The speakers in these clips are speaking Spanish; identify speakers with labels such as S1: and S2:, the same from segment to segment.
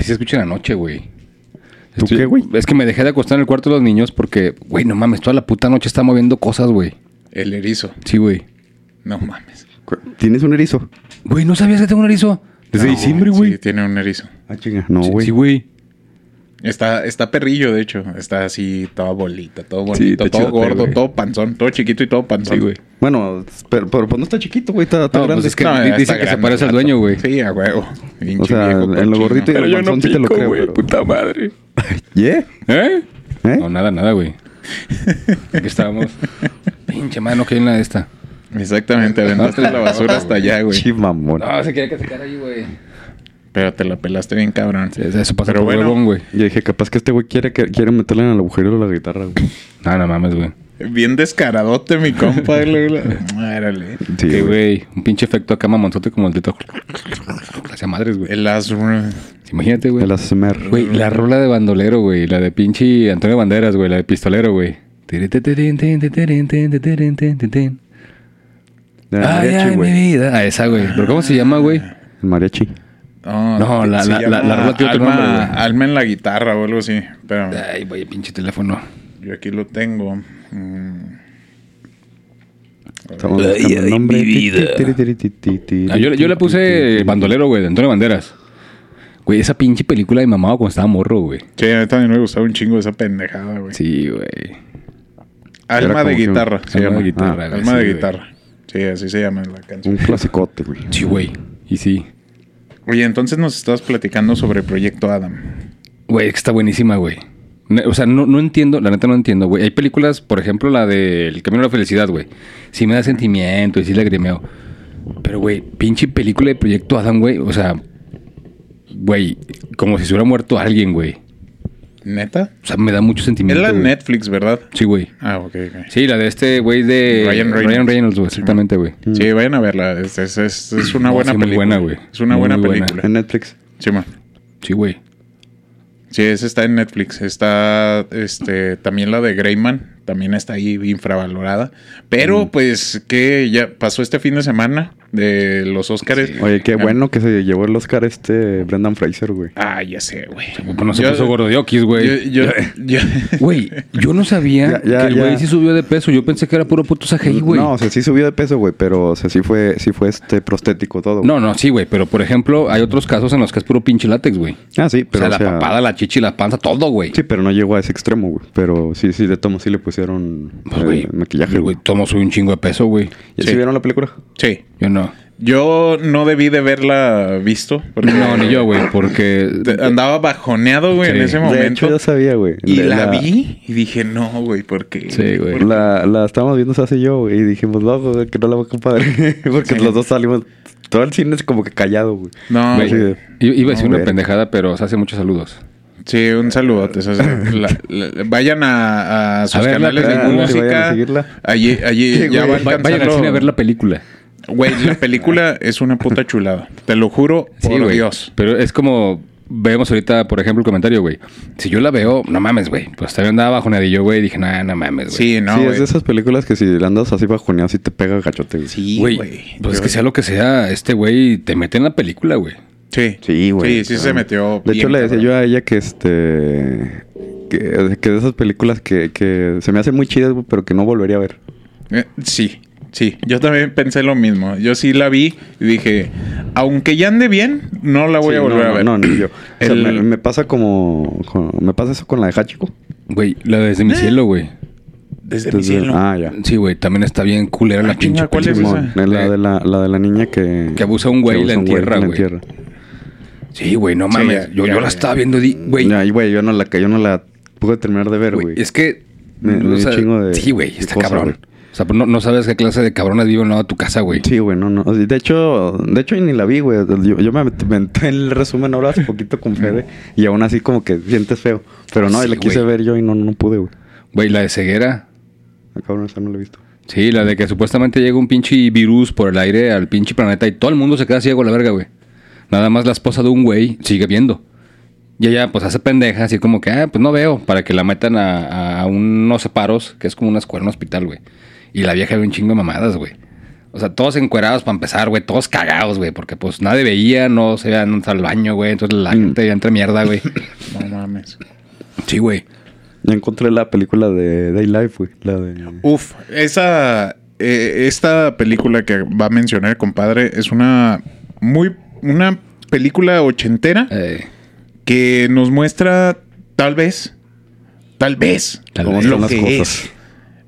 S1: Así se escucha en la noche, güey.
S2: ¿Tú
S1: Estoy-
S2: qué, güey?
S1: Es que me dejé de acostar en el cuarto de los niños porque, güey, no mames, toda la puta noche está moviendo cosas, güey.
S3: El erizo.
S1: Sí, güey.
S3: No mames.
S2: ¿Tienes un erizo?
S1: Güey, ¿no sabías que tengo un erizo? Desde
S3: No,
S1: diciembre, güey.
S3: Sí, tiene un erizo.
S2: Ah, chinga. No,
S1: Sí,
S2: güey.
S1: Sí, güey.
S3: Está, está perrillo, de hecho. Está así, toda bolita, todo bonito,
S1: Sí,
S3: todo
S1: chidote,
S3: gordo,
S1: güey.
S3: todo panzón, todo chiquito y todo panzón.
S1: Sí, güey.
S2: Bueno, pero, pero pues no está chiquito, güey. Está, está
S1: No,
S2: grande.
S1: pues es que
S3: No,
S1: dice que se parece al dueño, güey.
S3: Sí, a huevo. Pinche
S2: O sea,
S3: viejo
S2: en lo gordito y
S1: Pero
S2: el
S1: yo no
S2: panzón sí te lo creo,
S1: güey.
S2: pero-
S1: Puta madre.
S2: ¿Yeah?
S1: ¿Eh?
S2: ¿Eh?
S1: No, nada, nada, güey. Aquí estábamos. Pinche mano que hay en la de esta.
S3: Exactamente, aventaste la basura hasta allá, güey.
S2: Sí, mamón.
S1: No, se quería que se quedara ahí, güey.
S3: Pero te la pelaste bien cabrón.
S1: Sí, Eso pasa
S3: Pero
S1: por
S3: bueno.
S1: huevón, güey.
S2: Yo dije, capaz que este güey quiere, que- quiere meterle en el agujero de la guitarra, güey.
S1: No, no mames, güey.
S3: Bien descaradote, mi compa. güey. Árale.
S2: Sí,
S1: Que,
S2: güey.
S1: un pinche efecto acá mamonzote como el de todo. Hacia madres, güey.
S3: El as...
S1: Imagínate, güey.
S2: El ASMR.
S1: Güey, la rola de bandolero, güey. La de pinche Antonio Banderas, güey. La de pistolero, güey. Ay, ay, mi
S2: güey.
S1: vida. Ah, esa, güey. ¿Pero cómo se llama, güey?
S2: El mariachi.
S3: No,
S1: No, la- la-
S3: llama
S1: la- la rola tiene otro
S3: alma,
S1: nombre, güey.
S3: alma en la guitarra o algo así. Pero
S1: Ay, güey, pinche teléfono.
S3: yo aquí lo tengo. Mm.
S2: Estamos
S1: Ay,
S2: el
S1: ay,
S2: nombre.
S1: mi vida.
S2: Ti,
S1: Ah, yo, yo le puse bandolero, güey, de Antonio Banderas. Güey, esa pinche película de mamado cuando estaba morro, güey.
S3: Sí, a mí también me gustaba un chingo esa pendejada, güey.
S1: Sí, güey.
S3: Alma de guitarra. se
S1: Alma de
S3: llama.
S1: guitarra,
S3: Ah, Alma
S1: sí,
S3: de guitarra. Sí, así se llama la canción.
S2: Un clasicote, güey.
S1: Sí, güey. Y sí.
S3: Oye, entonces nos estabas platicando sobre Proyecto Adam.
S1: Güey, está buenísima, güey. O sea, no, no entiendo, la neta no entiendo, güey. Hay películas, por ejemplo, la de El Camino a la Felicidad, güey. Sí me da sentimiento y sí lagrimeo. Pero, güey, pinche película de Proyecto Adam, güey. O sea, güey, como si se hubiera muerto alguien, güey.
S3: ¿Neta?
S1: O sea, me da mucho
S3: Es
S1: sentimiento.
S3: la
S1: güey.
S3: Netflix, ¿verdad?
S1: Sí, güey.
S3: Ah, ok, ok.
S1: Sí, la de este güey de
S3: Ryan Reynolds.
S1: güey, exactamente, güey.
S3: Sí, vayan a verla. Es, es- es- es una
S1: No,
S3: buena
S1: sí, muy
S3: película.
S1: buena, güey.
S3: Es una
S1: Muy
S3: buena
S1: buena.
S3: película.
S2: En Netflix.
S3: Sí, man.
S1: Sí, güey.
S3: Sí, esa está en Netflix. Está este también la de Greyman. También está ahí infravalorada. Pero, pues, que ya pasó este fin de semana de los Oscars.
S2: Oye, qué bueno que se llevó el Oscar este Brendan Fraser, güey.
S3: Ah, ya sé, güey.
S1: Pues no se
S3: Yo-
S1: puso gordo de oquis,
S3: Yo,
S1: güey.
S3: yo, yo-
S1: Güey, yo no sabía
S2: Ya, ya,
S1: que el güey sí subió de peso. Yo pensé que era puro puto CGI, güey.
S2: No, o sea, sí subió de peso, güey, pero o sea, sí fue, sí fue este prostético todo. güey.
S1: No, no, sí, güey. Pero, por ejemplo, hay otros casos en los que es puro pinche látex, güey.
S2: Ah, sí, pero
S1: o sea, la papada, la chichi, la panza, todo, güey.
S2: Sí, pero no llegó a ese extremo, güey. Pero sí, sí, de tomo sí le pusieron
S1: Pues,
S2: eh,
S1: güey,
S2: maquillaje,
S1: güey.
S2: güey.
S1: Tomo soy un chingo de peso, güey.
S2: ¿Ya
S3: Sí.
S2: sí vieron la película?
S3: sí.
S1: Yo no.
S3: Yo no debí de haberla visto. Porque
S1: No, ni yo, güey, porque...
S3: Andaba bajoneado, güey, en
S1: Sí.
S3: ese
S2: De
S3: momento.
S2: hecho, yo sabía, güey.
S3: Y
S2: Le-
S3: la, vi y dije, no, güey, ¿por qué?
S1: Sí, güey.
S2: La, la estábamos viendo hace y yo, güey, y dijimos, no, güey, que no la va a compadre. Porque
S3: Sí.
S2: los dos salimos. Todo el cine es como que callado, güey.
S3: No,
S1: Güey, Iba a decir
S2: No,
S1: una pendejada, pero se hace muchos saludos.
S3: Sí, un saludote. o sea, la- la- vayan a, a sus
S1: A verla,
S3: canales de
S2: sí, vayan a
S3: música.
S2: seguirla.
S3: Allí, allí
S2: Sí,
S3: ya
S2: güey.
S3: va
S1: Vayan al cine a ver la película.
S3: Güey, la película es una puta chulada. Te lo juro por. Dios.
S1: Pero es como vemos ahorita, por ejemplo, el comentario, güey. Si yo la veo, no mames, güey. Pues también andaba bajoneadillo, güey. Dije, nah, no mames, güey.
S3: Sí, no,
S2: sí,
S3: güey.
S2: es de esas películas que si le andas así bajoneado, sí te pega gachote, güey.
S3: Sí,
S1: Güey, pues es
S3: Yo-
S1: que sea lo que sea, este güey te mete en la película, güey.
S3: Sí.
S2: Sí, güey.
S3: Sí, sí se metió.
S2: De
S3: bien,
S2: hecho, le decía
S3: cabrón.
S2: yo a ella que este. Que, que de esas películas que, que se me hacen muy chidas, güey, pero que no volvería a ver.
S3: Eh, sí, sí. Yo también pensé lo mismo. Yo sí la vi y dije, aunque ya ande bien, no la voy
S2: Sí,
S3: a volver
S2: no,
S3: a ver.
S2: No, ni yo. O sea,
S3: El-
S2: me, me pasa como, con- Me pasa eso con la de Hachiko.
S1: Güey, la de desde mi cielo, güey.
S3: Desde mi cielo.
S2: Ah, ya.
S1: Sí, güey, también está bien culera
S3: Ah,
S1: la pinche
S3: chinga, ¿cuál es
S1: película.
S3: esa?
S2: La de la, la de la niña que...
S1: Que abusa a un güey y la entierra, güey. Sí, güey, no
S3: Sí,
S1: mames.
S3: ya,
S1: yo,
S3: ya,
S1: yo la estaba viendo, güey.
S2: Y güey, yo no la, yo no la pude terminar de ver,
S1: Güey, es que.
S2: Me- me chingo de-
S1: sí, güey,
S2: de
S1: está cabrón. O sea, pues no, no sabes qué clase de cabronas viven no a tu casa, güey.
S2: Sí, güey, no, no. De hecho, de hecho ni la vi, güey. Yo, yo me met- me metí en el resumen ahora hace poquito con Fede y aún así como que sientes feo. Pero no,
S1: Sí,
S2: la quise ver yo y no, no pude, güey.
S1: Güey, la de ceguera.
S2: Ah, cabrón, esa no la he visto.
S1: Sí, la de que supuestamente llega un pinche virus por el aire al pinche planeta y todo el mundo se queda ciego a la verga, güey. Nada más la esposa de un güey sigue viendo. Y ella pues hace pendeja, así como que, ah, pues no veo, para que la metan a, a unos separos, que es como una escuela, un hospital, güey. Y la vieja ve un chingo de mamadas, güey. O sea, todos encuerados para empezar, güey. Todos cagados, güey. Porque pues nadie veía, no se iban al baño, güey. Entonces la
S2: Mm.
S1: gente ya entra mierda, güey.
S3: No mames.
S1: Sí, güey.
S2: Ya encontré la película de Day Life, güey. La de.
S3: Uf, esa. eh, esta película que va a mencionar el compadre es una. Muy. Una película ochentera
S1: Eh,
S3: que nos muestra, tal vez. Tal vez.
S1: Tal vez.
S3: lo que
S2: cosas.
S3: es.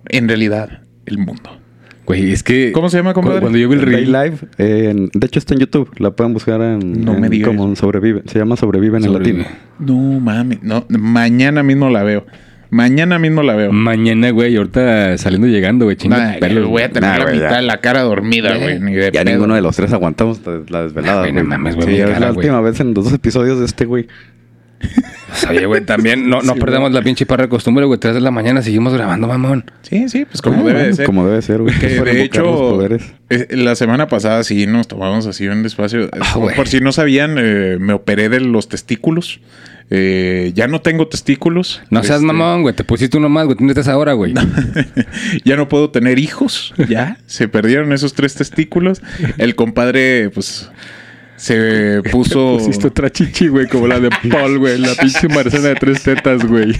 S3: En realidad, el mundo.
S1: güey, es que...
S3: ¿Cómo se llama, compadre?
S1: Cuando yo vi el reel...
S2: Life. eh, en- de hecho, está en YouTube. La pueden buscar en.
S3: No me digas
S2: Como en Sobrevive. Se llama Sobrevive en latino.
S3: No mames. No, mañana mismo la veo. Mañana mismo la veo.
S1: Mañana, güey, ahorita saliendo y llegando, güey. Chinga
S3: Nah, voy a tener
S2: Nah,
S3: la mitad
S2: ya.
S3: de la cara dormida, güey.
S2: Ya
S3: pedo.
S2: ninguno de los tres aguantamos la- la desvelada.
S1: Ah, güey, no mames, güey,
S2: Sí, es
S1: cara,
S2: la última vez en los dos episodios de este, güey.
S1: Oye, güey, también no, no
S3: Sí,
S1: perdamos la pinche parra costumbre, güey. Tres de la mañana seguimos grabando, mamón.
S3: Sí, sí, pues como
S2: Ah,
S3: debe de
S2: bueno,
S3: ser.
S2: Como debe ser, güey.
S3: Que de hecho, eh, la semana pasada sí nos tomamos así un despacio.
S1: Ah,
S3: por, si no sabían, eh, me operé de los testículos. Eh, ya no tengo testículos.
S1: No seas
S3: Este,
S1: mamón, güey. Te pusiste uno más, güey. Tienes tres ahora, güey.
S3: ya no puedo tener hijos. Ya se perdieron esos tres testículos. El compadre, pues, se puso.
S1: Pusiste otra chichi, güey, como la de Paul, güey. La pinche marcena de tres tetas, güey.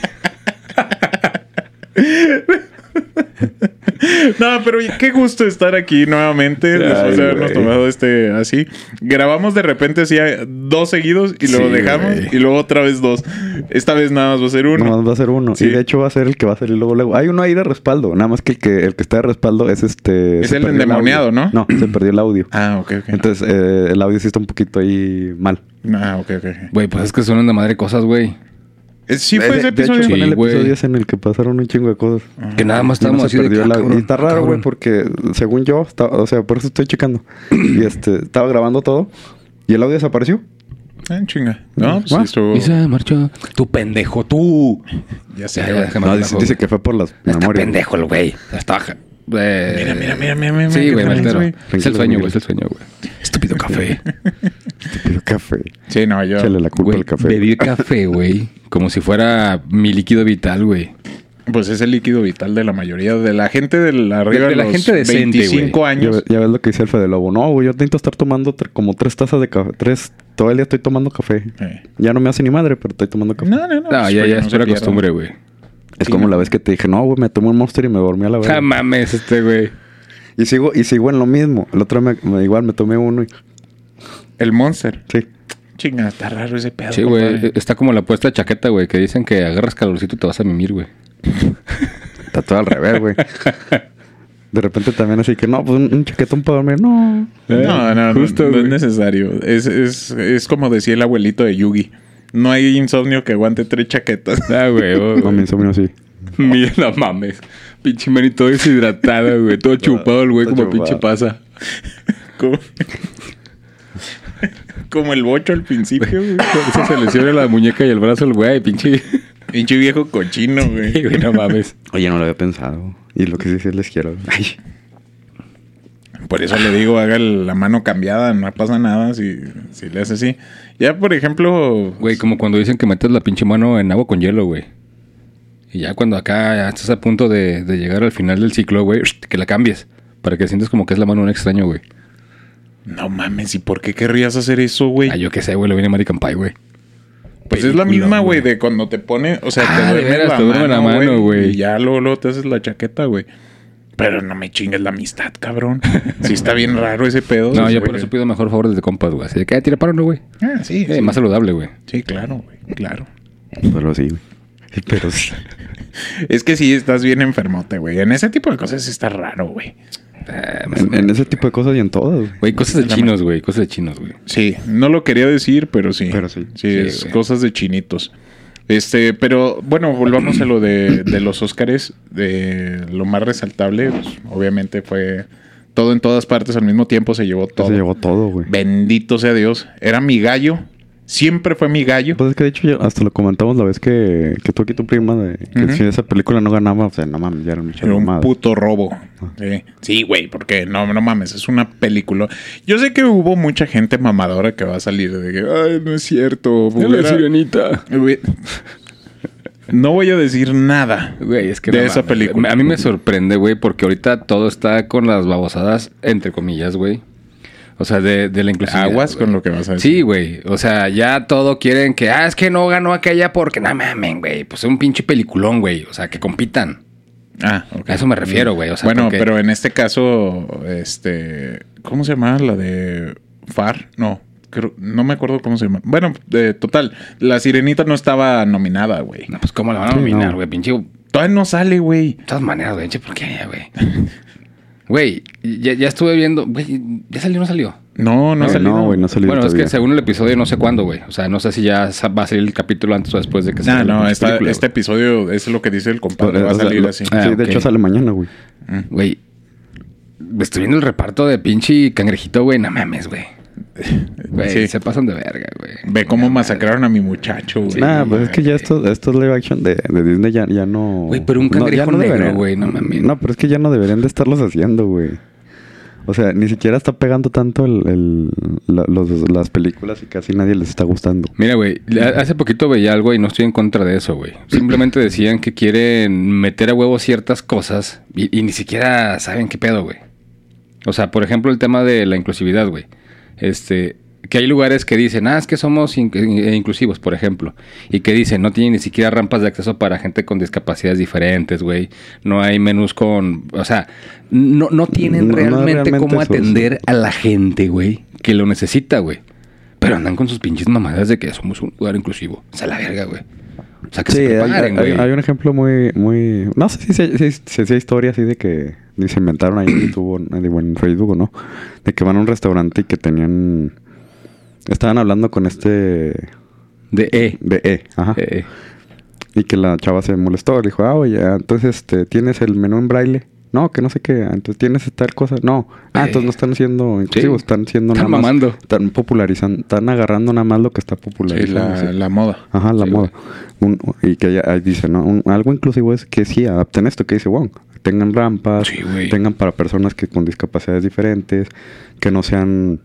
S3: No, pero qué gusto estar aquí nuevamente después
S2: Ay,
S3: de habernos tomado este así. Grabamos de repente así a- dos seguidos y luego
S1: Sí,
S3: dejamos y luego otra vez dos. Esta vez nada más va a ser uno.
S2: Nomás va a ser uno.
S3: Sí.
S2: Y de hecho va a ser el que va a salir luego, luego. Hay uno ahí de respaldo. Nada más que el que, el que está de respaldo es este.
S3: Es el endemoniado. ¿no?
S2: No, se perdió el audio.
S3: Ah, ok, ok.
S2: Entonces, eh, el audio sí está un poquito ahí mal.
S3: ah, ok, ok.
S1: Güey, pues es que son de madre cosas, güey.
S3: Eh, Sí, fue ese
S2: hecho,
S3: episodio.
S2: fue en el
S1: Sí, güey.
S2: episodio ese en el que pasaron un chingo de cosas.
S1: Que nada más estábamos así de que,
S2: el
S1: ah, cabrón,
S2: Y está raro, güey, porque según yo, está- o sea, por eso estoy checando. y este, estaba grabando todo y el audio desapareció.
S3: Ah, chinga. No, pues sí
S2: Ah,
S3: estuvo-
S1: Y se marchó. Tu pendejo, tú.
S3: Ya sé.
S1: Ya, ya,
S2: No, dice, dice que fue por las
S1: Está
S2: memorias.
S1: pendejo el güey. Está... eh,
S3: Mira, mira, mira, mira, mira,
S1: Sí, güey, me altero. Es el sueño, güey. Es el sueño, güey. Estúpido café.
S2: Pidió café.
S3: Sí, no, yo.
S2: Échale la culpa al café.
S1: bebí café, güey. Como si fuera mi líquido vital, güey.
S3: Pues es el líquido vital de la mayoría de la gente del arriba
S1: De- de la
S3: los
S1: gente decente,
S3: 25
S2: Ya,
S3: años.
S2: ve- ya ves lo que dice el Fede Lobo. No, güey, yo necesito estar tomando tre- como tres tazas de café. Tres, todo el día estoy tomando café.
S3: Eh.
S2: Ya no me hace ni madre, pero estoy tomando café.
S3: No, no, no.
S1: No,
S3: pues,
S1: ya, ya
S3: no
S1: es pura costumbre, güey.
S2: Es
S3: Sí,
S2: como
S3: no.
S2: la vez que te dije, no, güey, me tomé un monster y me dormí a la vez.
S1: Ja mames, este, güey.
S2: Y sigo, y sigo en lo mismo. El otro me, me- igual me tomé uno y.
S3: El Monster.
S2: Sí.
S3: Chinga, está raro ese pedo.
S1: Sí, güey. Está como la puesta de chaqueta, güey. Que dicen que agarras calorcito y te vas a mimir, güey.
S2: Está todo al revés, güey. De repente también así que, no, pues un, un chaquetón para dormir. No.
S3: No, no, no,
S1: Justo,
S3: no es
S1: güey.
S3: necesario. Es, es, es como decía el abuelito de Yugi. No hay insomnio que aguante tres chaquetas.
S1: Ah, güey. oh,
S2: No,
S1: güey.
S2: mi insomnio sí.
S1: Mira, no mames. Pinche manito deshidratado, güey. Todo chupado el güey
S2: Todo
S1: como
S2: chupado.
S1: pinche pasa.
S3: como, como el bocho al principio, güey.
S1: Eso se lesiona la muñeca y el brazo el güey. Pinche...
S3: Pinche viejo cochino, güey.
S1: güey, no mames.
S2: Oye, no lo había pensado. Y lo que sí es la izquierda. Ay.
S3: Por eso le digo, haga la mano cambiada, no pasa nada si, si le hace así. Ya, por ejemplo...
S1: Güey, como cuando dicen que metes la pinche mano en agua con hielo, güey. Y ya cuando acá ya estás a punto de, de llegar al final del ciclo, güey, que la cambies. Para que sientes como que es la mano de un extraño, güey.
S3: No mames, ¿y por qué querrías hacer eso, güey?
S1: Ah, yo qué sé, güey, lo viene American Pie, güey.
S3: Pues es la misma, güey, de cuando te pone, o sea,
S1: Ah,
S3: te
S1: de
S3: duerme, la,
S1: te
S3: mano,
S1: güey.
S3: Y ya luego, luego te haces la chaqueta, güey. Pero no me chingues la amistad, cabrón. Sí está bien raro ese pedo.
S1: No,
S3: güey.
S1: yo por eso pido mejor favor desde compas, güey. Así de que, ah, tira para uno, güey.
S3: Ah, sí,
S1: Eh,
S3: sí.
S1: Más saludable, güey.
S3: Sí, claro, güey, claro.
S2: Pero sí, güey. Pero sí.
S3: Es que sí estás bien enfermote, güey. En ese tipo de cosas sí está raro, güey.
S1: Más-
S2: En, en ese tipo de cosas y en todas. güey.
S1: Güey, cosas de chinos, güey. Cosas de chinos, güey.
S3: Sí, no lo quería decir, pero sí.
S2: Pero sí.
S3: Sí,
S1: Sí,
S3: es cosas de chinitos. Este, pero bueno, volvamos a lo de, de los Óscares. De lo más resaltable, pues, obviamente fue todo en todas partes al mismo tiempo, se llevó todo.
S2: Se llevó todo, güey.
S3: Bendito sea Dios. Era mi gallo. Siempre fue mi gallo.
S2: Pues es que de hecho hasta lo comentamos la vez que, que tú aquí tu prima de que si esa película no ganaba, o sea, no mames, ya era mucha
S3: Era un puto robo. Sí, Sí, güey, porque no, no mames, es una película. Yo sé que hubo mucha gente mamadora que va a salir de que, ay, no es cierto. hubiera-
S1: sirenita.
S3: hubi- No voy a decir nada
S1: Güey, es que
S3: de
S1: no
S3: esa
S1: mames,
S3: película.
S1: A mí me sorprende, güey, porque ahorita todo está con las babosadas, entre comillas, güey. O sea, de, de la inclusividad.
S3: Aguas
S1: güey.
S3: con lo que vas a decir.
S1: Sí, güey. O sea, ya todo quieren que, ah, es que no ganó aquella porque, no mamen, güey. Pues es un pinche peliculón, güey. O sea, que compitan.
S3: Ah, ok.
S1: A eso me refiero, güey. O sea,
S3: bueno,
S1: porque-
S3: pero en este caso, este, ¿cómo se llama la de Far? No, creo, no me acuerdo cómo se llama. Bueno, de total, la Sirenita no estaba nominada, güey.
S1: No, pues, ¿cómo la van a nominar,
S2: no.
S1: güey? Pinche. De
S3: Todavía no sale, güey.
S1: todas maneras, güey. Pinche porquería, güey. Güey, ya, ya estuve viendo. Güey, ¿ya salió o no salió?
S3: No, no salió.
S2: no, güey, no salió
S1: Bueno, es que según el episodio, no sé cuándo, güey. O sea, no sé si ya va a salir el capítulo antes o después de que
S3: No,
S1: salga la
S3: no,
S1: película,
S3: este episodio es lo que dice el compadre. Va a
S2: O sea,
S3: salir
S2: lo-
S3: así.
S1: Ah,
S2: sí,
S1: ok.
S2: de hecho sale mañana, güey.
S1: Güey, estoy viendo el reparto de pinche cangrejito, güey. No mames, güey. Güey,
S3: Sí.
S1: se pasan de verga, güey.
S3: Ve cómo
S1: No
S3: masacraron a mi muchacho, güey.
S2: nah, pues es que ya estos, estos live action de, de Disney ya, ya no.
S1: Güey, pero un
S2: no,
S1: cangrejo negro,
S2: deberían-
S1: güey, no mames.
S2: No, pero es que ya no deberían de estarlos haciendo, güey. O sea, ni siquiera está pegando tanto el, el- la- los- las películas y casi nadie les está gustando.
S1: Mira, güey, hace poquito veía algo y no estoy en contra de eso, güey. Simplemente decían que quieren meter a huevo ciertas cosas y, y ni siquiera saben qué pedo, güey. O sea, por ejemplo, el tema de la inclusividad, güey. Este, que hay lugares que dicen, ah, es que somos in- eh, inclusivos, por ejemplo. Y que dicen, no tienen ni siquiera rampas de acceso para gente con discapacidades diferentes, güey. No hay menús con... O sea, no, no tienen
S2: No, no,
S1: realmente, cómo
S2: eso-
S1: atender a la gente, güey, que lo necesita, güey. Pero andan con sus pinches mamadas de que somos un lugar inclusivo. O sea, la verga, güey. O sea, que
S2: Sí,
S1: se
S2: hay,
S1: preparen,
S2: hay-
S1: güey.
S2: hay un ejemplo muy, muy... No sé si si- si- si- si hay historia así de que ni se inventaron ahí en YouTube digo, en Facebook o no. De que van a un restaurante y que tenían... Estaban hablando con este...
S1: De E.
S2: De E, ajá.
S1: Eh,
S2: Y que la chava se molestó. Le dijo, ah, oye, ah, entonces este, tienes el menú en braille. No, que no sé qué. Entonces tienes tal cosa. No. Ah,
S1: Eh.
S2: entonces no están siendo inclusivos.
S1: Sí.
S2: Están siendo
S1: Están
S2: nada
S1: mamando.
S2: más... Están popularizando. Están agarrando nada más lo que está popularizando.
S3: la,
S2: sí.
S3: la moda.
S2: Ajá, la
S1: Sí,
S2: moda. Un- y que ahí dice, ¿no? Un- algo inclusivo es que sí, adapten esto, que dice, wow, tengan rampas, tengan para personas que con discapacidades diferentes, que no sean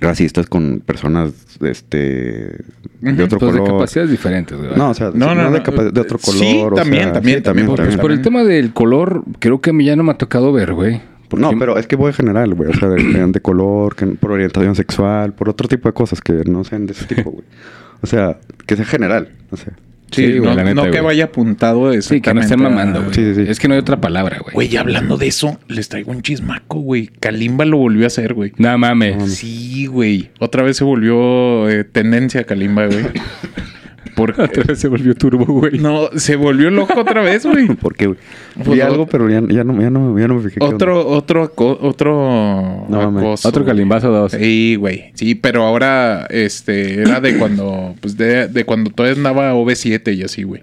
S2: racistas con personas este de otro
S1: pues de
S2: color.
S1: capacidades diferentes, güey.
S2: No, o sea,
S3: No,
S2: no,
S3: no,
S2: de,
S3: no.
S2: de otro
S3: Sí,
S2: color. o
S3: también,
S2: sea,
S3: también,
S2: sí,
S3: también,
S1: Pues
S3: también.
S1: por el tema del color, creo que a mí ya no me ha tocado ver, güey.
S2: No, pero es que voy en general, güey. O sea, de, de color, que, por orientación sexual, por otro tipo de cosas que no sean de ese tipo, güey. O sea, que sea general. O sea,
S3: Sí,
S1: Sí, güey,
S3: no,
S1: la neta,
S3: no que vaya apuntado
S1: Sí, que no estén
S3: exactamente a-
S1: mamando, güey.
S2: Sí, sí, sí.
S1: Es que no hay otra palabra, güey.
S3: Güey, hablando de eso, les traigo un chismaco, güey. Kalimba lo volvió a hacer, güey.
S1: No mames.
S3: Sí, güey. Otra vez se volvió eh, tendencia Kalimba, güey. Porque
S1: Otra vez se volvió turbo, güey.
S3: no, se volvió loco otra vez, güey.
S2: ¿por qué, güey?
S3: Pues
S2: Vi algo, pero ya, ya, no, ya, no, ya no me fijé.
S3: Otro, otro, otro,
S2: No
S3: acoso,
S1: Otro calimbazo dos.
S3: Sí, güey. Sí, pero ahora, este, era de cuando, pues de, de cuando todavía andaba OV7 y así, güey.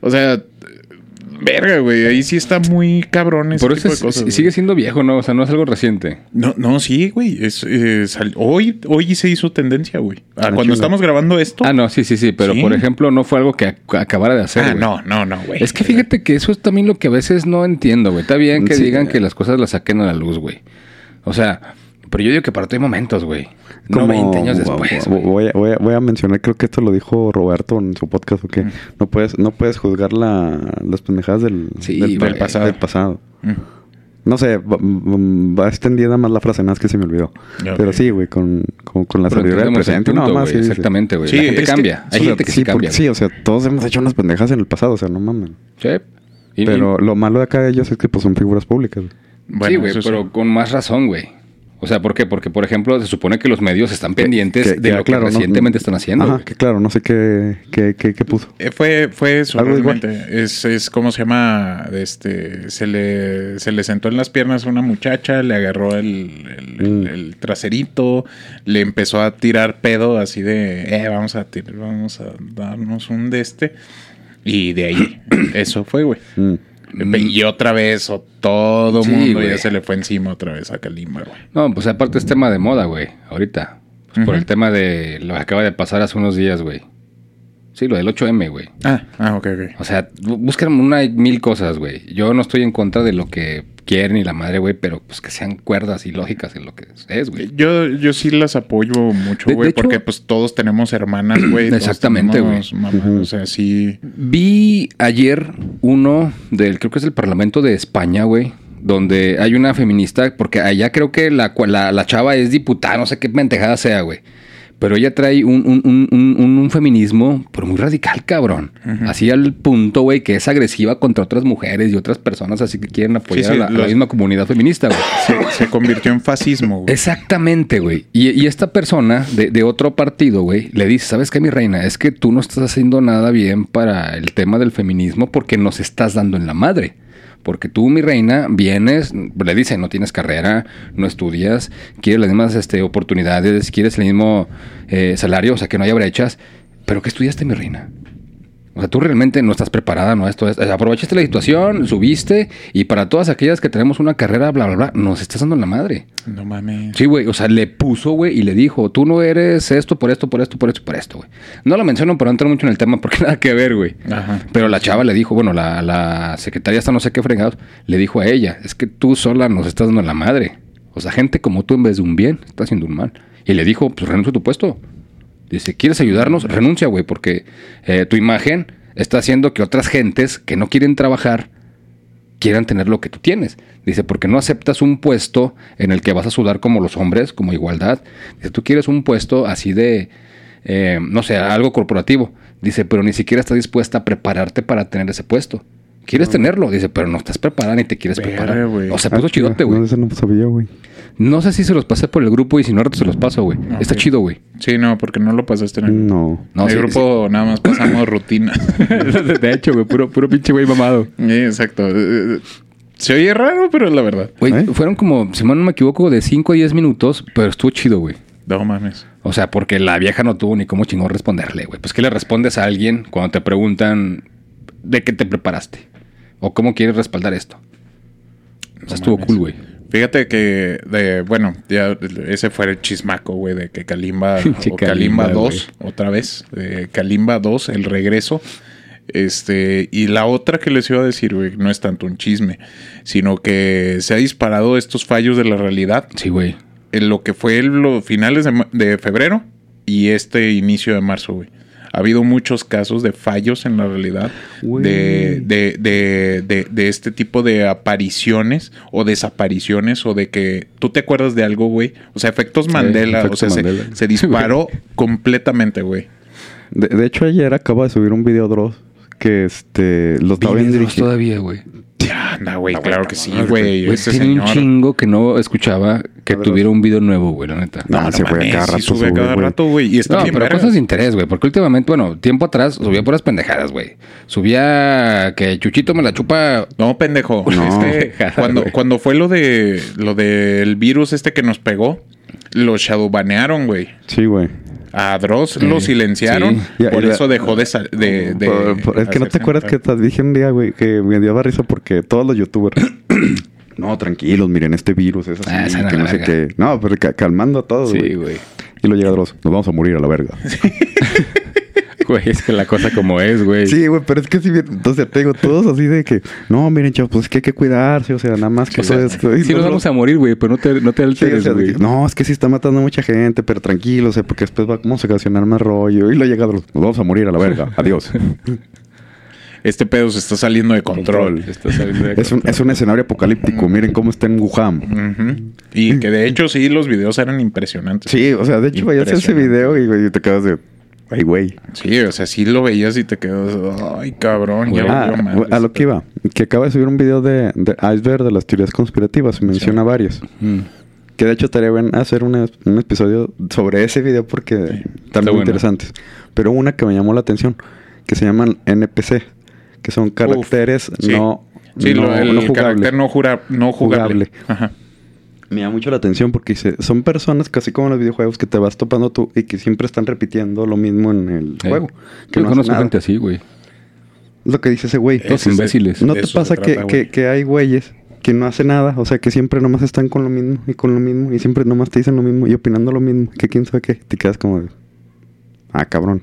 S3: O sea, verga, güey. Ahí sí está muy cabrón ese
S1: Por
S3: tipo
S1: eso
S3: de cosas,
S1: sigue siendo viejo, ¿no? O sea, no es algo reciente.
S3: No, no, sí, güey. Es, eh, hoy, hoy se hizo tendencia, güey. Ah,
S2: Ah,
S3: cuando estamos grabando esto.
S1: Ah, no, sí, sí, sí. Pero,
S3: Sí.
S1: por ejemplo, no fue algo que ac- acabara de hacer,
S3: Ah,
S1: güey.
S3: no, no, no, güey.
S1: Es que fíjate que eso es también lo que a veces no entiendo, güey. Está bien que
S2: Sí.
S1: digan que las cosas las saquen a la luz, güey. O sea, pero yo digo que para todo hay momentos, güey. No
S2: Como-
S1: 20 años después,
S2: voy, a, voy a- voy a mencionar, creo que esto lo dijo Roberto en su podcast, o que
S3: Mm.
S2: no puedes, no puedes juzgar la, las pendejadas del,
S1: Sí,
S2: del, pasado. del pasado.
S3: Mm.
S2: No sé, va, mm, va extendida más la frase, nada más que se me olvidó. Pero sí, güey, con, con, con la sabiduría del presente.
S1: punto,
S2: no, más, sí.
S1: Exactamente, güey.
S3: Sí,
S1: la gente
S3: que-
S1: cambia. Hay
S2: O sea,
S1: gente que
S2: sí,
S1: sí cambia.
S2: porque- sí, o sea, todos hemos hecho unas pendejas en el pasado, o sea, no mames.
S1: güey. Sí. Y-
S2: Pero lo malo de acá de ellos es que pues son figuras públicas.
S3: Bueno,
S1: sí, güey, pero con más razón, güey. O sea, ¿por qué? Porque, por ejemplo, se supone que los medios están pendientes
S2: Que-
S1: de
S2: que,
S1: lo
S2: claro,
S1: que
S2: no-
S1: recientemente están haciendo.
S2: Ajá, que claro, no sé qué, qué, qué, qué puso.
S3: Eh, Fue, fue eso
S2: Algo igual.
S3: realmente. Es, es como se llama. Este. Se le, se le sentó en las piernas a una muchacha, le agarró el, el- el-
S2: Mm.
S3: el traserito, le empezó a tirar pedo así de eh, vamos a tirar, vamos a darnos un de este. Y de ahí, eso fue, güey.
S2: Mm.
S3: Y otra vez, o todo
S1: Sí,
S3: mundo
S1: güey.
S3: ya se le fue encima otra vez a Kalimba, güey.
S1: No, pues aparte es tema de moda, güey. Ahorita. Pues Por el tema de lo que acaba de pasar hace unos días, güey. Sí, lo del 8M, güey.
S3: Ah, ah, ok, ok.
S1: O sea, bu- buscan una mil cosas, güey. Yo no estoy en contra de lo que quieren y la madre, güey, pero pues que sean cuerdas y lógicas en lo que es, güey.
S3: Yo, yo sí las apoyo mucho, güey, porque pues todos tenemos hermanas, güey.
S1: Exactamente,
S2: Ujú.
S3: O sea, sí.
S1: Vi ayer uno del, creo que es el Parlamento de España, güey, donde hay una feminista, porque allá creo que la, la, la chava es diputada, no sé qué mentejada sea, güey. Pero ella trae un, un, un, un- feminismo, pero muy radical, cabrón. Así al punto, güey, que es agresiva contra otras mujeres y otras personas, así que quieren apoyar
S3: Sí, sí,
S1: a, la, a la
S3: los-
S1: misma comunidad feminista, güey.
S3: Se, se convirtió en fascismo, güey.
S1: Exactamente, güey. Y, y esta persona de, de otro partido, güey, le dice, ¿sabes qué, mi reina? Es que tú no estás haciendo nada bien para el tema del feminismo porque nos estás dando en la madre. Porque tú, mi reina, vienes, le dice, no tienes carrera, no estudias, quieres las mismas este, oportunidades, quieres el mismo eh, salario, o sea, que no haya brechas. ¿Pero qué estudiaste, mi reina? O sea, tú realmente no estás preparada, ¿no? Esto es, aprovechaste la situación, subiste, y para todas aquellas que tenemos una carrera, bla, bla, bla, nos estás dando en la madre.
S3: No mames.
S1: Sí, güey, o sea, le puso, güey, y le dijo, tú no eres esto por esto, por esto, por esto, por esto, güey. No lo menciono para no entrar mucho en el tema porque nada que ver, güey.
S3: Ajá.
S1: Pero la chava le dijo, bueno, la, la secretaria hasta no sé qué fregados, le dijo a ella, es que tú sola nos estás dando la madre. O sea, gente como tú en vez de un bien, está haciendo un mal. Y le dijo, pues renuncia a tu puesto. Dice, ¿quieres ayudarnos? Renuncia, güey, porque eh, tu imagen está haciendo que otras gentes que no quieren trabajar quieran tener lo que tú tienes. Dice, porque no aceptas un puesto en el que vas a sudar como los hombres, como igualdad. Dice, tú quieres un puesto así de, eh, no sé, algo corporativo. Dice, pero ni siquiera estás dispuesta a prepararte para tener ese puesto. Quieres tenerlo, dice, pero no estás preparada ni te quieres
S3: Verga,
S1: preparar. O sea,
S2: Ah,
S1: puso
S2: chido.
S1: chidote, güey.
S2: No, no sabía, güey.
S1: No sé si se los pasé por el grupo y si no, ahora se los paso, güey. Está chido, güey.
S3: Sí, no, porque no lo pasaste en el,
S2: No.
S1: No,
S3: el
S1: sí,
S3: grupo. Nada más pasamos rutinas.
S1: de hecho, güey, puro, puro pinche güey mamado.
S3: Sí, exacto. Eh, Se oye raro, pero es la verdad.
S1: Güey,
S2: ¿Eh?
S1: fueron como, si mal no me equivoco, de 5 a 10 minutos, pero estuvo chido, güey.
S3: No mames.
S1: O sea, porque la vieja no tuvo ni cómo chingón responderle, güey. Pues, ¿qué le respondes a alguien cuando te preguntan de qué te preparaste? O cómo quieres respaldar esto. O sea,
S3: No
S1: estuvo cool, güey.
S3: Fíjate que, de, bueno, ya ese fue el chismaco, güey, de que Kalimba, o Kalimba
S1: Kalimba,
S3: 2, otra vez, de Kalimba 2, el regreso. Este, y la otra que les iba a decir, güey, no es tanto un chisme, sino que se ha disparado estos fallos de la realidad
S1: Sí, güey.
S3: en lo que fue los finales de, de febrero y este inicio de marzo, güey. Ha habido muchos casos de fallos en la realidad de, de, de, de, de este tipo de apariciones o desapariciones o de que tú te acuerdas de algo, güey. O sea, efectos Mandela.
S2: efecto
S3: o sea, se-
S2: Mandela.
S3: Se, disparó completamente, güey.
S2: De, de hecho, ayer acaba de subir un video Dross que este lo estaba bien
S1: Videos
S2: dirigido.
S1: todavía, güey.
S3: Ya, anda, güey. Claro que sí, güey.
S1: Tiene un
S3: señor.
S1: chingo que no escuchaba que tuviera un video nuevo, güey, la neta.
S2: No, se fue a cada
S3: sí
S2: rato
S3: sube a
S2: sube,
S3: cada rato, güey. Y está
S1: No,
S3: bien
S1: pero cosas de interés, güey. Porque últimamente, bueno, tiempo atrás subía puras pendejadas, güey. Subía que Chuchito me la chupa.
S3: No, pendejo.
S2: No.
S3: Este, cuando, cuando fue lo de lo del virus este que nos pegó, lo shadowbanearon, güey.
S2: Sí, güey.
S3: A Dross
S1: Sí.
S3: lo silenciaron.
S1: Sí.
S3: Por
S2: y
S3: eso dejó de, de, de
S2: Por- por- es que no te acuerdas que te dije un día, güey, que me dio risa porque todos los youtubers. no, tranquilos, miren, este virus es así,
S1: Ah, esa
S2: que no sé qué. No, pero ca- calmando a todos,
S1: Sí,
S2: güey. y lo llega Dross, nos vamos a morir a la verga.
S1: Güey, es que la cosa como es, güey.
S2: Sí, güey, pero es que si bien, entonces te digo, todos así de que, no, miren, chavos, pues es que hay que cuidarse, o sea, nada más que
S1: O sea,
S2: todo esto. Y
S1: sí nos vamos a morir, güey, pero no te, no te
S2: Sí, o
S1: alteres,
S2: sea, de
S1: güey.
S2: que, no, es que sí está matando a mucha gente, pero tranquilo, o sea, porque después vamos a ocasionar más rollo. Y lo llega nos vamos a morir a la verga. Adiós.
S3: Este pedo se está saliendo de control.
S1: Está saliendo de
S2: es, un, es un escenario apocalíptico. Miren cómo está en Wuhan.
S3: Y que de hecho sí, los videos eran impresionantes.
S2: Sí, o sea, de hecho, vayas a ese video y, güey, te quedas de. Ay, güey.
S3: Sí, o sea, sí lo veías y te quedas, ay, cabrón, ya
S2: Ah,
S3: madres.
S2: a lo que iba. Que acaba de subir un video de, de Iceberg de las teorías conspirativas. Menciona varias.
S1: Mm.
S2: Que de hecho estaría bien hacer una- un episodio sobre ese video porque están muy
S1: bueno.
S2: interesantes. Pero una que me llamó la atención, que se llaman NPC, que son caracteres
S3: sí.
S2: no,
S3: Sí,
S2: no,
S3: lo- el
S2: no jugables.
S3: carácter no, jura, no jugable.
S2: Jugable.
S3: Ajá.
S2: Me llama mucho la atención porque dice, son personas casi como en los videojuegos que te vas topando tú y que siempre están repitiendo lo mismo en el
S1: Eh,
S2: juego.
S1: Yo
S2: no
S1: conozco
S2: nada.
S1: gente así, güey.
S2: Es lo que dice ese güey.
S3: De-
S1: imbéciles.
S2: ¿No te pasa que,
S3: trata,
S2: que,
S3: güey.
S2: que hay güeyes que no hacen nada? O sea, que siempre nomás están con lo mismo y con lo mismo y siempre nomás te dicen lo mismo y opinando lo mismo. Que quién sabe qué. Te quedas como de... Ah, cabrón.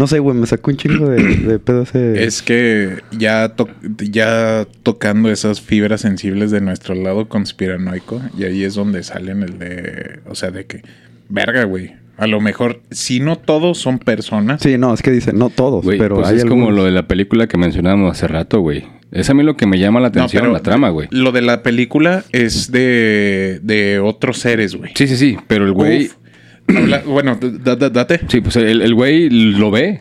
S2: No sé, güey, me sacó un chingo de, de pedo ese.
S3: Es que ya, to- ya tocando esas fibras sensibles de nuestro lado conspiranoico, y ahí es donde salen el de. O sea, de que. Verga, güey. A lo mejor, si no todos son personas.
S2: Sí, no, es que dice, no todos,
S1: Güey,
S2: pero
S1: pues
S2: hay
S1: es como lo de la película que mencionábamos hace rato, güey. Es a mí lo que me llama la
S3: No,
S1: atención,
S3: pero
S1: la trama, güey.
S3: Lo de la película es de, de otros seres, güey.
S1: Sí, sí, sí, pero el güey...
S3: Habla- bueno, da- da- date.
S1: Sí, pues el, el güey lo ve.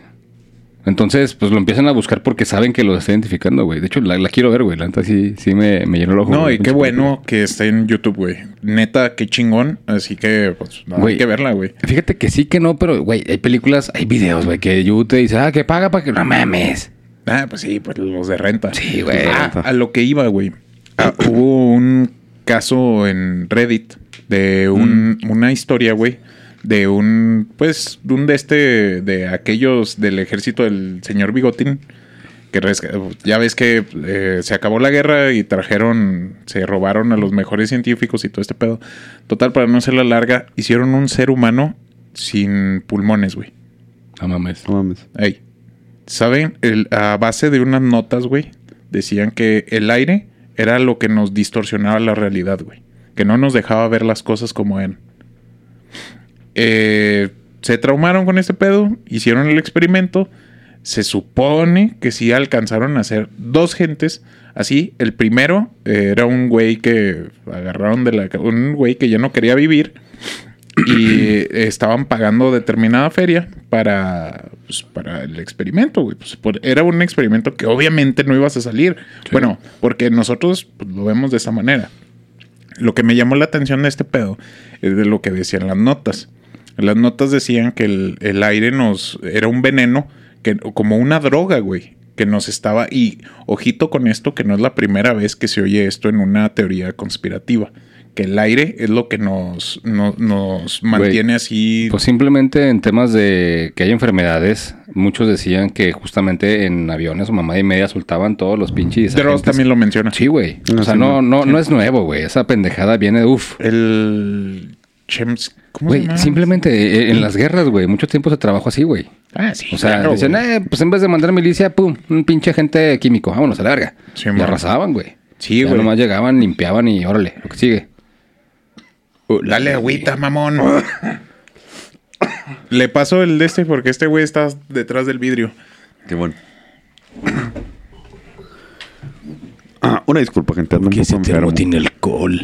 S1: Entonces, pues lo empiezan a buscar porque saben que lo está identificando, güey. De hecho, la, la quiero ver, güey. La neta sí, sí me, me llenó el ojo.
S3: No,
S1: güey,
S3: y qué bueno que está en YouTube, güey. Neta, qué chingón. Así que, pues, no,
S1: Güey.
S3: hay que verla, güey.
S1: Fíjate que sí que no, pero, güey, hay películas, hay videos, güey, que YouTube te dice, ah, que paga para que no mames.
S3: Ah, pues sí, pues los de renta.
S1: Sí, güey.
S3: Ah, a lo que iba, güey. Ah, hubo un caso en Reddit de un- una historia, güey, de un, pues, de un de este, de aquellos del ejército del señor Bigotín, que ya ves que eh, se acabó la guerra y trajeron, se robaron a los mejores científicos y todo este pedo. Total, para no hacerla larga, hicieron un ser humano sin pulmones, güey.
S1: No mames.
S2: No mames.
S3: Ey, ¿saben? El- a base de unas notas, güey, decían que el aire era lo que nos distorsionaba la realidad, güey. Que no nos dejaba ver las cosas como eran. Eh, se traumaron con este pedo, hicieron el experimento. Se supone que sí alcanzaron a hacer dos gentes. Así, el primero eh, era un güey que agarraron de la... Un güey que ya no quería vivir y estaban pagando determinada feria para, pues, para el experimento, güey. Pues, por- era un experimento que obviamente no ibas a salir. Bueno, porque nosotros pues, lo vemos de esa manera. Lo que me llamó la atención de este pedo es de lo que decían las notas. Las notas decían que el, el aire nos era un veneno, que, como una droga, güey, que nos estaba... Y ojito con esto, que no es la primera vez que se oye esto en una teoría conspirativa. Que el aire es lo que nos, no- nos mantiene así...
S1: Pues simplemente en temas de que hay enfermedades, muchos decían que justamente en aviones o mamá y media soltaban todos los pinches. Agentes.
S3: también lo menciona.
S1: Sí, güey.
S2: No,
S1: o sea,
S2: sí,
S1: no,
S2: no.
S1: no, no es nuevo, güey. Esa pendejada viene de uff.
S3: El... Chems... ¿Cómo se
S1: Güey,
S3: llama?
S1: simplemente eh, en las guerras, güey, mucho tiempo se trabajó así, güey.
S3: Ah, sí.
S1: O sea,
S3: claro,
S1: eh, pues en vez de mandar milicia, pum, un pinche agente químico, vámonos a la verga.
S3: Sí,
S1: y
S3: man.
S1: arrasaban, güey.
S3: Sí,
S1: Ya
S3: güey.
S1: nomás llegaban, limpiaban y órale, lo que sigue.
S3: Dale agüita, mamón. Le pasó el de este porque este güey está detrás del vidrio.
S2: Qué bueno. Ah, una disculpa, gente. Ando un poco enfermo.
S1: tiene alcohol.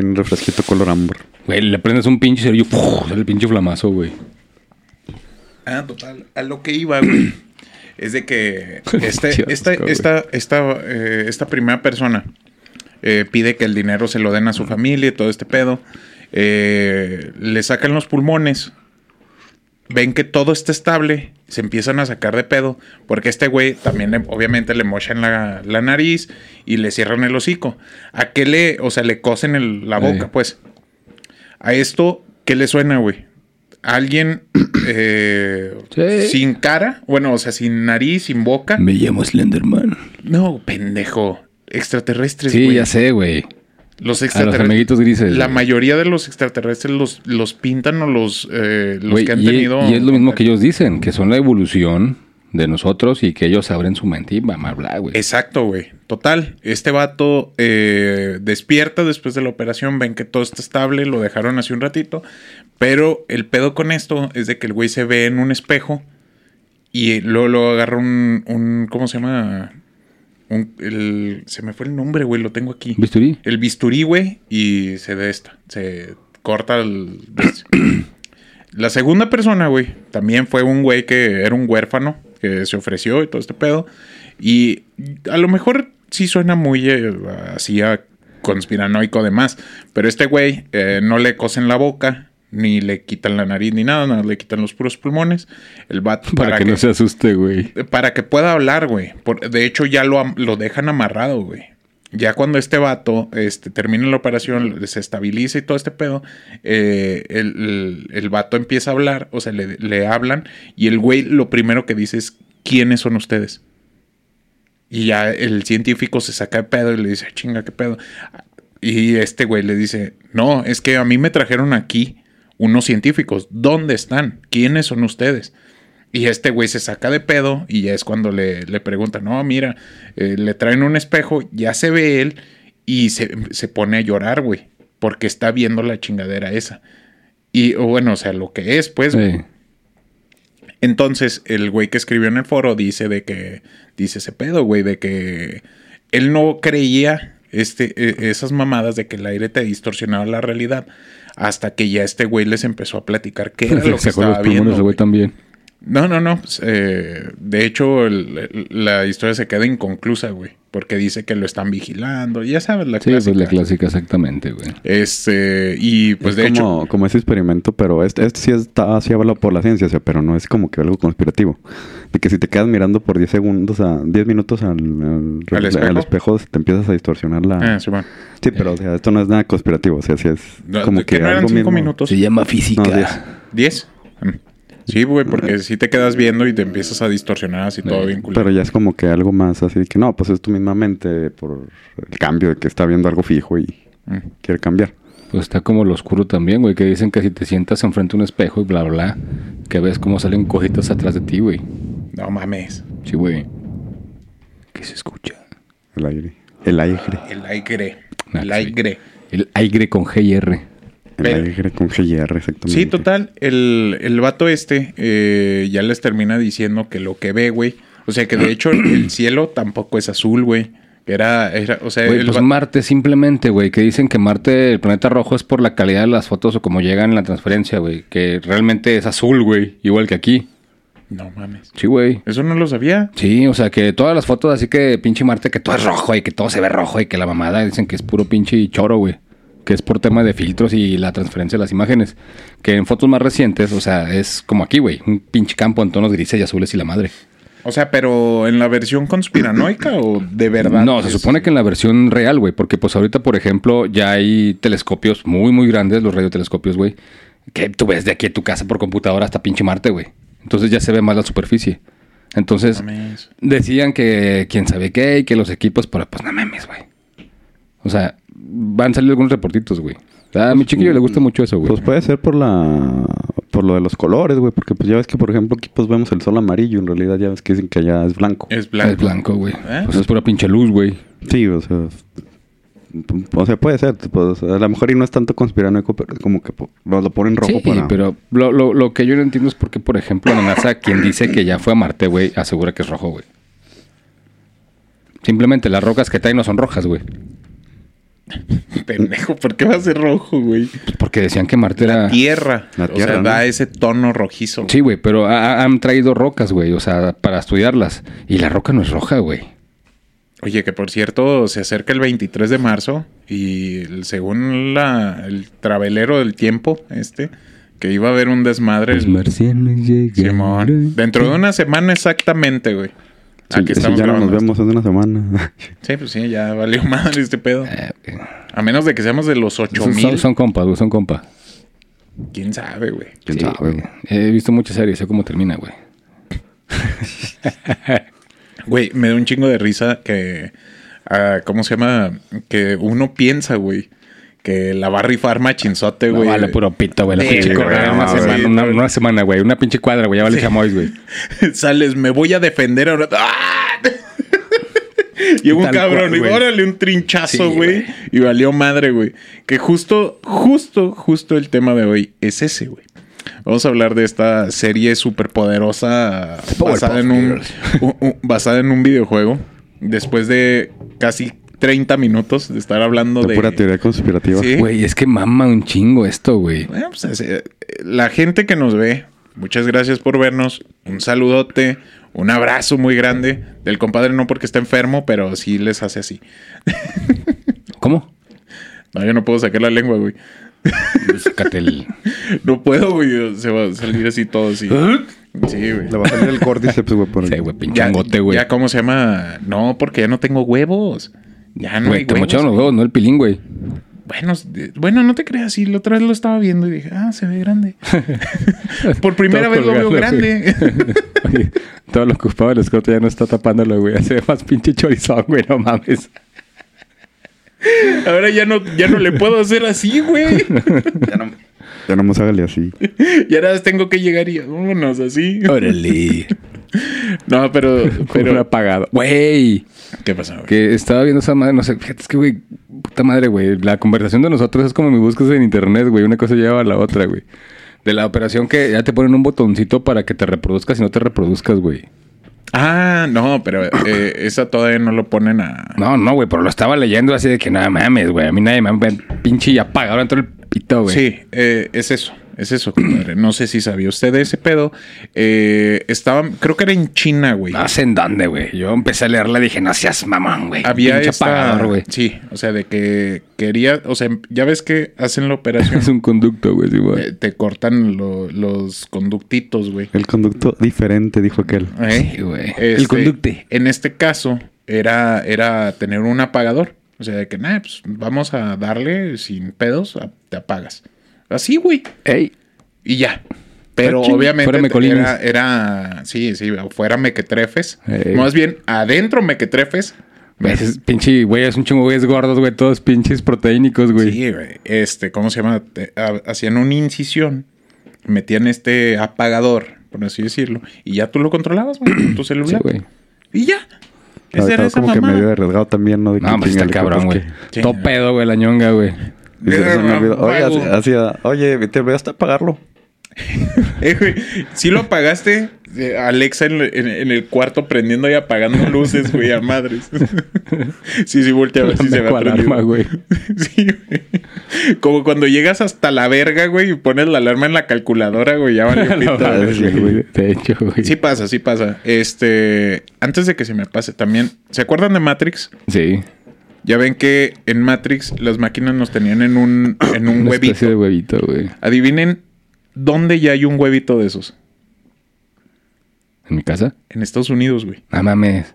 S2: Tiene un refresquito color ámbar.
S1: Güey, le prendes un pinche sale el pinche flamazo, güey.
S3: Ah, total. A lo que iba, güey. es de que este, esta, esta, esta, eh, esta primera persona eh, pide que el dinero se lo den a su familia y todo este pedo. Eh, le sacan los pulmones. Ven que todo está estable. Se empiezan a sacar de pedo. Porque este güey también, le- obviamente, le mochan la, la nariz y le cierran el hocico. ¿A qué le, o sea, le cosen el- la boca, pues? A esto, ¿qué le suena, güey? Alguien eh,
S1: Sí.
S3: sin cara, bueno, o sea, sin nariz, sin boca.
S1: Me llamo Slenderman.
S3: No, pendejo. Extraterrestres,
S1: Sí,
S3: güey.
S1: ya sé, güey.
S3: Los
S1: A los
S3: extraterrestres.
S1: amiguitos grises.
S3: La
S1: güey.
S3: mayoría de los extraterrestres los, los pintan o los, eh, los
S1: Güey,
S3: que han
S1: y,
S3: tenido.
S1: y es lo mismo que ellos dicen, que son la evolución de nosotros y que ellos abren su mente y van a hablar, güey.
S3: Exacto, güey. Total. Este vato eh, despierta después de la operación, ven que todo está estable, lo dejaron hace un ratito. Pero el pedo con esto es de que el güey se ve en un espejo y luego lo agarra un, un ¿cómo se llama? Un- el, se me fue el nombre, güey, lo tengo aquí.
S1: ¿Bisturí?
S3: El bisturí, güey, y se de esta. Se corta el. La segunda persona, güey, también fue un güey que era un huérfano, que se ofreció y todo este pedo. Y a lo mejor sí suena muy eh, así a conspiranoico además. Pero este güey eh, no le cosen la boca, ni le quitan la nariz, ni nada, nada, le quitan los puros pulmones. El vato
S1: Para, que, no se asuste, güey.
S3: para que pueda hablar, güey. De hecho, ya lo, lo dejan amarrado, güey. Ya cuando este vato este, termina la operación, se estabiliza y todo este pedo, eh, el, el- el vato empieza a hablar, o sea, le, le hablan, y el güey lo primero que dice es, ¿quiénes son ustedes? Y ya el científico se saca de pedo y le dice, chinga, ¿qué pedo? Y este güey le dice, no, es que a mí me trajeron aquí unos científicos. ¿Dónde están? ¿Quiénes son ustedes? Y este güey se saca de pedo y ya es cuando le, le preguntan, no, mira, eh, le traen un espejo, ya se ve él y se, se pone a llorar, güey, porque está viendo la chingadera esa. Y bueno, o sea, lo que es, pues.
S1: Sí.
S3: Entonces, el güey que escribió en el foro dice de que, dice ese pedo, güey, de que él no creía este, e- esas mamadas de que el aire te distorsionaba la realidad hasta que ya este güey les empezó a platicar qué era lo que
S1: Se los
S3: estaba viendo.
S1: ese güey. también.
S3: No, no, no. Pues, eh, de hecho, la historia se queda inconclusa, güey. Porque dice que lo están vigilando. Ya sabes la clásica.
S1: Sí, pues la clásica, exactamente, güey.
S3: Este, y pues de
S2: como,
S3: hecho.
S2: Como ese experimento, pero este, este sí está así hablado por la ciencia, o sea, pero no es como que algo conspirativo. De que si te quedas mirando por 10 segundos, a 10 minutos al,
S3: espejo?
S2: te empiezas a distorsionar la.
S3: Ah, sí, bueno.
S2: sí, pero o sea, esto no es nada conspirativo, o sea, sí es. Como que, que
S3: no eran
S2: algo
S3: cinco
S2: mismo.
S3: minutos.
S1: Se llama física.
S3: 10. ¿10? Sí, güey, porque si te quedas viendo y te empiezas a distorsionar así todo
S1: Eh,
S3: bien culero.
S2: Pero ya es como que algo más así que no, pues es tu misma mente por el cambio de que está viendo algo fijo y
S3: Mm.
S2: quiere cambiar.
S1: Pues está como lo oscuro también, güey. Que dicen que si te sientas enfrente de un espejo y bla, bla, bla, que ves cómo salen cositas atrás de ti, güey.
S3: No mames.
S1: Sí, güey. ¿Qué se escucha?
S2: El aire. El aire.
S3: El aire. El
S1: sí.
S3: aire.
S1: El aire con G y R.
S3: Pero-
S2: con GR, exactamente.
S3: Sí, total. El, el vato este eh, ya les termina diciendo que lo que ve, güey. O sea que de hecho el cielo tampoco es azul, güey. Era, era, o sea, el
S1: pues
S3: va-
S1: Marte simplemente, güey, que dicen que Marte, el planeta rojo, es por la calidad de las fotos o como llegan en la transferencia, güey. Que realmente es azul, güey, igual que aquí.
S3: No mames.
S1: Sí, güey.
S3: Eso no lo sabía.
S1: Sí, o sea, que todas las fotos así que pinche Marte, que todo es rojo y que todo se ve rojo y que la mamada dicen que es puro pinche choro, güey. Que es por tema de filtros y la transferencia de las imágenes. Que en fotos más recientes, o sea, es como aquí, güey. Un pinche campo en tonos grises y azules y la madre.
S3: O sea, pero en la versión conspiranoica o de verdad.
S1: No, se supone que en la versión real, güey, porque pues ahorita, por ejemplo, ya hay telescopios muy, muy grandes, los radiotelescopios, güey, que tú ves de aquí a tu casa por computadora hasta pinche Marte, güey. Entonces ya se ve más la superficie. Entonces decían que quién sabe qué y que los equipos, pero pues no mames, güey. O sea, van a salir algunos reportitos, güey. A mi chiquillo le gusta mucho eso, güey.
S2: Pues puede ser por la por lo de los colores, güey, porque pues ya ves que por ejemplo aquí pues vemos el sol amarillo, en realidad ya ves que dicen que allá es blanco.
S3: Es blanco.
S1: Es blanco, güey.
S3: ¿Eh?
S1: Pues es pura pinche luz, güey.
S2: Sí, o sea, o sea, puede ser, pues, a lo mejor y no es tanto conspiranoico, pero es como que po- lo, lo ponen rojo
S1: Sí,
S2: para
S1: pero lo, lo, lo que yo no entiendo es porque, por ejemplo, la NASA, quien dice que ya fue a Marte, güey, asegura que es rojo, güey. Simplemente las rocas que traen no son rojas, güey.
S3: Pendejo, ¿por qué va a ser rojo, güey?
S1: Pues porque decían que Marte era...
S3: Tierra.
S2: La
S3: o
S2: tierra,
S3: sea,
S2: ¿no?
S3: da ese tono rojizo.
S1: Sí, güey, pero ha- ha- han traído rocas, güey, o sea, para estudiarlas. Y la roca no es roja, güey.
S3: Oye, que por cierto, se acerca el 23 de marzo y el- según la, el travelero del tiempo, este, que iba a haber un desmadre.
S1: Los
S3: el-
S1: marcianos llegan.
S3: Simón. Dentro de una semana exactamente, güey.
S2: Sí,
S3: Aquí
S2: ya no nos vemos hace una semana.
S3: Sí, pues sí, ya valió madre este pedo.
S1: Eh.
S3: A menos de que seamos de los
S1: son,
S3: 8000.
S1: son, son compas, güey, son compas.
S3: ¿Quién sabe, güey?
S2: ¿Quién
S1: Sí,
S2: sabe,
S1: güey.
S2: güey?
S1: He visto muchas series, sé cómo termina, güey.
S3: Güey, me da un chingo de risa que. ah, ¿Cómo se llama? Que uno piensa, güey. Que la va a rifar machinzote,
S1: No
S3: güey.
S1: vale puro pito, güey. La
S3: Sí,
S1: pinche
S3: güey,
S1: correa, una,
S3: güey.
S1: semana, una, una semana, güey. Una pinche cuadra, güey. Ya vale
S3: Sí.
S1: chamois, güey.
S3: Sales, me voy a defender ahora. ¡Ah! Llegó un cabrón
S1: cual,
S3: y
S1: güey.
S3: órale un trinchazo, güey. y valió madre, güey. Que justo, justo, justo el tema de hoy es ese, güey. Vamos a hablar de esta serie superpoderosa basada en, un,
S1: Girls.
S3: un- un- basada en un videojuego. Después de casi 30 minutos de estar hablando
S2: De
S3: de...
S2: pura teoría conspirativa.
S3: Sí.
S1: Güey, es que mama un chingo esto, güey.
S3: Bueno, pues, eh, la gente que nos ve, muchas gracias por vernos. Un saludote, un abrazo muy grande. Del compadre no porque está enfermo, pero sí les hace así.
S1: ¿Cómo?
S3: No, yo no puedo sacar la lengua, güey.
S1: Sácate el...
S3: No puedo, güey. Se va a salir así todo así. Sí, güey.
S2: Le va a salir el córdiceps, güey, por
S1: Sí, güey, pinche güey.
S3: ya, ¿cómo se llama? No, porque ya no tengo huevos. Ya no
S1: Güey,
S3: hay
S1: te mocharon los huevos, no el pilín, güey.
S3: Bueno, bueno, no te creas, sí, la otra vez lo estaba viendo y dije, ah, se ve grande. Por primera vez lo veo grande.
S1: Oye, todo lo ocupado el escote ya no está tapándolo, güey. Se ve más pinche chorizón, güey. No mames.
S3: Ahora ya no, ya no le puedo hacer así, güey.
S2: Ya no, Ya nomás hágale así.
S3: Y ahora tengo que llegar y vámonos así.
S1: Órale.
S3: No, pero,
S1: Pero apagado. Güey.
S3: ¿qué güey?
S1: Que estaba viendo esa madre, no sé, fíjate, es que, güey, puta madre, güey. La conversación de nosotros es como mi búsqueda en internet, güey. Una cosa lleva a la otra, güey. De la operación que ya te ponen un botoncito para que te reproduzcas y no te reproduzcas, güey.
S3: Ah, no, pero eh, esa todavía no lo ponen a.
S1: No, no, güey, pero lo estaba leyendo así de que nada mames, güey. A mí nadie me pinche y apagado dentro del pito, güey.
S3: Sí, eh, es eso. Es eso, compadre. No sé si sabía usted de ese pedo. Eh, estaba, creo que era en China, güey.
S1: No sé en dónde, güey. Yo empecé a leerla y dije, no seas mamón, güey.
S3: Había
S1: Pinche
S3: esta,
S1: apagador, güey.
S3: Sí, o sea, de que quería, o sea, ya ves que hacen la operación,
S1: Es un conducto, güey, sí, güey.
S3: eh, te cortan lo- los conductitos, güey.
S2: El conducto diferente, dijo aquel.
S3: ¿Eh?
S1: Sí, güey.
S3: Este,
S1: El conducte.
S3: En este caso, era, era tener un apagador. O sea, de que, nah, pues vamos a darle sin pedos, a- te apagas. Así, güey.
S1: Ey.
S3: Y ya. Pero
S1: ching,
S3: obviamente era, era, sí, sí, fuera mequetrefes.
S1: Ey.
S3: Más bien, adentro mequetrefes.
S1: Güey, ese es pinche, güey, es un chingo güeyes gordos, güey, todos pinches proteínicos, güey.
S3: Sí, güey. Este, ¿cómo se llama? Hacían una incisión, metían este apagador, por así decirlo, y ya tú lo controlabas, güey, con tu
S1: Sí,
S3: celular.
S1: güey.
S3: y ya. Esa era esa
S2: como que
S3: mamada.
S2: medio arriesgado también, ¿no? De que
S1: No, pues está cabrón, güey.
S2: que-
S3: Sí.
S1: Todo pedo, güey, la ñonga, güey.
S2: Y se- se me olvidó. Oye,
S3: Vago.
S2: así- así, oye, te voy hasta apagarlo.
S3: Eh, güey, sí lo apagaste, eh, Alexa en, en- en el cuarto prendiendo y apagando luces, güey, a madres. sí, sí, voltea a ver si se va
S1: alarma, güey.
S3: Sí, güey. Como cuando llegas hasta la verga, güey, y pones la alarma en la calculadora, güey, ya güey.
S1: güey. De hecho, güey.
S3: Sí pasa, sí pasa. Este, antes de que se me pase también, ¿se acuerdan de Matrix?
S1: Sí.
S3: Ya ven que en Matrix las máquinas nos tenían en un, en un
S1: Una
S3: huevito.
S1: especie de huevito, güey.
S3: Adivinen dónde ya hay un huevito de esos.
S1: ¿En mi casa?
S3: En Estados Unidos, güey.
S1: No mames.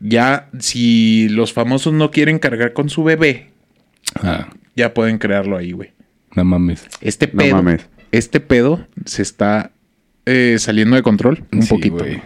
S3: Ya, si los famosos no quieren cargar con su bebé,
S1: Ah,
S3: ya pueden crearlo ahí, güey.
S1: no mames.
S3: Este
S2: No
S3: pedo,
S2: mames.
S3: este pedo se está eh, saliendo de control un
S1: Sí,
S3: poquito.
S1: güey.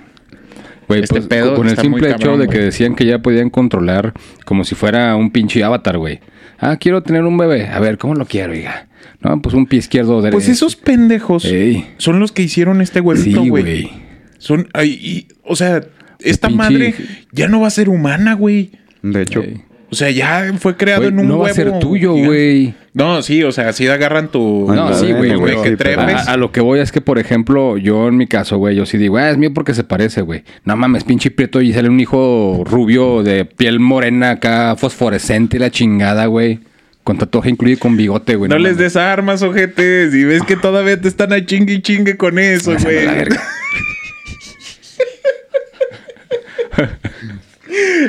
S1: Güey,
S3: Este
S1: pues,
S3: pedo
S1: con el simple hecho
S3: cabrón,
S1: de que decían que ya podían controlar como si fuera un pinche avatar, güey. Ah, quiero tener un bebé. A ver, ¿cómo lo quiero, oiga? No, pues un pie izquierdo derecho.
S3: Pues esos pendejos
S1: Ey.
S3: son los que hicieron este huevito,
S1: Sí,
S3: güey.
S1: güey.
S3: Son, ay, y- o sea, esta
S1: pinche-
S3: madre ya no va a ser humana, güey.
S2: De hecho,
S1: Ey.
S3: O sea, ya fue creado en un
S1: no
S3: huevo.
S1: va a ser tuyo, güey.
S3: No, sí, o sea, sí agarran tu...
S1: No,
S2: no,
S1: sí, güey, güey.
S3: que trepes.
S1: A, a lo que voy es que, por ejemplo, yo en mi caso, güey, yo sí digo, ah, es mío porque se parece, güey. No mames, pinche prieto y sale un hijo rubio de piel morena acá, fosforescente y la chingada, güey. Con tatuaje incluido y con bigote, güey.
S3: No, les
S1: mames.
S3: des armas, ojetes. Y ves que todavía te están a chingue y chingue con eso, güey.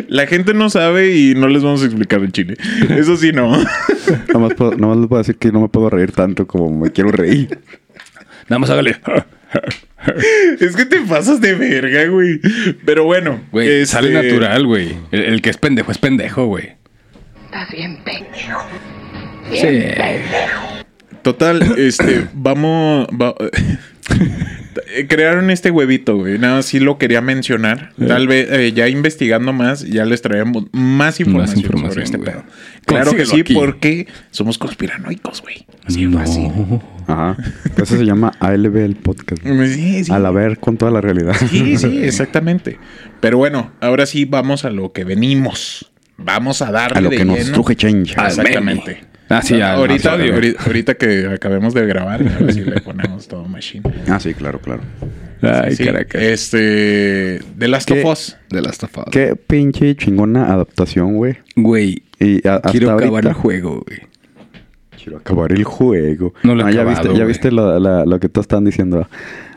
S1: la
S3: gente no sabe y no les vamos a explicar en Chile. Eso sí, no.
S2: nomás, puedo- nomás les puedo decir que no me puedo reír tanto como me quiero reír.
S1: Nada más hágale.
S3: es que te pasas de verga, güey. Pero bueno.
S1: Güey,
S3: este,
S1: sale natural, güey. El, el que es pendejo es pendejo, güey.
S4: Estás bien pendejo.
S1: Sí.
S3: Total, este, vamos. va- crearon este huevito, güey. Nada, más sí lo quería mencionar. Tal vez eh, ya investigando más, ya les traemos más información,
S1: información,
S3: sobre este
S1: güey.
S3: pedo. Claro que sí,
S1: aquí.
S3: porque somos conspiranoicos, güey. Así
S1: No.
S3: fácil.
S2: Ajá. Eso se llama ALB el podcast.
S3: Sí, sí.
S2: A la ver con toda la realidad.
S3: Sí, sí, exactamente. Pero bueno, ahora sí vamos a lo que venimos. Vamos a darle
S2: A lo
S3: de
S2: que nos
S3: lleno.
S2: truje change.
S1: Al
S3: Exactamente.
S1: Ah, sí, al
S3: ahorita,
S1: episodio.
S3: ahorita, ahorita que acabemos de grabar, a ver si le ponemos todo machine.
S2: Ah, sí, claro, claro.
S1: Ay,
S3: Sí,
S1: Caracas.
S3: Este. The Last
S2: ¿Qué?
S3: of Us.
S1: De Last of Us.
S2: Qué pinche chingona adaptación, güey.
S1: Güey,
S2: Y a- hasta
S1: quiero acabar
S2: ahorita-
S1: el juego, güey.
S2: Quiero acabar el juego.
S1: No lo he
S2: ya
S1: acabado,
S2: viste, ya viste lo, la- lo que todos están diciendo.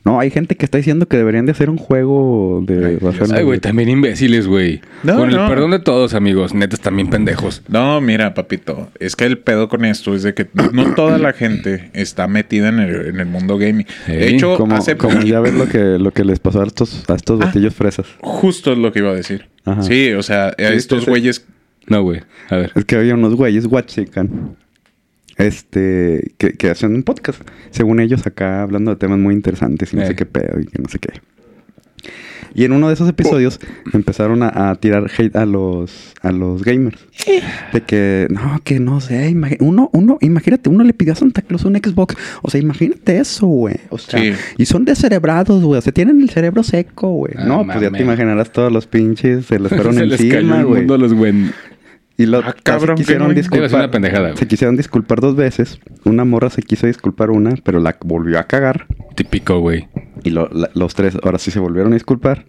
S2: No, hay gente que está diciendo que deberían de hacer un juego de...
S1: Ay, güey, también imbéciles, güey.
S3: No,
S1: Con
S3: no.
S1: el perdón de todos, amigos. Netas también pendejos.
S3: No, mira, papito. Es que el pedo con esto es de que no toda la gente está metida en el, en el mundo gaming. De hecho,
S2: como,
S3: hace
S2: como ya ves lo que, lo que les pasó a estos, a estos
S3: Ah.
S2: batillos fresas.
S3: justo es lo que iba a decir.
S2: Ajá.
S3: Sí, o sea, a estos güeyes.
S1: No, güey. A ver.
S2: Es que había unos güeyes, Watchican, este, que, que hacen un podcast. Según ellos, acá hablando de temas muy interesantes y no
S1: Eh.
S2: sé qué pedo y que no sé qué. Y en uno de esos episodios empezaron a, a tirar hate a los, a los gamers. De que, no, que no sé, uno, uno, imagínate, uno le pidió a Santa Claus un Xbox. O sea, imagínate eso, güey. O sea,
S3: Sí.
S2: y son descerebrados, güey. O sea, tienen el cerebro seco, güey.
S1: Ah,
S2: no, pues ya te imaginarás todos los pinches, se les fueron
S1: Se
S2: encima, güey. Y lo,
S3: Ah, cabrón,
S2: se quisieron disculpar.
S1: una pendejada, güey.
S2: se quisieron disculpar dos veces. Una morra se quiso disculpar una, pero la volvió a cagar.
S1: Típico, güey.
S2: Y lo- la- los tres ahora sí se volvieron a disculpar.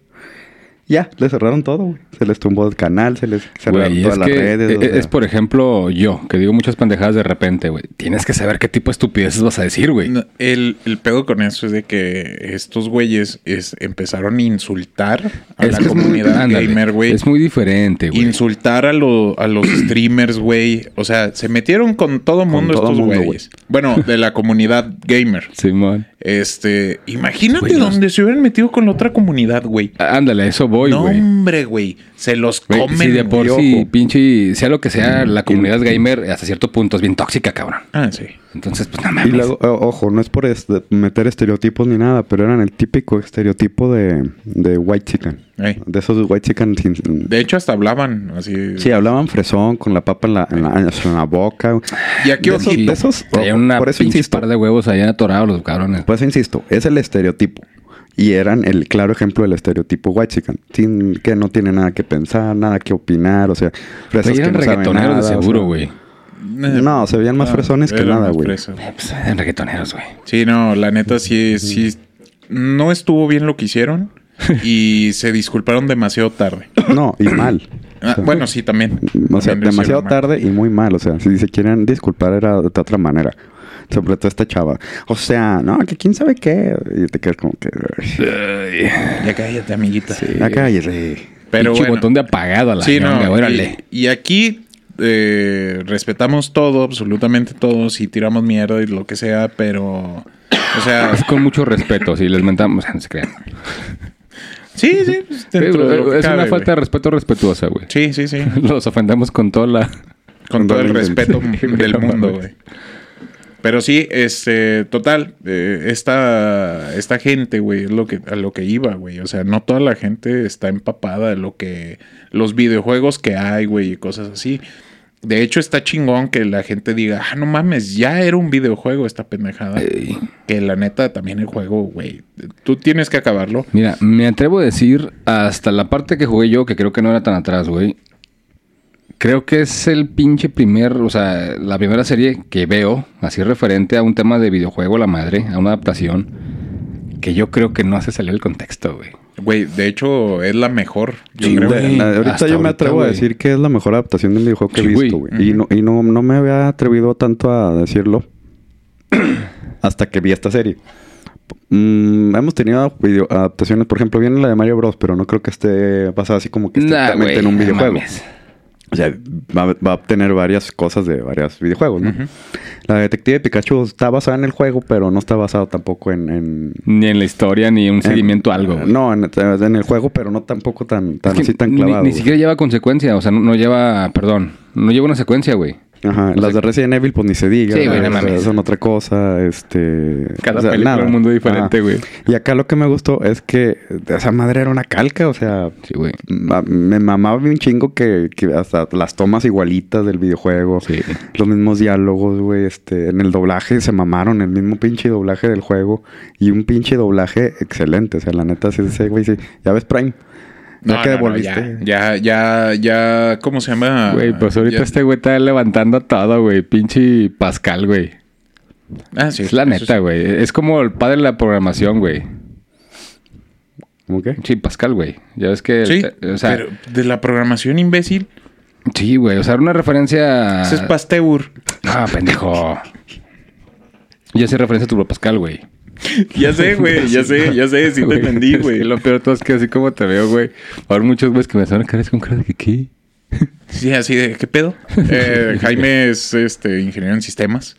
S2: Ya, le cerraron todo, güey. Se les tumbó el canal, se les cerraron
S1: Güey,
S2: todas
S1: es
S2: las
S1: que
S2: redes.
S1: e-
S2: o sea.
S1: es por ejemplo yo, que digo muchas pendejadas de repente, güey. Tienes que saber qué tipo de estupideces vas a decir, güey.
S3: No, El, el pedo con eso es de que estos güeyes es- empezaron a insultar a
S1: Es
S3: la
S1: muy-
S3: comunidad
S1: ándale,
S3: gamer, güey.
S1: Es muy diferente, güey.
S3: Insultar a, lo- a los streamers, güey. O sea, se metieron con todo mundo
S2: todo
S3: estos güeyes. Bueno, de la comunidad gamer.
S1: Simón.
S3: Este, imagínate
S1: los-
S3: donde se hubieran metido con la otra comunidad, güey.
S1: Ándale, eso voy,
S3: no,
S1: güey.
S3: hombre, güey. Se los
S1: Güey,
S3: comen.
S1: si de por sí,
S2: ojo.
S1: pinche, sea lo que sea, la comunidad gamer hasta cierto punto es bien tóxica, cabrón.
S3: Ah, sí.
S1: Entonces, pues no
S2: Y
S1: mames.
S2: luego, ojo, no es por este- meter estereotipos ni nada, pero eran el típico estereotipo de, de white chicken.
S3: Ey.
S2: De esos white chicken sin...
S3: De hecho, hasta hablaban así.
S2: Sí, hablaban fresón con la papa en la, en la, en la boca.
S3: Y aquí
S2: de esos,
S1: Sí,
S2: de esos-
S1: traían una
S2: por eso insisto.
S1: par de huevos allá atorados los cabrones.
S2: Pues insisto, es el estereotipo. Y eran el claro ejemplo del estereotipo white chicken. Sin que no tiene nada que pensar, nada que opinar, o sea, fresas que
S1: eran
S2: no saben nada,
S1: de seguro, güey.
S3: Eh,
S2: No, se veían más
S3: ah,
S2: fresones que nada, güey.
S1: Eh, pues, eran reggaetoneros, güey.
S3: Sí, no, la neta sí, sí. No estuvo bien lo que hicieron. y se disculparon demasiado tarde.
S2: No, y mal.
S3: Ah, bueno, sí, también.
S2: O sea, demasiado tarde y muy mal. O sea, si se quieren disculpar era de otra manera. Sobre todo esta chava. O sea, no, que quién sabe qué. Y te quedas como que...
S3: Ya cállate, amiguita.
S2: Ya cállese.
S3: Pero
S1: Pinche
S3: bueno.
S1: botón de apagado a la
S3: Sí, no.
S1: órale.
S3: Y, y aquí eh, respetamos todo, absolutamente todo. Si tiramos mierda y lo que sea, pero. O sea,
S1: Es con mucho respeto, si les mentamos, no se crean.
S3: sí, sí. pues,
S1: Sí,
S3: dentro de lo que
S1: es
S3: cabe,
S1: una falta de respeto respetuosa, güey.
S3: Sí, sí, sí.
S1: Los ofendemos con toda la...
S3: Con todo el
S2: Con todo el
S3: respeto
S1: Sí,
S3: del mundo, güey. Pero sí, este, total, eh, esta, esta gente, güey, es lo que, a lo que iba, güey. O sea, no toda la gente está empapada de lo que, los videojuegos que hay, güey, y cosas así. De hecho, está chingón que la gente diga, ah, no mames, ya era un videojuego esta pendejada.
S1: Ey.
S3: Que la neta también el juego, güey, tú tienes que acabarlo.
S1: Mira, me atrevo a decir hasta la parte que jugué yo, que creo que no era tan atrás, güey. Creo que es el pinche primer, o sea, la primera serie que veo, así referente a un tema de videojuego, la madre, a una adaptación, que yo creo que no hace salir el contexto, güey.
S3: Güey, de hecho, es la mejor, yo
S1: Sí,
S3: creo.
S1: güey.
S2: La- ahorita yo me atrevo a decir que es la mejor adaptación de un videojuego que he
S1: güey.
S2: visto, güey. Y, no, y no, no me había atrevido tanto a decirlo hasta que vi esta serie. Mm, hemos tenido video- adaptaciones, por ejemplo, viene la de Mario Bros, pero no creo que esté basada así como que
S1: Nah,
S2: en un
S1: no
S2: videojuego.
S1: mames.
S2: O sea, va, va a obtener varias cosas de varios videojuegos, ¿no? La Detective Pikachu está basada en el juego, pero no está basado tampoco en... en-
S1: Ni en la historia, ni un
S2: en-
S1: seguimiento a algo, güey.
S2: No, en, en el juego, pero no tampoco tan, tan
S1: Es que
S2: así tan clavado.
S1: Ni, siquiera lleva consecuencia, o sea, no, no lleva, perdón, no lleva una secuencia, güey.
S2: Ajá, las de Resident Evil, pues ni se diga.
S1: Sí, güey, no mames.
S2: son otra cosa, este...
S1: Cada
S2: o sea,
S1: película un mundo diferente,
S2: Ajá.
S1: güey.
S2: Y acá lo que me gustó es que esa madre era una calca, o sea...
S1: Sí, güey.
S2: Me mamaba un chingo que, que hasta las tomas igualitas del videojuego.
S1: Sí.
S2: Los mismos diálogos, güey. Este, en el doblaje se mamaron el mismo pinche doblaje del juego. Y un pinche doblaje excelente. O sea, la neta, sí, sí, güey, sí. Ya ves Prime. Ya
S3: No,
S2: que
S3: no, no,
S2: devolviste.
S3: ya, ya, ya, ya, ¿cómo se llama?
S1: Güey, pues ahorita
S3: Ya-
S1: este güey está levantando todo, güey. Pinche Pascal, güey.
S3: Ah, sí.
S1: Es la
S3: eso
S1: neta,
S3: sí.
S1: güey. Es como el padre de la programación, güey.
S2: ¿Cómo qué?
S1: Sí, Pascal, güey. Ya ves que...
S3: Sí,
S1: o sea,
S3: pero de la programación imbécil,
S1: sí, güey. O sea, era una referencia...
S3: ese es Pasteur.
S1: Ah, pendejo. Ya sé referencia a tu Pascal, güey.
S3: Ya sé, güey, ya sé, ya sé, sí te
S1: Güey,
S3: entendí,
S1: es
S3: güey.
S1: que lo peor todo es que así como te veo, güey. Ahora muchos güeyes que me hacen cara con cara de que qué.
S3: Sí, así de, ¿qué pedo? Eh, Jaime es este ingeniero en sistemas.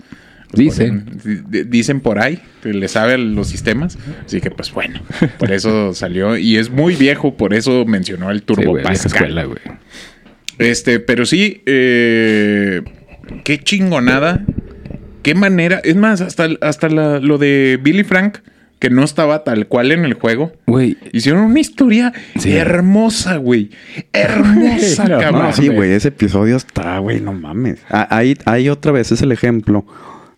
S1: Dicen.
S3: Di- di- Dicen por ahí que le sabe los sistemas. Así que, pues bueno, por eso salió. Y es muy viejo, por eso mencionó el
S1: Sí,
S3: Turbo
S1: güey, vieja
S3: Pascal.
S1: escuela, güey.
S3: Este, pero sí, eh, qué chingonada. Qué manera. Es más, hasta, hasta la- lo de Billy Frank que no estaba tal cual en el juego.
S1: Güey,
S3: Hicieron una historia
S1: Sí.
S3: hermosa, güey. Hermosa, cabrón.
S2: No, sí, güey, ese episodio está, güey, no mames. Ah, Ahí, ahí otra vez es el ejemplo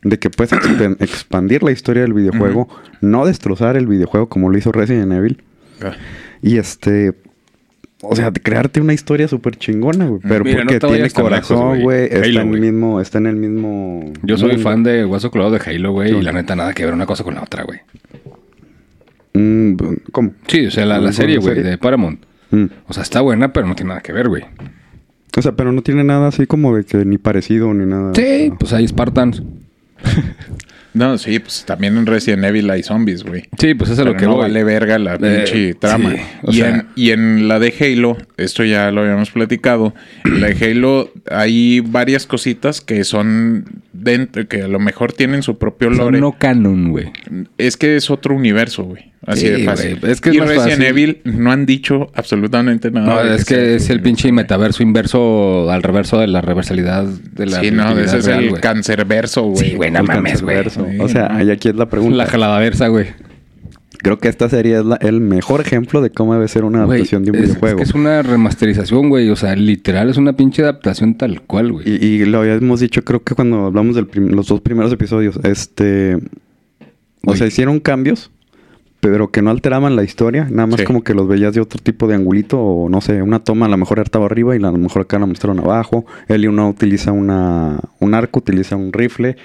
S2: de que puedes expandir la historia del videojuego, no destrozar el videojuego como lo hizo Resident Evil.
S3: Ah,
S2: Y este. O sea, crearte una historia súper chingona, güey. Pero
S1: Mira, no
S2: porque
S1: te
S2: tiene corazón,
S1: güey.
S2: Está,
S1: Halo,
S2: en el mismo, está en el mismo.
S1: yo soy
S2: mundo.
S1: fan de Hueso Colorado de Halo, güey.
S2: Sí,
S1: y la neta, nada que ver una cosa con la otra, güey.
S2: Mm, ¿Cómo?
S1: Sí, o sea, la, la
S2: ¿Con
S1: serie, güey, de Paramount.
S2: Mm.
S1: O sea, está buena, pero no tiene nada que ver, güey.
S2: O sea, pero no tiene nada así como de que ni parecido ni nada.
S1: Sí,
S2: No.
S1: pues hay Spartans.
S3: No, sí, pues también en Resident Evil hay zombies, güey.
S1: Sí, pues eso es lo que
S3: no
S1: voy.
S3: vale verga la pinche
S1: Eh,
S3: trama.
S1: sí,
S3: y,
S1: sea-
S3: en, y en la de Halo, esto ya lo habíamos platicado, en la de Halo hay varias cositas que son dentro, que a lo mejor tienen su propio
S1: Son
S3: lore.
S1: no canon, güey.
S3: Es que es otro universo, güey. Así
S1: Sí,
S3: de fácil.
S1: Es que es
S3: y
S1: más
S3: Resident
S1: fácil.
S3: Evil no han dicho absolutamente nada.
S1: No, es que es el pinche metaverso inverso al reverso de la reversalidad de la.
S3: Sí, no, ese es
S1: real,
S3: el
S1: güey.
S3: cancerverso, güey.
S1: Sí, güey, no mames, güey.
S2: O sea, ahí aquí es la pregunta.
S1: La jalaversa, güey.
S2: Creo que esta serie es la- el mejor ejemplo de cómo debe ser una adaptación de un
S1: es,
S2: videojuego.
S1: es que es una remasterización, güey. O sea, literal es una pinche adaptación tal cual, güey.
S2: Y, y lo habíamos dicho, creo que cuando hablamos de los dos primeros episodios, este. O sea, hicieron cambios, pero que no alteraban la historia, nada más
S3: Sí.
S2: como que los veías de otro tipo de angulito, o no sé, una toma a lo mejor estaba arriba y a lo mejor acá la mostraron abajo. Él y uno utiliza una, un arco, utiliza un rifle,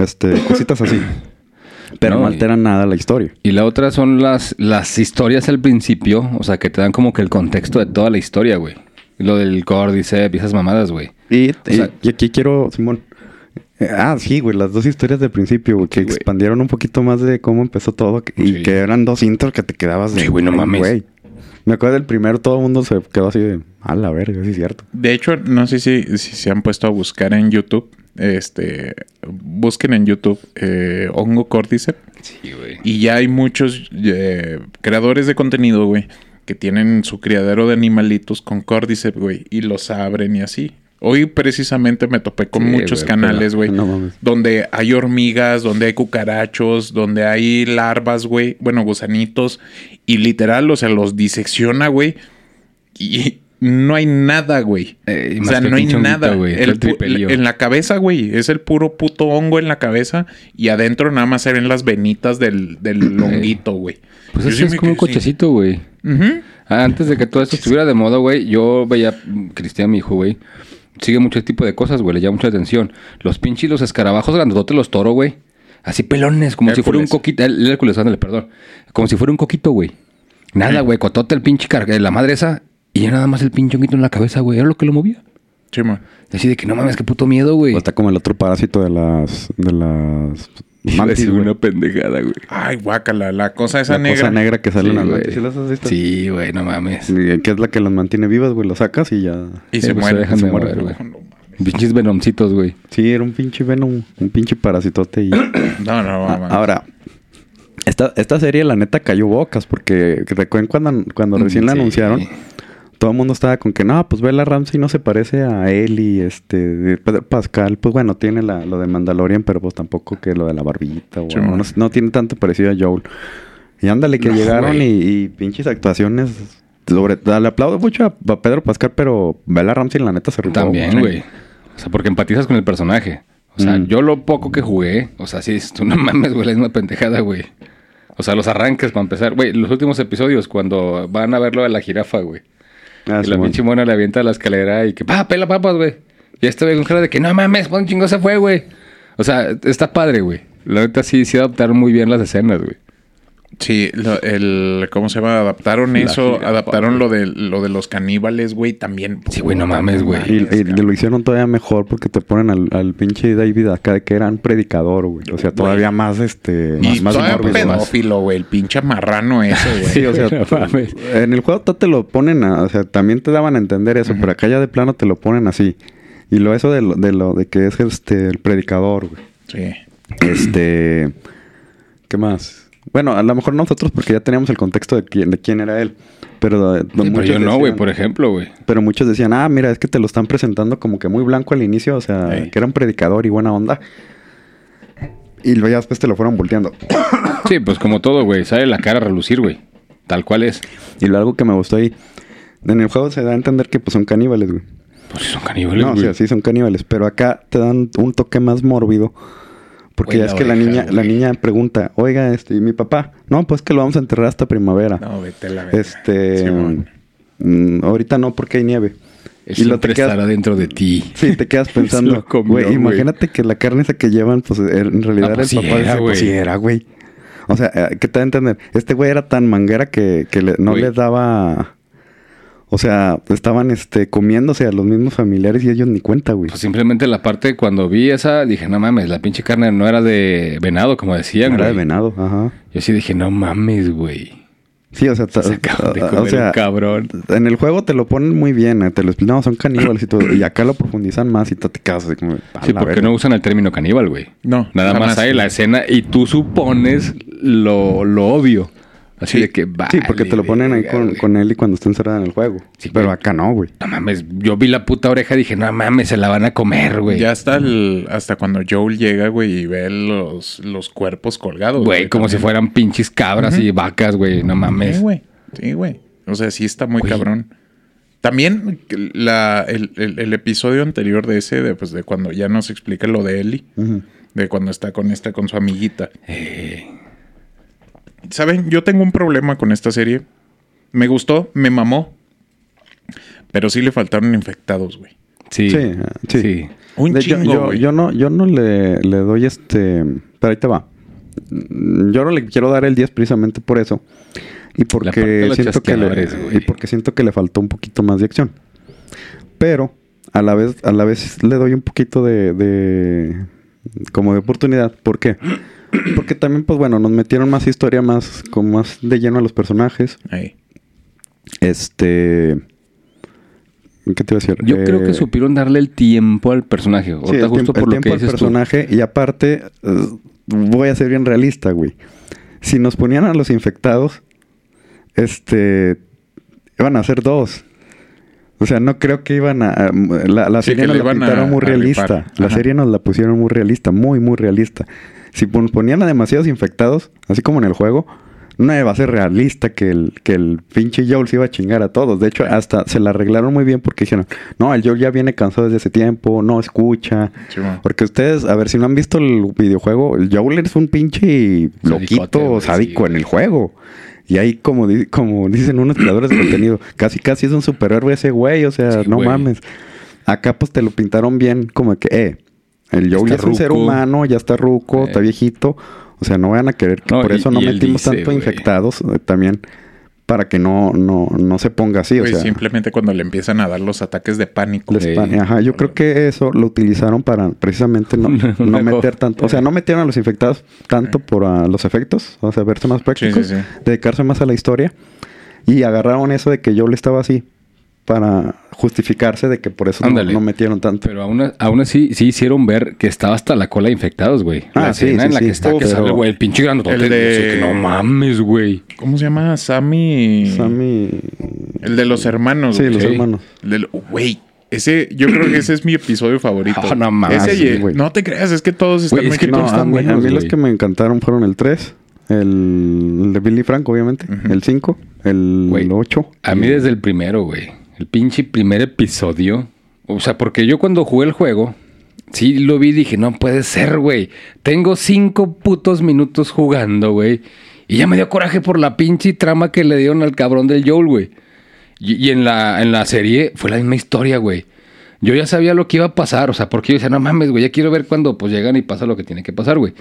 S2: este, cositas así. Pero no,
S1: No, y-
S2: alteran nada la historia.
S1: Y la otra son las, las historias al principio, o sea, que te dan como que el contexto de toda la historia, güey. Lo del Cordyceps y esas mamadas, güey.
S2: Y, y-
S1: sea-
S2: y aquí quiero, Simón. Ah, sí, güey, las dos historias del principio, güey, que
S1: Sí, güey.
S2: expandieron un poquito más de cómo empezó todo y
S1: Sí.
S2: que eran dos intros que te quedabas de.
S1: Sí, güey, no
S2: "Ay,
S1: mames".
S2: güey". Me acuerdo del primero, todo el mundo se quedó así de. A la verga, sí es cierto.
S3: De hecho, no sé si, si se han puesto a buscar en YouTube. Este, busquen en YouTube eh, hongo cordyceps.
S1: Sí, güey.
S3: Y ya hay muchos eh, creadores de contenido, güey, que tienen su criadero de animalitos con cordyceps, güey, y los abren y así. Hoy precisamente me topé con
S1: Sí,
S3: muchos canales, güey,
S2: no
S3: donde hay hormigas, donde hay cucarachos, donde hay larvas, güey, bueno, gusanitos, y literal, o sea, los disecciona, güey, y no hay nada, güey.
S1: Eh,
S3: o sea, no hay nada.
S1: güey,
S3: en la cabeza, güey, es el puro puto hongo en la cabeza, y adentro nada más se ven las venitas del, del honguito, güey.
S1: Pues
S3: Yo
S1: es,
S3: sí
S1: es
S3: me
S1: como un cochecito, güey. Antes de que todo esto estuviera de moda, güey, yo veía, mm, Cristian, mi hijo, güey, sigue mucho este tipo de cosas, güey, le llama mucha atención. Los pinches, los escarabajos grandotes, los toro, güey. Así pelones, como si fuera un coquito. El, Hércules, ándale, perdón. Como si fuera un coquito, güey. Nada, güey, cotote el pinche carga, la madre esa. Y ya nada más el pinche honguito en la cabeza, güey. Era lo que lo movía.
S3: Sí, man.
S1: Así de que no mames, qué puto miedo, güey.
S2: O está como el otro parásito de las. de las. Mantis,
S1: decir
S2: güey.
S1: una pendejada, güey.
S3: Ay, guácala, la cosa esa
S2: La
S3: negra.
S2: cosa negra que sale
S1: Sí,
S2: en las mantis. ¿Sí las has visto?
S1: Sí, güey, no mames.
S2: Que es la que las mantiene vivas, güey. Lo sacas y ya.
S3: Y
S1: Sí,
S3: se
S1: pues
S3: muere.
S1: dejan
S3: se
S1: de
S3: muere,
S1: mover, güey.
S3: No, no,
S1: Pinches venomcitos, güey.
S2: Sí, era un pinche venom, un pinche parasitote. Y...
S3: No, no,
S2: Ah,
S3: mames.
S2: Ahora, esta, esta serie la neta cayó bocas porque recuerden cuando, cuando recién la
S1: Sí.
S2: anunciaron, todo el mundo estaba con que no, pues Bella Ramsey no se parece a él y este Pedro Pascal, pues bueno, tiene la, lo de Mandalorian, pero pues tampoco que lo de la barbita o no, tiene tanto parecido a Joel. Y ándale que
S1: No,
S2: llegaron y, y pinches actuaciones sobre le aplaudo mucho a, a Pedro Pascal, pero Bella Ramsey la neta se rifó.
S1: También, güey. O sea, porque empatizas con el personaje. O sea,
S2: Mm.
S1: yo lo poco que jugué, o sea, sí, tú no mames, güey, es una pendejada, güey. O sea, los arranques para empezar. Güey, los últimos episodios, cuando van a ver lo de la jirafa, güey.
S2: Ah,
S1: y la pinche mona le avienta a la escalera y que, pa, pela papas, güey. Y este güey con cara de que, no mames, un chingo se fue, güey. O sea, está padre, güey. La neta sí, sí adaptaron muy bien las escenas, güey.
S3: Sí, lo- el, ¿cómo se llama? Adaptaron
S1: La
S3: eso, adaptaron lo de, lo de los caníbales, güey, también.
S1: Sí, güey, no mames, güey.
S2: Y, y lo hicieron todavía mejor porque te ponen al, al pinche David acá de que era un predicador, güey. O sea, todavía más este.
S3: Y
S2: más, más
S3: todavía
S2: más-
S3: pedófilo, güey, el pinche marrano ese, güey.
S2: Sí, o sea,
S1: No mames.
S2: en el juego todo te lo ponen, a- o sea, también te daban a entender eso, pero acá ya de plano te lo ponen así. Y lo eso de lo de, lo, de que es este el predicador, güey.
S3: Sí.
S2: Este, ¿qué más? Bueno, a lo mejor nosotros porque ya teníamos el contexto de quién, de quién era él. Pero,
S1: Sí, pero yo no, güey, por ejemplo, güey.
S2: Pero muchos decían, ah, mira, es que te lo están presentando como que muy blanco al inicio, o sea, que era un predicador y buena onda. Y luego ya después te lo fueron volteando.
S1: Sí, pues como todo, güey. Sale la cara a relucir, güey. Tal cual es.
S2: Y lo algo que me gustó ahí, en el juego se da a entender que pues son caníbales, güey.
S1: Pues sí son caníbales,
S2: No, o
S1: güey.
S2: sea, sí son caníbales, pero acá te dan un toque más mórbido. Porque ya es que la niña, la niña pregunta, oiga, este, ¿y mi papá? No, pues que lo vamos a enterrar hasta primavera.
S3: No, vete a la verga.
S2: este,
S3: Simón.
S2: mm, ahorita no porque hay nieve.
S1: Él
S2: y lo te quedas-
S1: estará dentro de ti.
S2: Sí, te quedas pensando, güey, imagínate que la carne esa que llevan, pues en realidad
S1: Ah,
S2: era
S1: pues
S2: el
S1: sí
S2: papá de
S1: era,
S2: ese, pues,
S1: güey.
S2: sí era, güey. O sea, eh, ¿qué te da a entender? Este güey era tan manguera que, que le- no
S1: Güey.
S2: le daba... O sea, estaban este, comiéndose a los mismos familiares y ellos ni cuenta, güey.
S1: Pues simplemente la parte cuando vi esa, dije, no mames, la pinche carne no era de venado, como decían,
S2: Era de
S1: güey.
S2: venado, ajá.
S1: Yo sí dije, no mames, güey.
S2: Sí, o sea,
S1: Se de comer
S2: o sea,
S1: un cabrón.
S2: en el juego te lo ponen muy bien, eh, te lo explican, no, son caníbales y todo, y acá lo profundizan más y te quedas así como, a
S1: Sí, porque
S2: verga.
S1: no usan el término caníbal, güey.
S3: No,
S1: Nada
S3: jamás.
S1: más hay la escena y tú supones lo, lo obvio. Así
S3: Sí.
S1: de que
S2: Sí, porque te lo ponen ahí con, con él y cuando está encerrada en el juego.
S1: Sí,
S2: Pero acá no, güey.
S1: No mames, yo vi la puta oreja y dije, no mames, se la van a comer, güey.
S3: Ya hasta el, hasta cuando Joel llega, güey, y ve los, los cuerpos colgados.
S1: Güey, como si fueran pinches cabras y vacas, güey. No mames.
S3: Sí, güey. Sí, güey. O sea, sí está muy
S1: Güey.
S3: cabrón. También la, el, el- el episodio anterior de ese, de, pues, de cuando ya nos explica lo de Ellie, de cuando está con esta, con su amiguita.
S1: Eh,
S3: ¿Saben? Yo tengo un problema con esta serie. Me gustó, me mamó. Pero sí le faltaron infectados, güey.
S1: sí,
S2: Sí, sí.
S1: sí.
S3: Un
S2: De-
S3: chingo,
S2: yo,
S3: güey.
S2: yo no, yo no le, le doy este. Pero ahí te va. Yo no le quiero dar el 10 precisamente por eso. Y porque siento que le, y porque siento que le faltó un poquito más de acción. Pero a la vez, a la vez le doy un poquito de, de como de oportunidad. ¿Por qué? Porque también, pues bueno, nos metieron más historia, más, con más de lleno a los personajes.
S3: Ahí.
S2: Este. ¿Qué te iba a decir?
S1: Yo creo
S2: Eh,
S1: que supieron darle el tiempo al personaje.
S2: Sí,
S1: Ahorita
S2: el
S1: justo
S2: tiempo,
S1: por
S2: el
S1: lo
S2: tiempo
S1: que
S2: al
S1: dices tú.
S2: personaje. Y aparte, eh, voy a ser bien realista, güey. Si nos ponían a los infectados, este, iban a ser dos. O sea, no creo que iban a... a- La, la
S3: Sí,
S2: serie nos la
S3: a-
S2: pintaron muy realista. La serie nos la pusieron muy realista, muy, muy realista. Si pon- ponían a demasiados infectados, así como en el juego, no iba a ser realista que el, que el pinche Joel se iba a chingar a todos. De hecho, hasta se la arreglaron muy bien porque dijeron, no, el Joel ya viene cansado desde ese tiempo, no escucha. Porque ustedes, a ver, si no han visto el videojuego, el Joel es un pinche loquito sádico
S1: sí,
S2: en el juego. Y ahí, como, di- como dicen unos creadores de contenido, casi casi es un superhéroe ese güey, o sea,
S1: Sí,
S2: no
S1: güey.
S2: mames. Acá pues te lo pintaron bien, como que, eh, el Joel ya es un ser humano, ya está ruco,
S1: Eh.
S2: está viejito. O sea, no van a querer que
S1: No,
S2: por
S1: y-
S2: eso no metimos
S1: dice,
S2: tanto infectados eh, también, para que no, no, no se ponga así, o sea.
S3: simplemente cuando le empiezan a dar los ataques de pánico.
S2: Ajá, yo creo que eso lo utilizaron para precisamente no, no meter tanto, o sea, no metieron a los infectados tanto por ah, los efectos, o sea, verse más prácticos,
S3: sí, sí.
S2: dedicarse más a la historia y agarraron eso de que yo le estaba así para justificarse de que por eso no, no metieron tanto.
S1: Pero aún, aún así sí hicieron ver que estaba hasta la cola de infectados, güey.
S2: Ah,
S1: la
S2: sí,
S1: escena
S2: sí,
S1: en la
S2: sí.
S1: que está, que
S2: Uf,
S1: sale,
S2: pero-
S1: güey, el pinche grandote.
S3: El de-
S1: que no mames, güey.
S3: ¿Cómo se llama? Sammy.
S2: Sammy,
S3: El de los hermanos.
S2: sí,
S3: güey.
S2: los hermanos.
S3: El Güey, ese, yo creo que ese es mi episodio favorito.
S1: Ah, no mames,
S3: Ese no te creas, es que todos están
S1: Güey, es
S3: muy
S1: que
S2: No,
S1: todos
S2: a
S1: están
S2: mí, a
S1: buenos,
S2: mí los que me encantaron fueron el 3, el, el de Billy Frank, obviamente, el 5, el
S1: Güey,
S2: 8.
S1: A mí desde el primero, güey. El pinche primer episodio. O sea, porque yo cuando jugué el juego, sí lo vi y dije, no puede ser, güey. Tengo cinco putos minutos jugando, güey. Y ya me dio coraje por la pinche trama que le dieron al cabrón del Joel, güey. Y, en, la, en la serie fue la misma historia, güey. Yo ya sabía lo que iba a pasar, o sea, porque yo decía, no mames, güey, ya quiero ver cuando pues llegan y pasa lo que tiene que pasar, güey.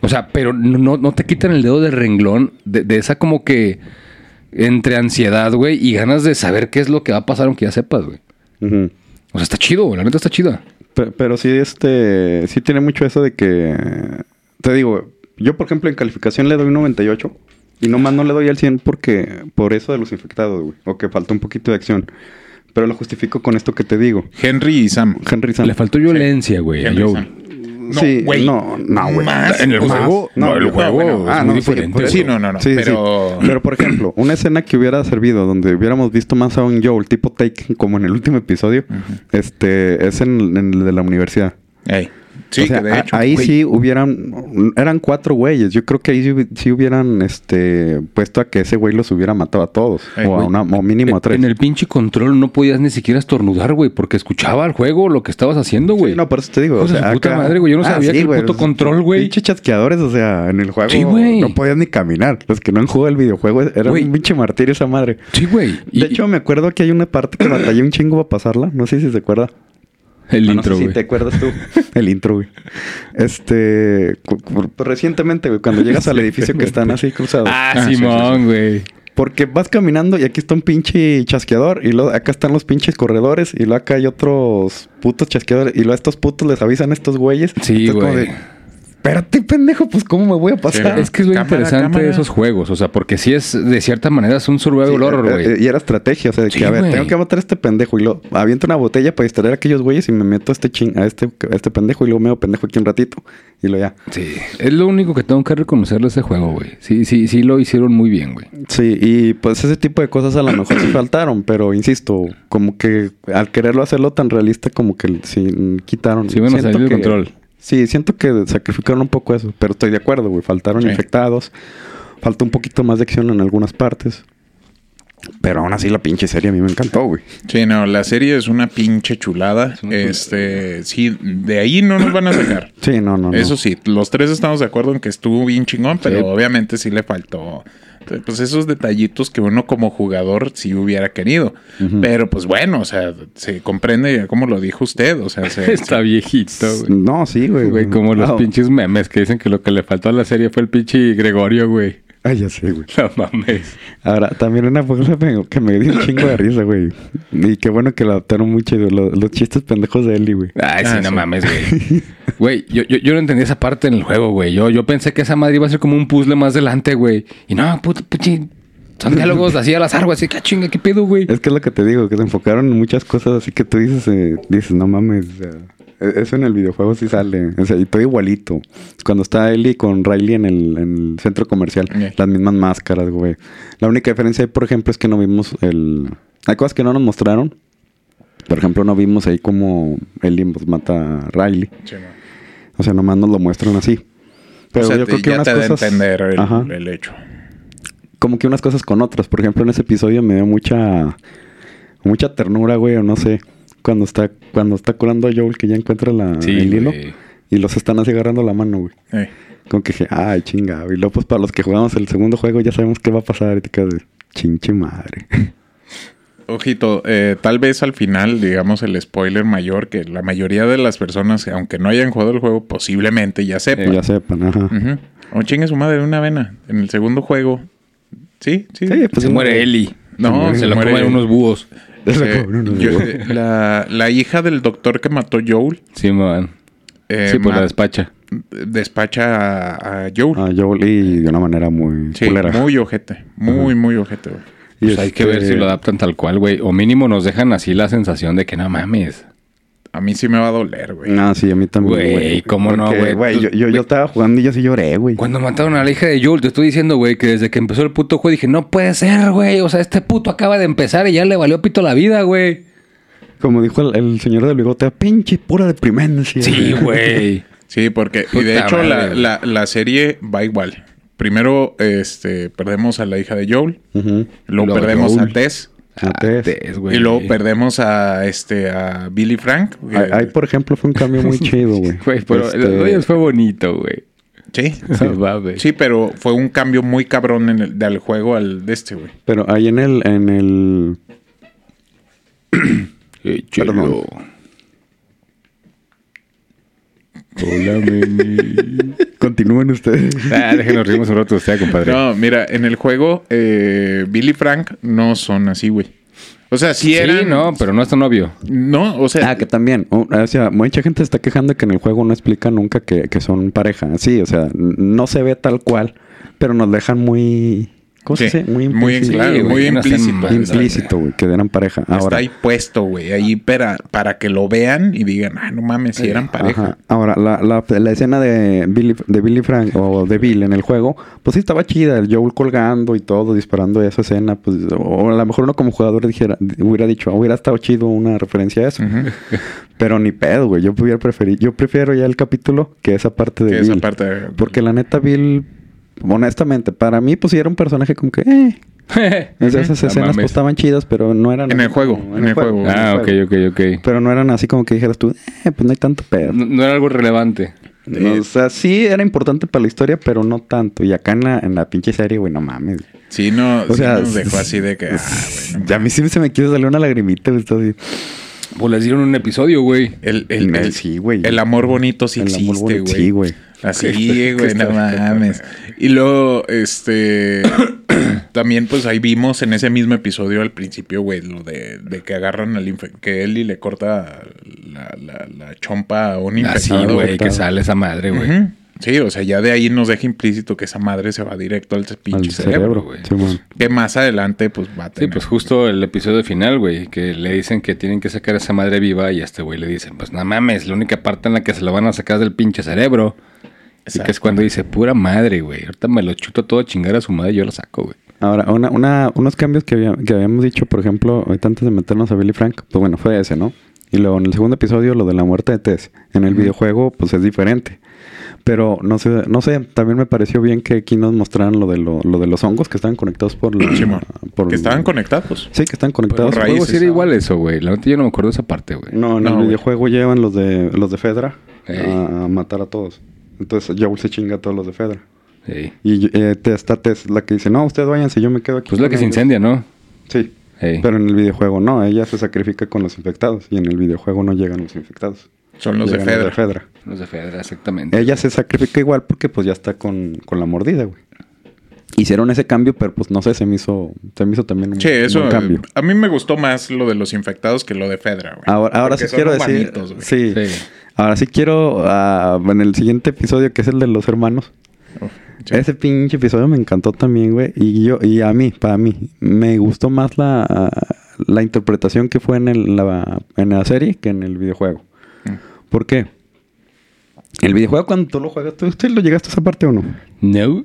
S1: O sea, pero no, no, no te quitan el dedo del renglón de, de esa como que entre ansiedad, güey, y ganas de saber qué es lo que va a pasar aunque ya sepas, güey. O sea, está chido, la neta está chida.
S2: Pe- Pero sí, este, sí tiene mucho eso de que, te digo, yo por ejemplo en calificación le doy un 98 y nomás no le doy al 100 porque, por eso de los infectados, güey, o que falta un poquito de acción. Pero lo justifico con esto que te digo.
S3: Henry y Sam.
S2: Henry Sam.
S1: Le faltó violencia, güey, a
S2: Sí,
S3: güey.
S2: no, no, güey.
S3: Más.
S1: En el juego,
S2: no,
S1: no, el juego
S3: bueno,
S1: es
S2: ah,
S1: muy
S2: no,
S1: diferente.
S3: Sí, no, no, no.
S2: Sí, sí.
S3: pero.
S2: Pero por ejemplo, una escena que hubiera servido donde hubiéramos visto más a un Joel tipo Take como en el último episodio, este, es en, en el de la universidad.
S3: Ey. Sí,
S2: o sea,
S3: que de
S2: a-
S3: hecho.
S2: ahí
S3: güey,
S2: sí hubieran, eran cuatro güeyes. Yo creo que ahí sí, hubi- sí hubieran este, puesto a que ese güey los hubiera matado a todos.
S3: Eh,
S2: o, a una, o mínimo a tres.
S1: En el pinche control no podías ni siquiera estornudar, güey, porque escuchaba el juego lo que estabas haciendo, güey.
S2: Sí, no, por eso te digo.
S1: Hijos de su puta madre, güey, yo no sabía que el puto control, güey.
S2: Pinche chasqueadores, o sea, en el juego
S1: Sí, güey.
S2: no podías ni caminar. Los que no han jugado el videojuego era
S1: Güey.
S2: un pinche martirio esa madre.
S1: Sí, güey. Y-
S2: De hecho, me acuerdo que hay una parte que batallé un chingo para pasarla. No sé si se acuerda.
S1: El
S2: Ah, no
S1: intro,
S2: sé si
S1: güey.
S2: te acuerdas tú. El intro, güey. Este. recientemente, güey, cuando llegas al edificio que están así cruzados.
S1: Ah,
S3: Ah, sí,
S1: Simón, güey.
S2: Porque vas caminando y aquí está un pinche chasqueador. Y luego acá están los pinches corredores. Y luego acá hay otros putos chasqueadores. Y luego a estos putos les avisan a estos güeyes.
S1: Sí,
S2: Entonces, como
S1: güey.
S2: de, Espérate, pendejo, pues ¿cómo me voy a pasar?
S3: Sí,
S1: Es que es lo
S3: Cámara,
S1: interesante
S3: cámara.
S1: de esos juegos. O sea, porque sí es, de cierta manera, es un survival
S2: Sí,
S1: horror,
S2: eh,
S1: güey.
S2: eh, y era estrategia, o sea, de que a ver, tengo que matar a este pendejo y lo aviento una botella para distraer a aquellos güeyes y me meto a este chin, a este, a este pendejo y luego me hago pendejo aquí un ratito. Y lo ya.
S1: Sí, es lo único que tengo que reconocerle a ese juego, güey. Sí, sí, sí lo hicieron muy bien, güey.
S2: Sí, y pues ese tipo de cosas a lo mejor sí faltaron, pero insisto, como que al quererlo hacerlo tan realista, como que sí quitaron.
S1: Sí, bueno, salió de
S2: que-
S1: control.
S2: Sí, siento que sacrificaron un poco eso, pero estoy de acuerdo, güey. Faltaron
S3: Sí.
S2: infectados, faltó un poquito más de acción en algunas partes. Pero aún así la pinche serie a mí me encantó, güey.
S3: Sí, no, la serie es una pinche chulada.
S1: una
S3: este, sí, de ahí no nos van a sacar.
S2: Sí, no, no, no.
S3: Eso sí, los tres estamos de acuerdo en que estuvo bien chingón, pero
S1: Sí.
S3: obviamente sí le faltó. Pues esos detallitos que uno como jugador sí hubiera querido. Pero pues bueno, o sea, se comprende ya como lo dijo usted. O sea, se,
S1: Está viejito, güey.
S2: No, sí, güey.
S1: Güey, como los pinches memes que dicen que lo que le faltó a la serie fue el pinche Gregorio, güey.
S2: Ay, ya sé, güey.
S1: No mames.
S2: Ahora, también una cosa que me dio un chingo de risa, güey. Y qué bueno que lo adaptaron mucho, lo- los, chistes pendejos de Eli, güey.
S1: Ay, sí,
S3: Ah,
S1: no
S3: sí.
S1: mames, güey. Güey, yo, yo, yo no entendí esa parte en el juego, güey. Yo, yo pensé que esa madre iba a ser como un puzzle más adelante, güey. Y no, puto, puchi. Son diálogos así al azar, güey. Así que "Ah, chinga, qué pedo, güey.
S2: Es que es lo que te digo, que se enfocaron en muchas cosas así que tú dices, eh, dices, no mames, o sea, eso en el videojuego sí sale. O sea, y todo igualito. Cuando está Ellie con Riley en el, en el centro comercial, las mismas máscaras, güey. La única diferencia, por ejemplo, es que no vimos el... Hay cosas que no nos mostraron. Por ejemplo, no vimos ahí como Ellie pues, mata a Riley.
S3: Sí, no.
S2: O sea, nomás nos lo muestran así. Pero
S3: o sea,
S2: yo creo que
S3: ya
S2: unas
S3: te
S2: cosas...
S3: entender el, el hecho.
S2: como que unas cosas con otras. Por ejemplo, en ese episodio me dio mucha mucha ternura, güey, o no sé, cuando está cuando está curando a Joel que ya encuentra la
S1: Sí,
S2: el hilo y los están así agarrando la mano, güey.
S3: Eh.
S2: Como que dije, ay, chinga. Y luego pues para los que jugamos el segundo juego ya sabemos qué va a pasar y te quedas de chinche madre.
S3: Ojito, eh, tal vez al final, digamos, el spoiler mayor, que la mayoría de las personas, aunque no hayan jugado el juego, posiblemente ya sepan.
S2: ya sepan, ajá.
S3: O chingue su madre una vena. En el segundo juego. Sí, sí.
S2: Sí, pues
S1: Se muere Eli.
S3: No,
S1: se lo
S3: muere-
S1: comen unos búhos.
S3: Eh, yo- la, la hija del doctor que mató Joel
S1: Sí, man.
S3: eh,
S1: sí, pues
S3: ma-
S1: la despacha.
S3: despacha a, a Joel.
S2: A Joel y de una manera muy
S3: sí,
S2: culera.
S3: muy ojete. Muy, muy ojete, güey.
S2: Y
S1: Pues hay que ver
S2: este,
S1: si lo adaptan tal cual, güey. O mínimo nos dejan así la sensación de que no mames.
S3: A mí sí me va a doler, güey.
S2: Ah, sí, a mí también,
S1: Güey,
S2: güey.
S1: ¿cómo no,
S2: Porque,
S1: güey?
S2: yo, yo, yo
S1: Güey.
S2: estaba jugando y yo sí lloré, güey.
S1: Cuando mataron a la hija de Joel, te estoy diciendo, güey, que desde que empezó el puto juego dije, no puede ser, güey. O sea, este puto acaba de empezar y ya le valió pito la vida, güey.
S2: Como dijo el, el señor del bigote, pinche pura deprimencia.
S1: Sí, güey.
S3: Sí, porque... Y de hecho, la,
S1: güey.
S3: la, la serie va igual. Primero, este... Perdemos a la hija de Joel.
S2: Ujú.
S3: Luego
S1: Luego
S3: perdemos
S1: Joel.
S3: a Tess.
S2: A Tess.
S1: Tess, güey.
S3: Y luego perdemos a este a Billy Frank.
S2: Ahí, ahí, por ejemplo, fue un cambio muy chido, güey.
S1: Pero
S2: Este,
S1: el rollo fue bonito, güey.
S3: Sí.
S1: Va.
S3: Sí, pero fue un cambio muy cabrón en el, del juego al de este, güey.
S2: Pero ahí en el, en el... Perdón.
S1: Hola, meni.
S2: Continúen ustedes.
S1: ah, déjenos rimos un rato usted, compadre.
S3: No, mira, en el juego, eh, Billy Frank no son así, güey. O sea, sí
S1: sí,
S3: eran.
S1: no, pero no es tan obvio.
S3: No, o sea.
S2: Ah, que también. o o sea, mucha gente se está quejando que en el juego no explica nunca que, que son pareja. Sí, o sea, no se ve tal cual, pero nos dejan muy... ¿Cómo se
S3: Sí,
S2: dice? Muy
S3: muy,
S2: implícito.
S3: claro,
S1: Sí,
S3: muy
S1: no sean
S3: implícito.
S2: Implícito, güey, que eran pareja.
S3: Está ahí puesto, güey, ahí para, para que lo vean y digan, ah, no mames, si eran pareja.
S2: Ajá. Ahora, la, la, la escena de Billy, de Billy Frank o de Bill en el juego, pues sí estaba chida. El Joel colgando y todo, disparando esa escena. Pues, o a lo mejor uno como jugador dijera, hubiera dicho, "Ah, hubiera estado chido una referencia a eso. Pero ni pedo, güey. Yo hubiera preferido, yo prefiero ya el capítulo que esa parte de
S3: Que
S2: Bill.
S3: esa parte de-
S2: Porque la neta, Bill, honestamente, para mí, pues sí era un personaje como que, eh. Esas, escenas pues estaban chidas, pero no eran.
S3: En el juego,
S2: como-
S3: en el juego.
S1: Ah, ok, ok, ok.
S2: Pero no eran así como que dijeras tú, eh, pues no hay tanto pedo.
S1: No, no era algo relevante.
S2: No, o sea, sí era importante para la historia, pero no tanto. Y acá en la, en la pinche serie, güey, no mames.
S3: Sí, no,
S2: O
S3: sí
S2: sea,
S3: nos dejó así de que, ah, güey, no
S2: Ya a mí sí se me quiere salir una lagrimita, güey. así.
S1: Pues les dieron un episodio, güey.
S3: El, el, el-
S2: Sí, güey.
S3: el amor bonito sí
S2: El amor
S3: existe, güey.
S2: sí, güey.
S3: Así,
S2: Que-
S3: güey, no mames. Y luego, este... también, pues, ahí vimos en ese mismo episodio al principio, güey, lo de, de que agarran al... infe- Que Ellie le corta la, la, la chompa a un
S1: Así,
S3: infectado.
S1: güey, que sale esa madre, güey.
S3: Sí, o sea, ya de ahí nos deja implícito que esa madre se va directo al pinche
S2: Al
S3: cerebro. Que más adelante, pues, va a
S1: Sí,
S3: tener.
S1: pues justo el episodio final, güey, que le dicen que tienen que sacar a esa madre viva y a este güey le dicen, pues no mames, la única parte en la que se lo van a sacar es del pinche cerebro. Y que es cuando dice, pura madre, güey, ahorita me lo chuto todo a chingar a su madre y yo lo saco, güey.
S2: Ahora, una, una, unos cambios que, había- que habíamos dicho, por ejemplo, ahorita antes de meternos a Billy Frank, pues bueno, fue ese, ¿no? Y luego en el segundo episodio, lo de la muerte de Tess. En el videojuego, pues es diferente. Pero no sé, no sé, también me pareció bien que aquí nos mostraran lo de, lo, lo de los hongos que estaban conectados por por
S3: que estaban conectados.
S2: Sí, que están conectados.
S3: Por
S1: El
S3: raíces,
S1: juego sí era
S3: ah.
S1: igual eso, güey. La neta yo no me acuerdo de esa parte, güey.
S2: No, en
S3: No,
S2: el videojuego llevan los de los de Fedra a matar a todos. Entonces Joel se chinga a todos los de Fedra.
S1: Sí.
S2: Y eh, está Tess la que dice, no, ustedes váyanse, yo me quedo aquí.
S1: Pues la que se
S2: ellos".
S1: incendia, ¿no?
S2: Sí.
S1: Ey.
S2: Pero en el videojuego no, ella se sacrifica con los infectados. Y en el videojuego no llegan los infectados.
S3: Son los de
S2: Llegan
S3: Fedra.
S1: Los de Fedra, exactamente.
S2: Ella se sacrifica igual porque pues ya está con, con la mordida, güey. Hicieron ese cambio, pero pues no sé, se me hizo, se me hizo también un,
S3: Sí, eso.
S2: cambio.
S3: A mí me gustó más lo de los infectados que lo de Fedra, güey.
S2: Ahora, ahora sí quiero decir.
S3: humanitos.
S2: Sí.
S1: Sí.
S2: Ahora sí quiero. ah, en el siguiente episodio, que es el de los hermanos.
S3: Sí.
S2: Ese pinche episodio me encantó también, güey. Y yo, y a mí, para mí, me gustó más la, la interpretación que fue en, el- la, en la serie que en el videojuego.
S3: Mm.
S2: ¿Por qué? El videojuego cuando tú lo juegas, ¿tú, usted lo llegaste a esa parte o no?
S1: No.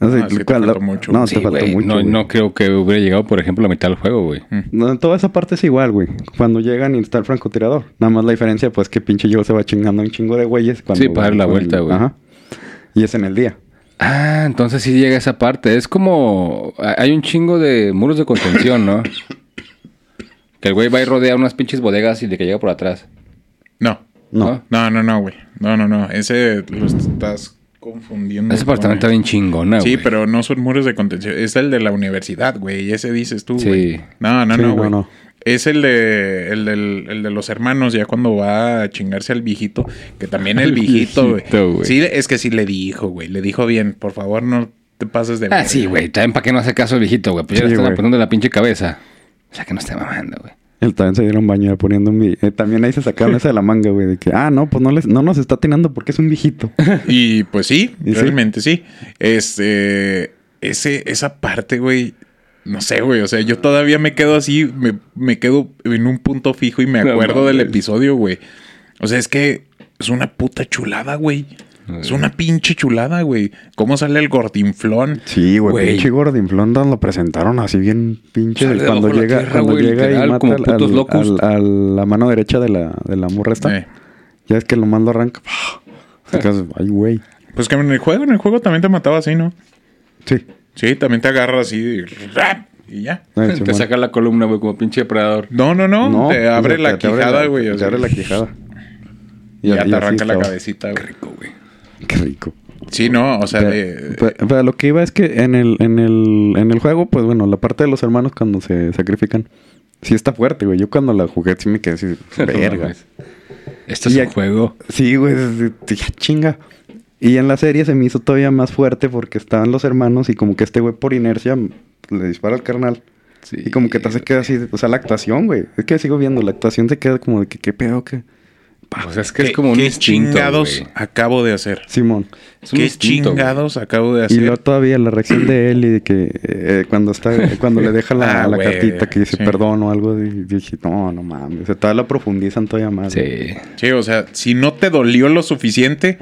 S2: No, sé,
S3: Ah, sí te
S2: ¿cuál-
S3: faltó mucho.
S2: No,
S1: Sí,
S2: te faltó mucho.
S1: no, creo que hubiera llegado, por ejemplo, a la mitad del juego, güey.
S3: Mm.
S2: No, toda esa parte es igual, güey. Cuando llegan y está el francotirador. Nada más la diferencia, pues, que pinche yo se va chingando un chingo de güeyes. Cuando
S1: Sí, para dar la vuelta, güey.
S2: Ajá. Y es en el día.
S1: Ah, entonces sí llega esa parte. Es como... Hay un chingo de muros de contención, ¿no? que el güey va y rodea unas pinches bodegas y de que llega por atrás.
S3: No.
S2: No.
S3: No, no, no, güey. No, no, no. Ese lo estás confundiendo.
S1: Ese
S3: con
S1: está bien chingona, güey.
S3: Sí, pero no son muros de contención. Es el de la universidad, güey. Y ese dices tú,
S1: Sí.
S3: güey. No, no,
S2: Sí,
S3: no,
S2: no,
S3: güey.
S2: no.
S3: Es el de, el, del, el de los hermanos, ya cuando va a chingarse al viejito. Que también el viejito, güey. Sí, es que sí le dijo, güey. Le dijo bien, por favor, no te pases de
S1: Ah, sí, güey. También para que no hace caso el viejito, güey. Pues ya
S2: Sí,
S1: le están apuntando la pinche cabeza. O sea, que no esté mamando, güey.
S2: Él también se dieron baño poniendo un... eh, también ahí se sacaron esa de la manga, güey. De que, ah, no, pues no, les, no nos está atinando porque es un viejito.
S3: Y pues sí, realmente sí. Este, ese, esa parte, güey, no sé, güey. O sea, yo todavía me quedo así, me, me quedo en un punto fijo y me
S1: No
S3: acuerdo del episodio, güey. O sea, es que es una puta chulada, güey. Es una pinche chulada, güey. ¿Cómo sale el gordinflón?
S2: Sí, güey.
S1: Güey.
S2: Pinche Gordon lo presentaron así bien pinche.
S1: Sale
S2: cuando llega,
S1: tierra,
S2: cuando
S1: güey,
S2: llega
S1: literal,
S2: y mata al, al-
S1: locos.
S2: al- a la mano derecha de la, de la morra esta.
S3: Eh,
S2: Ya es que lo más lo arranca. Ay, güey.
S3: Pues que en el juego, en el juego también te mataba así, ¿no?
S2: Sí.
S3: Sí, también te agarra así y, ¡rap! y ya.
S2: Ay,
S1: Te saca la columna, güey, como pinche depredador.
S3: No, no, no.
S2: No,
S3: te abre
S2: o sea,
S3: la
S2: te abre
S3: quijada,
S2: la-
S3: güey.
S2: Te abre la quijada.
S3: Y ya te arranca la cabecita, güey.
S1: Rico, güey.
S2: Qué rico.
S3: Sí, no, o sea,
S2: Pero, pero lo que iba es que en el, en el, en el juego, pues bueno, la parte de los hermanos cuando se sacrifican, sí está fuerte, güey. Yo cuando la jugué sí me quedé así, verga.
S1: Esto es
S2: Y
S1: un juego.
S2: Sí, güey, chinga. Y en la serie se me hizo todavía más fuerte porque estaban los hermanos y como que este güey por inercia le dispara al carnal.
S1: Sí,
S2: y como que te hace quedar así, o sea, la actuación, güey. Es que sigo viendo, la actuación se queda como de que qué pedo, que...
S1: O sea, es que es
S3: ¿Qué-
S1: como un
S3: qué
S1: instinto,
S3: chingados acabo de hacer?
S2: Simón.
S1: Es
S3: ¿Qué
S1: instinto,
S3: chingados acabo de
S2: Y
S3: hacer?
S2: luego todavía la reacción de él y de que eh, cuando está, cuando le deja la,
S3: Ah,
S2: la
S3: güey,
S2: cartita que dice
S3: sí.
S2: perdón o algo, y dije, no, no mames. O sea, todavía la profundizan todavía más.
S1: Sí.
S3: Sí, o sea, si no te dolió lo suficiente,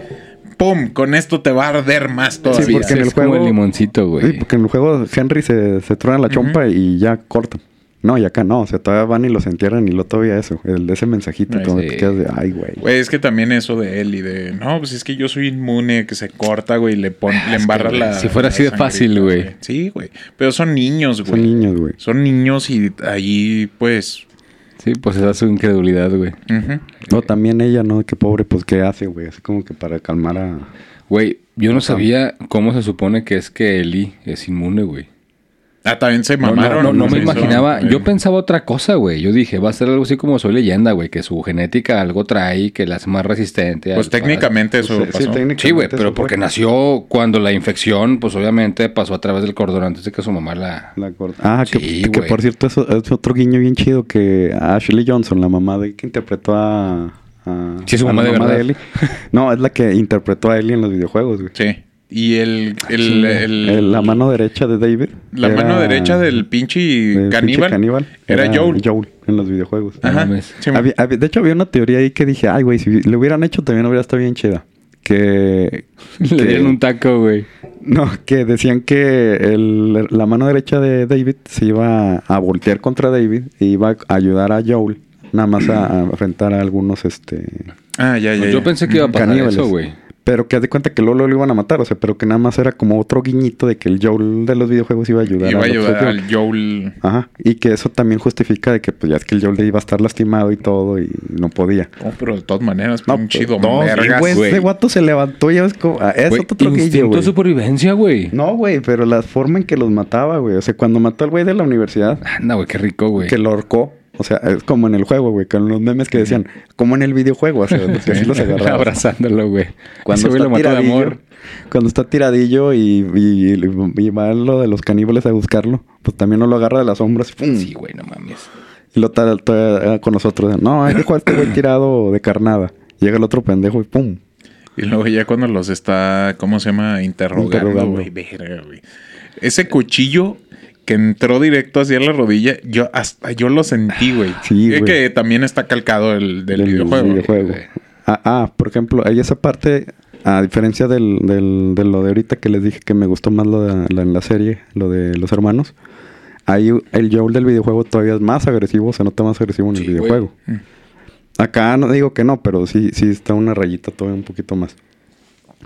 S3: ¡pum! Con esto te va a arder más todavía.
S2: Sí, porque en el
S1: es como
S2: juego-
S1: el limoncito, güey.
S2: Sí, porque en el juego Henry se, se truena la chompa y ya corta. No, y acá no. O sea, todavía van y los entierran y lo todavía eso. El, ese mensajito.
S3: Ay,
S1: sí.
S2: te quedas de, ay, güey.
S3: Güey, es que también eso de él y de, no, pues es que yo soy inmune, que se corta, güey, y le, pon, le embarra la.
S1: si fuera
S3: la
S1: así de fácil, güey.
S3: Sí, güey. Pero son niños, güey.
S2: Son niños, güey.
S3: Son niños y ahí, pues.
S1: Sí, pues esa es su incredulidad, güey.
S3: ujú.
S2: O también ella, ¿no? Qué pobre, pues, ¿qué hace, güey? Así como que para calmar a...
S1: Güey, yo no sabía cómo se supone que es que Eli es inmune, güey.
S3: Ah, también se
S1: No, no,
S3: mamaron.
S1: no, no me imaginaba. Yo pensaba otra cosa, güey. Yo dije, va a ser algo así como soy leyenda, güey. Que su genética algo trae, que la hace más resistente.
S3: Pues técnicamente eso
S2: Pues, sí,
S3: pasó.
S1: Sí, güey,
S2: eso
S1: pero
S2: fue.
S1: porque nació cuando la infección, pues obviamente pasó a través del cordón antes de que su mamá la...
S2: La corta. Ah, que,
S1: Sí,
S2: por cierto, eso es otro guiño bien chido que Ashley Johnson, la mamá de que interpretó a. a
S1: Sí, es su
S2: a
S1: mamá
S2: la
S1: de verdad.
S2: Ellie. No, es la que interpretó a Ellie en los videojuegos, güey.
S3: Sí. Y el. el, el-
S2: el- la mano derecha de David.
S3: La
S2: era-
S3: mano derecha del pinche caníbal. Era, Joel.
S2: Joel en los videojuegos.
S3: Ajá.
S1: mames.
S3: Sí,
S2: Había- había- de hecho, había una teoría ahí que dije, ay, güey, si le hubieran hecho también hubiera estado bien chida. Que.
S1: Le
S2: que-
S1: dieron un taco, güey.
S2: No, que decían que el- la mano derecha de David se iba a voltear contra David e iba a ayudar a Joel nada más a, a enfrentar a algunos, este...
S3: Ah, ya, ya.
S1: Pues yo
S3: ya.
S1: pensé que iba a pasar
S2: Caníbales.
S1: eso, güey.
S2: Pero que haz de cuenta que luego lo iban a matar, o sea, pero que nada más era como otro guiñito de que el Joel de los videojuegos iba a ayudar
S3: Iba a ayudar al Joel.
S2: Ajá, y que eso también justifica de que pues ya es que el Joel iba a estar lastimado y todo y no podía.
S3: Oh, pero de todas maneras,
S2: No, pues,
S3: don
S2: no, sí,
S3: vergas,
S2: güey, ese guato se levantó y ya ves como... ah, Es otro guillo,
S1: instinto de supervivencia, güey.
S2: No, güey, pero la forma en que los mataba, güey. O sea, cuando mató al güey de la universidad,
S1: Anda, güey, qué rico, güey.
S2: que lo ahorcó. O sea, es como en el juego, güey, con los memes que decían, como en el videojuego, o sea, que así los agarraba.
S1: Abrazándolo, güey.
S2: Cuando
S1: Ese güey
S2: está
S1: lo mató de amor.
S2: cuando está tiradillo y, y, y va lo de los caníbales a buscarlo, pues también no lo agarra de las sombras, ¡pum!
S1: Sí, güey, no mames.
S2: Y lo está está con nosotros. No, hay que jugar este güey tirado de carnada. Llega el otro pendejo y ¡pum!
S3: Y luego ya cuando los está, ¿cómo se llama? Interrogando,
S2: Interrogando.
S3: güey. Verga, güey. Ese cuchillo que entró directo hacia la rodilla, yo hasta yo lo sentí, güey.
S2: Sí, güey.
S3: que también está calcado el del,
S2: del
S3: videojuego.
S2: Ah, ah, por ejemplo, hay esa parte, a diferencia del, del, de lo de ahorita que les dije que me gustó más lo de la, en la serie, lo de los hermanos. Ahí el Joel del videojuego todavía es más agresivo, se nota más agresivo en el
S1: güey.
S2: videojuego. Acá no digo que no, pero sí, sí está una rayita todavía un poquito más.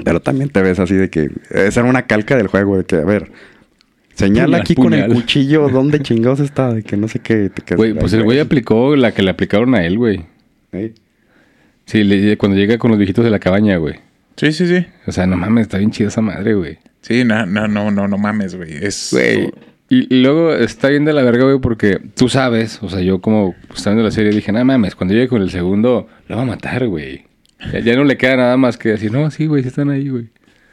S2: Pero también te ves así de que esa era una calca del juego, de que, a ver, señala
S1: Puñal,
S2: aquí con el cuchillo dónde chingados está, de que no sé qué. te
S1: Güey, pues el güey aplicó la que le aplicaron a él, güey.
S2: Ey.
S1: Sí, le- cuando llega con los viejitos de la cabaña, güey.
S3: Sí, sí, sí.
S1: O sea, no mames, está bien chida esa madre, güey.
S3: Sí, no, no, no, no, no mames, güey. Es.
S1: Güey. Y, y luego está bien de la verga, güey, porque tú sabes, o sea, yo como estando en la serie dije, no mames, cuando llegue con el segundo, lo va a matar, güey. Ya, ya no le queda nada más que decir, no, sí, güey, sí están ahí, güey.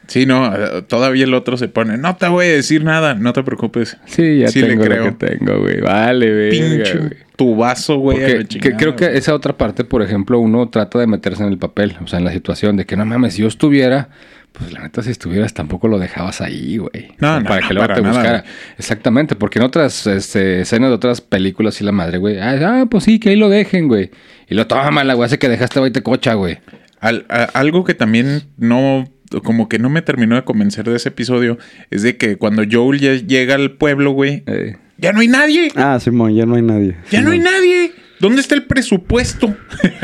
S3: Sí, no, eh, todavía el otro se pone, no te voy a decir nada, no te preocupes.
S1: Sí, ya
S3: Sí le
S1: tengo lo
S3: creo.
S1: que tengo, güey. Vale, verga,
S3: Pinche
S1: güey.
S3: tu vaso, güey.
S1: Porque que- creo que
S3: güey.
S1: esa otra parte, por ejemplo, uno trata de meterse en el papel, o sea, en la situación de que no mames, si yo estuviera, pues la neta, si estuvieras, tampoco lo dejabas ahí, güey.
S3: No,
S1: O sea,
S3: no,
S1: para
S3: no,
S1: que luego
S3: para
S1: te
S3: nada,
S1: buscara.
S3: güey.
S1: Exactamente, porque en otras este, escenas de otras películas, y la madre, güey, ah, ah, pues sí, que ahí lo dejen, güey. Y lo toma la güey, hace que dejaste ahí te cocha, güey.
S3: Al- a- algo que también no, como que no me terminó de convencer de ese episodio, es de que cuando Joel ya llega al pueblo, güey,
S1: Eh,
S3: ya no hay nadie.
S2: Ah, Simón, ya no hay nadie.
S3: Ya no hay nadie. ¿Dónde está el presupuesto?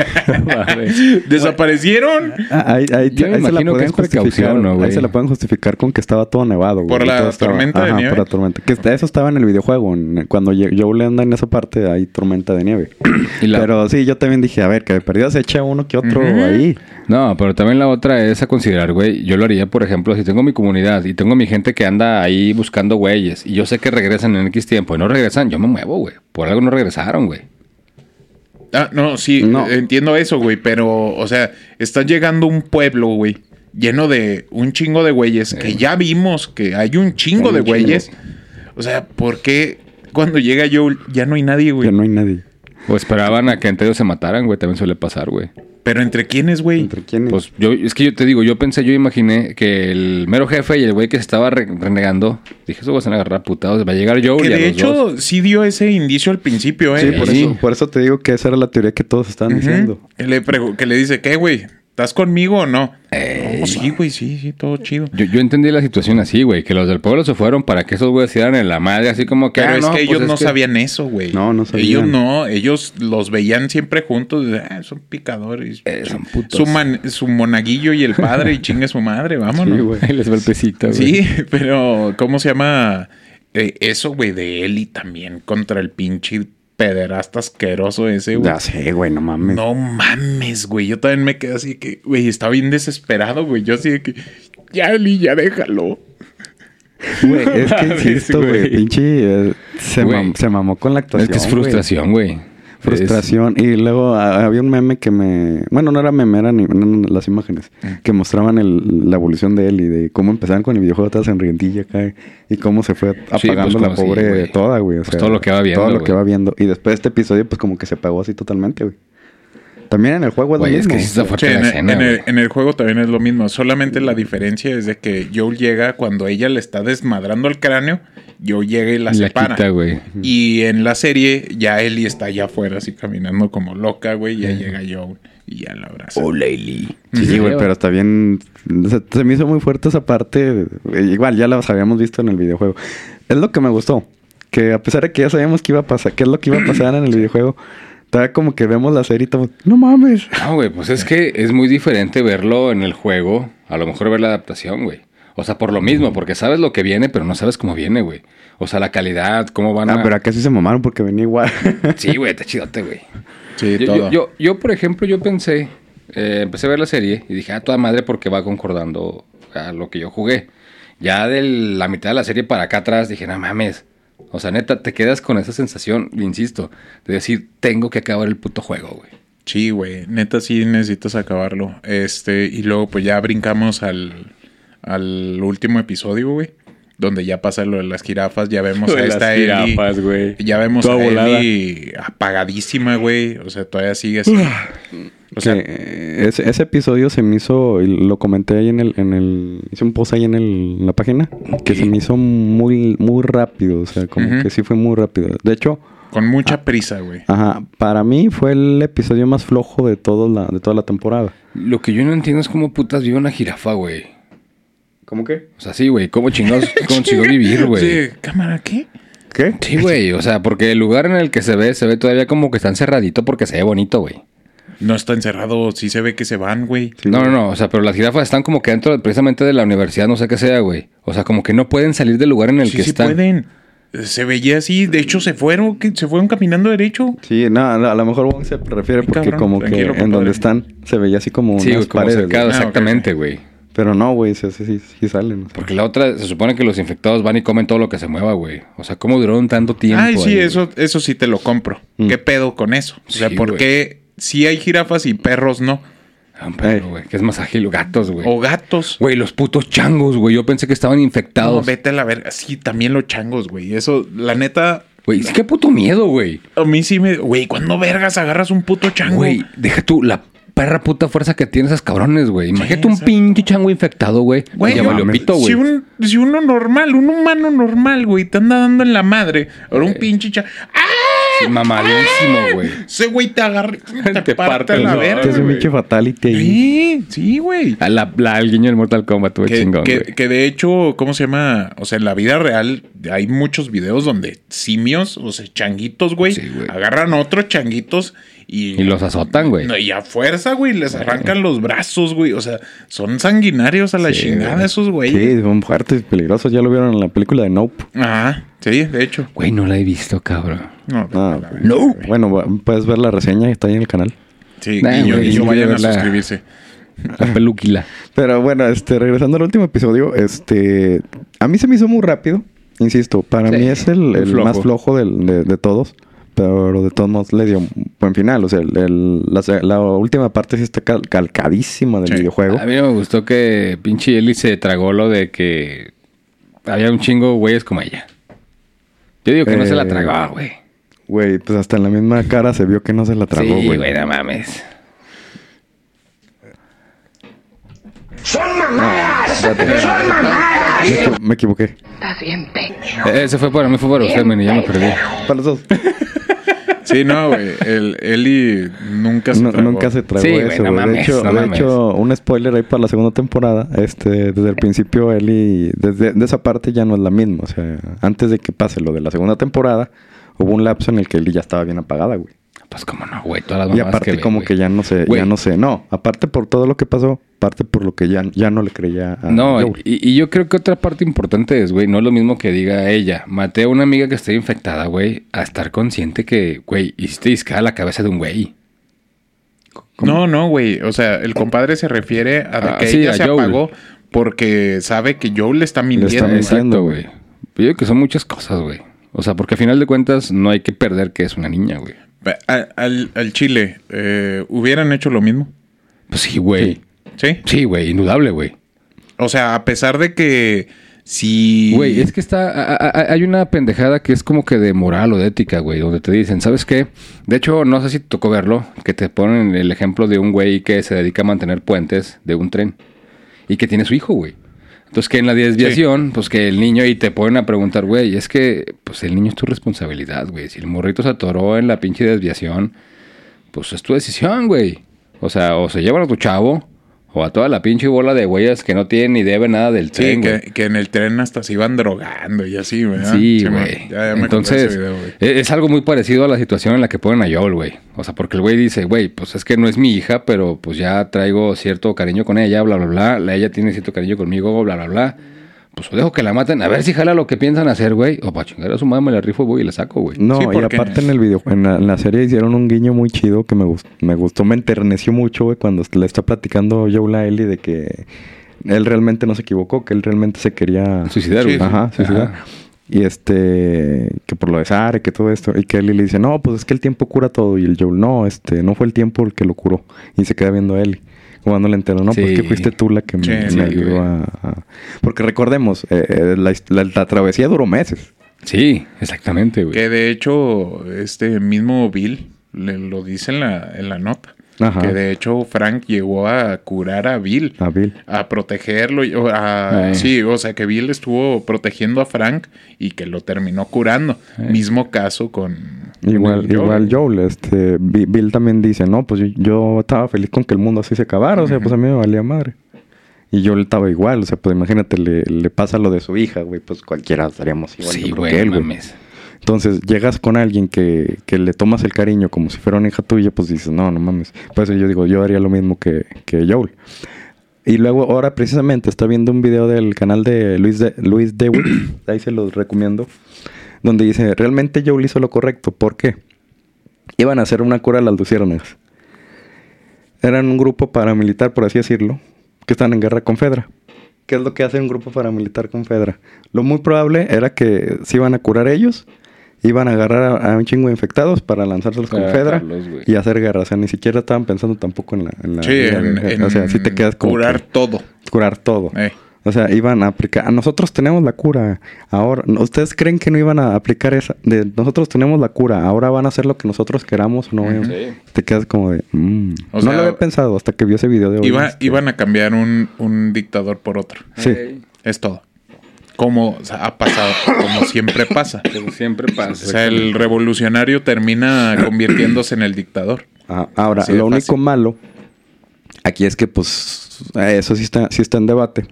S1: vale.
S3: Desaparecieron.
S2: Ah, ahí, ahí,
S1: Yo me
S2: ahí se la
S1: imagino que
S2: pueden
S1: es precaución. ¿no, güey?
S2: ahí se la pueden justificar con que estaba todo nevado, güey.
S3: Por la
S2: todo estaba-
S3: tormenta de
S2: Ajá,
S3: nieve.
S2: por la tormenta. Que eso estaba en el videojuego. en- Cuando Ye- Joel anda en esa parte, hay tormenta de nieve.
S1: Y la-
S2: Pero sí, yo también dije, a ver, que de perdido se echa uno que otro ahí.
S1: No, pero también la otra es a considerar, güey. Yo lo haría, por ejemplo, si tengo mi comunidad y tengo mi gente que anda ahí buscando güeyes y yo sé que regresan en X tiempo y no regresan, yo me muevo, güey. Por algo no regresaron, güey.
S3: Ah, no, sí,
S2: No.
S3: entiendo eso, güey, pero, o sea, está llegando un pueblo, güey, lleno de un chingo de güeyes, que ya vimos que hay un chingo
S2: Hay
S3: de
S2: un
S3: güeyes. O sea, ¿por qué cuando llega Joel ya no hay nadie, güey?
S2: Que no hay nadie.
S1: O esperaban a que entre ellos se mataran, güey. También suele pasar, güey.
S3: Pero ¿entre quiénes, güey?
S2: ¿Entre quiénes?
S1: Pues yo, es que yo te digo, yo pensé, yo imaginé que el mero jefe y el güey que se estaba re- renegando, dije, eso vas a agarrar a putados, va a llegar Joe
S3: Que
S1: y a
S3: de
S1: los
S3: hecho
S1: dos.
S3: sí dio ese indicio al principio, ¿eh?
S2: sí, por,
S1: sí.
S2: Eso, por eso te digo que esa era la teoría que todos estaban diciendo.
S3: Que le, que le dice, ¿qué, güey? ¿Estás conmigo o no?
S1: Ey,
S3: No, sí, güey, sí, sí, todo chido.
S1: Yo, yo entendí la situación así, güey, que los del pueblo se fueron para que esos güeyes se dieran en la madre, así como que...
S3: Pero
S1: ah,
S3: es
S1: no,
S3: que
S1: pues
S3: ellos
S1: es
S3: no
S1: que-
S3: sabían eso, güey.
S2: No, no sabían.
S3: Ellos no, ellos los veían siempre juntos. de, "Ah, son picadores.
S1: Eh, son putos.
S3: Su, man- su monaguillo y el padre y chingue su madre, vámonos.
S2: Sí, güey.
S1: Les va el pesito, güey.
S3: Sí, pero ¿cómo se llama? Eh, eso, güey, de Eli también contra el pinche pederasta asqueroso ese, güey.
S2: Ya sé, güey, no mames.
S3: No mames, güey. Yo también me quedé así que, güey, estaba bien desesperado, güey. Yo así de que, ya, Eli, ya déjalo.
S2: Güey, es que insisto, güey, pinche eh, se,
S1: Güey.
S2: mam- se mamó con la
S1: Es
S2: actuación.
S1: que es
S2: güey.
S1: frustración, güey.
S2: Frustración. Y luego ah, había un meme que me. Bueno, no era meme, eran eran las imágenes. Que mostraban el- la evolución de él y de cómo empezaban con el videojuego toda sonrientilla acá. Y cómo se fue
S1: Sí,
S2: apagando
S1: pues,
S2: la
S1: sí,
S2: pobre
S1: güey.
S2: toda, güey. O
S1: Pues todo lo que va viendo,
S2: Todo lo
S1: güey.
S2: que va viendo. Y después de este episodio, pues como que se apagó así totalmente, güey. También en el juego es
S1: Güey,
S2: lo
S1: es
S2: mismo.
S1: que sí está fuerte
S3: Sí, en,
S1: la
S3: el,
S1: escena,
S3: en el-
S1: güey.
S3: en el juego también es lo mismo. Solamente la diferencia es de que Joel llega cuando ella le está desmadrando el cráneo. Joel llega y la
S1: la
S3: separa.
S1: quita, güey.
S3: Y en la serie ya Ellie está allá afuera así caminando como loca, güey. Ya llega Joel y ya la abraza.
S1: Lady.
S2: Sí, güey, pero está bien. Se, se me hizo muy fuerte esa parte. Igual, ya las habíamos visto en el videojuego. Es lo que me gustó. Que a pesar de que ya sabíamos que iba a pasar, qué es lo que iba a pasar en el videojuego, todavía como que vemos la serie y estamos, no mames.
S1: No, güey, pues es que es muy diferente verlo en el juego, a lo mejor ver la adaptación, güey. O sea, por lo mismo, porque sabes lo que viene, pero no sabes cómo viene, güey. O sea, la calidad, cómo van
S2: Ah,
S1: a...
S2: pero acá sí se mamaron porque venía igual.
S1: Sí, güey, está chidote, güey.
S3: Sí,
S1: Yo,
S3: todo.
S1: yo, yo, yo, por ejemplo, yo pensé, eh, empecé a ver la serie y dije, ah, toda madre porque va concordando a lo que yo jugué. Ya de la mitad de la serie para acá atrás dije, no mames. O sea, neta, te quedas con esa sensación, insisto, de decir, tengo que acabar el puto juego, güey.
S3: Sí, güey. Neta, sí necesitas acabarlo. Este, y luego, pues ya brincamos al, al último episodio, güey. Donde ya pasa lo de las jirafas. Ya vemos a esta Ellie.
S1: güey.
S3: Ya vemos
S1: Toda
S3: a
S1: volada.
S3: Ellie apagadísima, güey. O sea, todavía sigue así. O sea,
S2: eh, ese, ese episodio se me hizo, y lo comenté ahí en el, en el, hice un post ahí en, el, en la página, que se me hizo muy, muy rápido, o sea, como que sí fue muy rápido. De hecho,
S3: con mucha prisa, güey.
S2: ajá, para mí fue el episodio más flojo de, todo la, de toda la temporada.
S1: Lo que yo no entiendo es cómo putas vive una jirafa, güey.
S2: ¿Cómo que?
S1: O sea, sí, güey, cómo chingados consiguió vivir, güey.
S3: Sí, cámara, ¿qué?
S2: ¿Qué?
S1: Sí, güey, o sea, porque el lugar en el que se ve, se ve todavía como que está encerradito porque se ve bonito, güey.
S3: No está encerrado. Sí se ve que se van, güey.
S2: Sí,
S1: no, no, no, o sea, pero las jirafas están como que dentro precisamente de la universidad, no sé qué sea, güey. O sea, como que no pueden salir del lugar en el
S3: Sí,
S1: que
S3: sí
S1: están.
S3: pueden. Se veía así. De hecho, se fueron. que Se fueron caminando derecho.
S2: Sí, no, a lo mejor Wong se refiere porque
S3: cabrón,
S2: como que en donde están se veía así como
S1: Sí,
S2: unas
S1: como
S2: paredes,
S1: cercado,
S2: güey.
S3: Ah,
S1: exactamente, güey.
S2: Pero no, güey, sí, sí, sí, sí salen. o sea.
S1: Porque la otra, se supone que los infectados van y comen todo lo que se mueva, güey. O sea, ¿cómo duraron tanto tiempo?
S3: Ay, sí,
S1: ahí,
S3: eso, eso sí te lo compro.
S2: Mm.
S3: ¿Qué pedo con eso? O sea,
S1: Sí,
S3: ¿por
S1: güey.
S3: qué sí hay jirafas y perros no?
S1: Ah, un perro,
S2: Ey.
S1: güey, que es más ágil, gatos, güey.
S3: O gatos.
S1: Güey, los putos changos, güey. Yo pensé que estaban
S3: No,
S1: infectados.
S3: vete a la verga. Sí, también los changos, güey. Eso, la neta,
S1: Güey, es que puto miedo, güey.
S3: a mí sí me. Güey, ¿cuándo vergas agarras un puto chango?
S1: Güey, deja tú la perra puta fuerza que tienen esos cabrones, güey. Imagínate un pinche chango infectado, güey. Pito, güey.
S3: si, un, si uno normal, un humano normal, güey, te anda dando en la madre. Ahora un pinche chango. ¡Ah!
S1: Sí, mamadísimo, güey.
S3: Ese güey te agarra y te,
S1: Te
S3: parte la verga.
S2: Es un
S3: güey.
S2: pinche fatality ahí.
S3: Sí, sí, güey.
S1: A la, la- el guiño del Mortal Kombat, güey,
S3: Que,
S1: chingón,
S3: que-
S1: güey.
S3: que de hecho, ¿cómo se llama? O sea, en la vida real hay muchos videos donde simios, o sea, changuitos, güey,
S1: Sí, güey.
S3: agarran a otros changuitos y,
S1: Y los azotan, güey.
S3: No, y a fuerza, güey, les arrancan los brazos, güey. O sea, son sanguinarios a la
S1: Sí,
S3: chingada
S1: güey.
S3: esos güeyes.
S2: Sí, son fuertes y peligrosos. Ya lo vieron en la película de Nope.
S3: Ajá, sí, de hecho.
S1: Güey, no la he visto, cabrón.
S3: No,
S2: Ah,
S3: la-
S1: No.
S2: Bueno, puedes ver la reseña, está ahí en el canal.
S3: Sí,
S1: Nah,
S3: y yo,
S1: güey,
S3: y yo
S1: sí,
S3: vayan a suscribirse.
S1: La peluquila.
S2: Pero bueno, este, regresando al último episodio, este, a mí se me hizo muy rápido, insisto, para
S1: Sí,
S2: mí es el,
S1: muy
S2: el
S1: flojo.
S2: más flojo del- de, de todos, pero de todos modos le dio un buen final, o sea, el- el- la, última parte sí está cal- calcadísima del
S3: Sí.
S2: videojuego.
S1: A mí me gustó que pinche Eli se tragó lo de que había un chingo güeyes como ella. Yo digo que no se la
S2: eh,
S1: tragó, güey.
S2: Güey, pues hasta en la misma cara se vio que no se la tragó, güey.
S1: Sí,
S2: güey,
S1: no mames.
S4: ¡Son mamadas! ¡Son mamadas!
S2: Me, equivoqué.
S4: Estás bien pendejo.
S1: Eh, se fue para mí, fue para usted, men, ya me perdí.
S2: Para los dos.
S3: Sí, no, güey. El Eli nunca se
S2: No-
S3: tragó.
S2: nunca se tragó
S1: Sí, güey,
S2: eso.
S1: no
S2: de
S1: mames,
S2: hecho,
S1: no
S2: de
S1: mames.
S2: hecho, un spoiler ahí para la segunda temporada. Este, desde el principio, Eli, desde de esa parte ya no es la misma. O sea, antes de que pase lo de la segunda temporada, hubo un lapso en el que Eli ya estaba bien apagada, güey.
S1: Pues cómo no, güey, todas las
S2: Y
S1: mamadas
S2: aparte
S1: que
S2: como que ya no sé,
S1: Güey.
S2: ya no sé. No, aparte por todo lo que pasó, parte por lo que ya, ya no le creía a
S1: No,
S2: Joel.
S1: y, y yo creo que otra parte importante es, güey, no es lo mismo que diga ella, maté a una amiga que esté infectada, güey, a estar consciente que, güey, hiciste discar la cabeza de un güey.
S3: No, no, güey. O sea, el compadre se refiere a
S1: Ah,
S3: que
S1: sí,
S3: ella
S1: a
S3: se
S1: Joel.
S3: apagó porque sabe que Joel le está mintiendo.
S2: está
S3: güey.
S2: mintiendo.
S1: Exacto,
S2: güey.
S1: güey. Yo digo que son muchas cosas, güey. O sea, porque a final de cuentas no hay que perder que es una niña, güey.
S3: A- Al, al Chile, eh, ¿hubieran hecho lo mismo?
S1: Pues sí, güey.
S3: ¿Sí?
S1: Sí, güey, indudable, güey.
S3: O sea, a pesar de que si...
S1: Güey, es que está. a- a- a- hay una pendejada que es como que de moral o de ética, güey, donde te dicen, ¿sabes qué? De hecho, no sé si te tocó verlo, que te ponen el ejemplo de un güey que se dedica a mantener puentes de un tren y que tiene su hijo, güey. Entonces, que en la desviación, pues que el niño y te ponen a preguntar, güey, es que, pues el niño es tu responsabilidad, güey. Si el morrito se atoró en la pinche desviación, pues es tu decisión, güey. O sea, o se llevan a tu chavo. O a toda la pinche bola de güeyes que no tienen ni deben nada del
S3: Sí,
S1: tren, güey.
S3: que, que en el tren hasta se iban drogando y así, ¿verdad?
S1: Sí, güey. Entonces,
S3: video,
S1: e- es algo muy parecido a la situación en la que ponen a Joel, güey. O sea, porque el güey dice, güey, pues es que no es mi hija, pero pues ya traigo cierto cariño con ella, bla, bla, bla. La- Ella tiene cierto cariño conmigo, bla, bla, bla. Pues dejo que la maten, a ver si jala lo que piensan hacer, güey. O para chingar a su madre me la rifo, güey, y la saco, güey.
S2: No,
S3: Sí,
S2: y aparte en el video, en la, en la serie hicieron un guiño muy chido que me, gust- me gustó, me enterneció mucho, güey, cuando le está platicando Joel a Ellie de que él realmente no se equivocó, que él realmente se quería
S1: Suicidar,
S3: Sí,
S1: güey.
S2: Ajá, suicidar.
S1: Ajá.
S2: Y este, que por lo de Sara, que todo esto, y que Ellie le dice, no, pues es que el tiempo cura todo, y el Joel, no, este, no fue el tiempo el que lo curó, y se queda viendo a Ellie. Como dándole entero, no, pues
S1: Sí.
S2: que fuiste tú la que me,
S3: Sí,
S2: me
S3: sí,
S2: ayudó
S1: güey.
S2: a, a- Porque recordemos, eh, eh, la- la travesía duró meses.
S1: Sí, exactamente, güey.
S3: Que de hecho, este mismo Bill le lo dice en la, en la nota.
S2: Ajá.
S3: Que de hecho Frank llegó a curar a Bill.
S2: A Bill.
S3: A protegerlo. a- sí, o sea que Bill estuvo protegiendo a Frank y que lo terminó curando. Mismo caso con...
S2: Igual,
S3: con
S2: igual Joel, este, Bi- Bill también dice, no, pues yo, yo estaba feliz con que el mundo así se acabara, o sea, pues a mí me valía madre. Y Joel estaba igual, o sea, pues imagínate, le, le pasa lo de su hija, güey, pues cualquiera estaríamos igual
S1: Sí,
S2: yo que él, güey.
S1: mames.
S2: Entonces, llegas con alguien que, que le tomas el cariño como si fuera una hija tuya, pues dices, no, no mames. Por eso yo digo, yo haría lo mismo que, que Joel. Y luego, ahora precisamente, está viendo un video del canal de Luis, de, Luis Dewitt, ahí se los recomiendo, donde dice, realmente Joel hizo lo correcto. ¿Por qué? Iban a hacer una cura a las luciérnagas. Eran un grupo paramilitar, por así decirlo, que estaban en guerra con Fedra. ¿Qué es lo que hace un grupo paramilitar con Fedra? Lo muy probable era que se iban a curar ellos, iban a agarrar a, a un chingo de infectados para lanzárselos con Fedra y hacer guerra. O sea, ni siquiera estaban pensando tampoco en la... En la
S3: Sí, en, en
S2: o sea, si te quedas como
S3: curar
S2: que-
S3: todo.
S2: curar todo.
S3: Eh.
S2: O sea, iban a aplicar. Nosotros tenemos la cura. Ahora, ¿ustedes creen que no iban a aplicar esa? De nosotros tenemos la cura. Ahora van a hacer lo que nosotros queramos o no.
S1: Sí.
S2: Te quedas como de. mm.
S3: O
S2: no
S3: sea,
S2: lo había pensado hasta que vi ese video de hoy.
S3: Iba-
S2: este.
S3: Iban a cambiar un, un dictador por otro.
S2: Sí.
S3: Es todo. Como o sea, ha pasado, como siempre pasa.
S1: Como siempre
S3: O
S1: pasa.
S3: sea, el revolucionario termina convirtiéndose en el dictador.
S2: Ah, ahora,
S3: Así
S2: lo único malo aquí es que, pues, eso sí está, sí está en debate.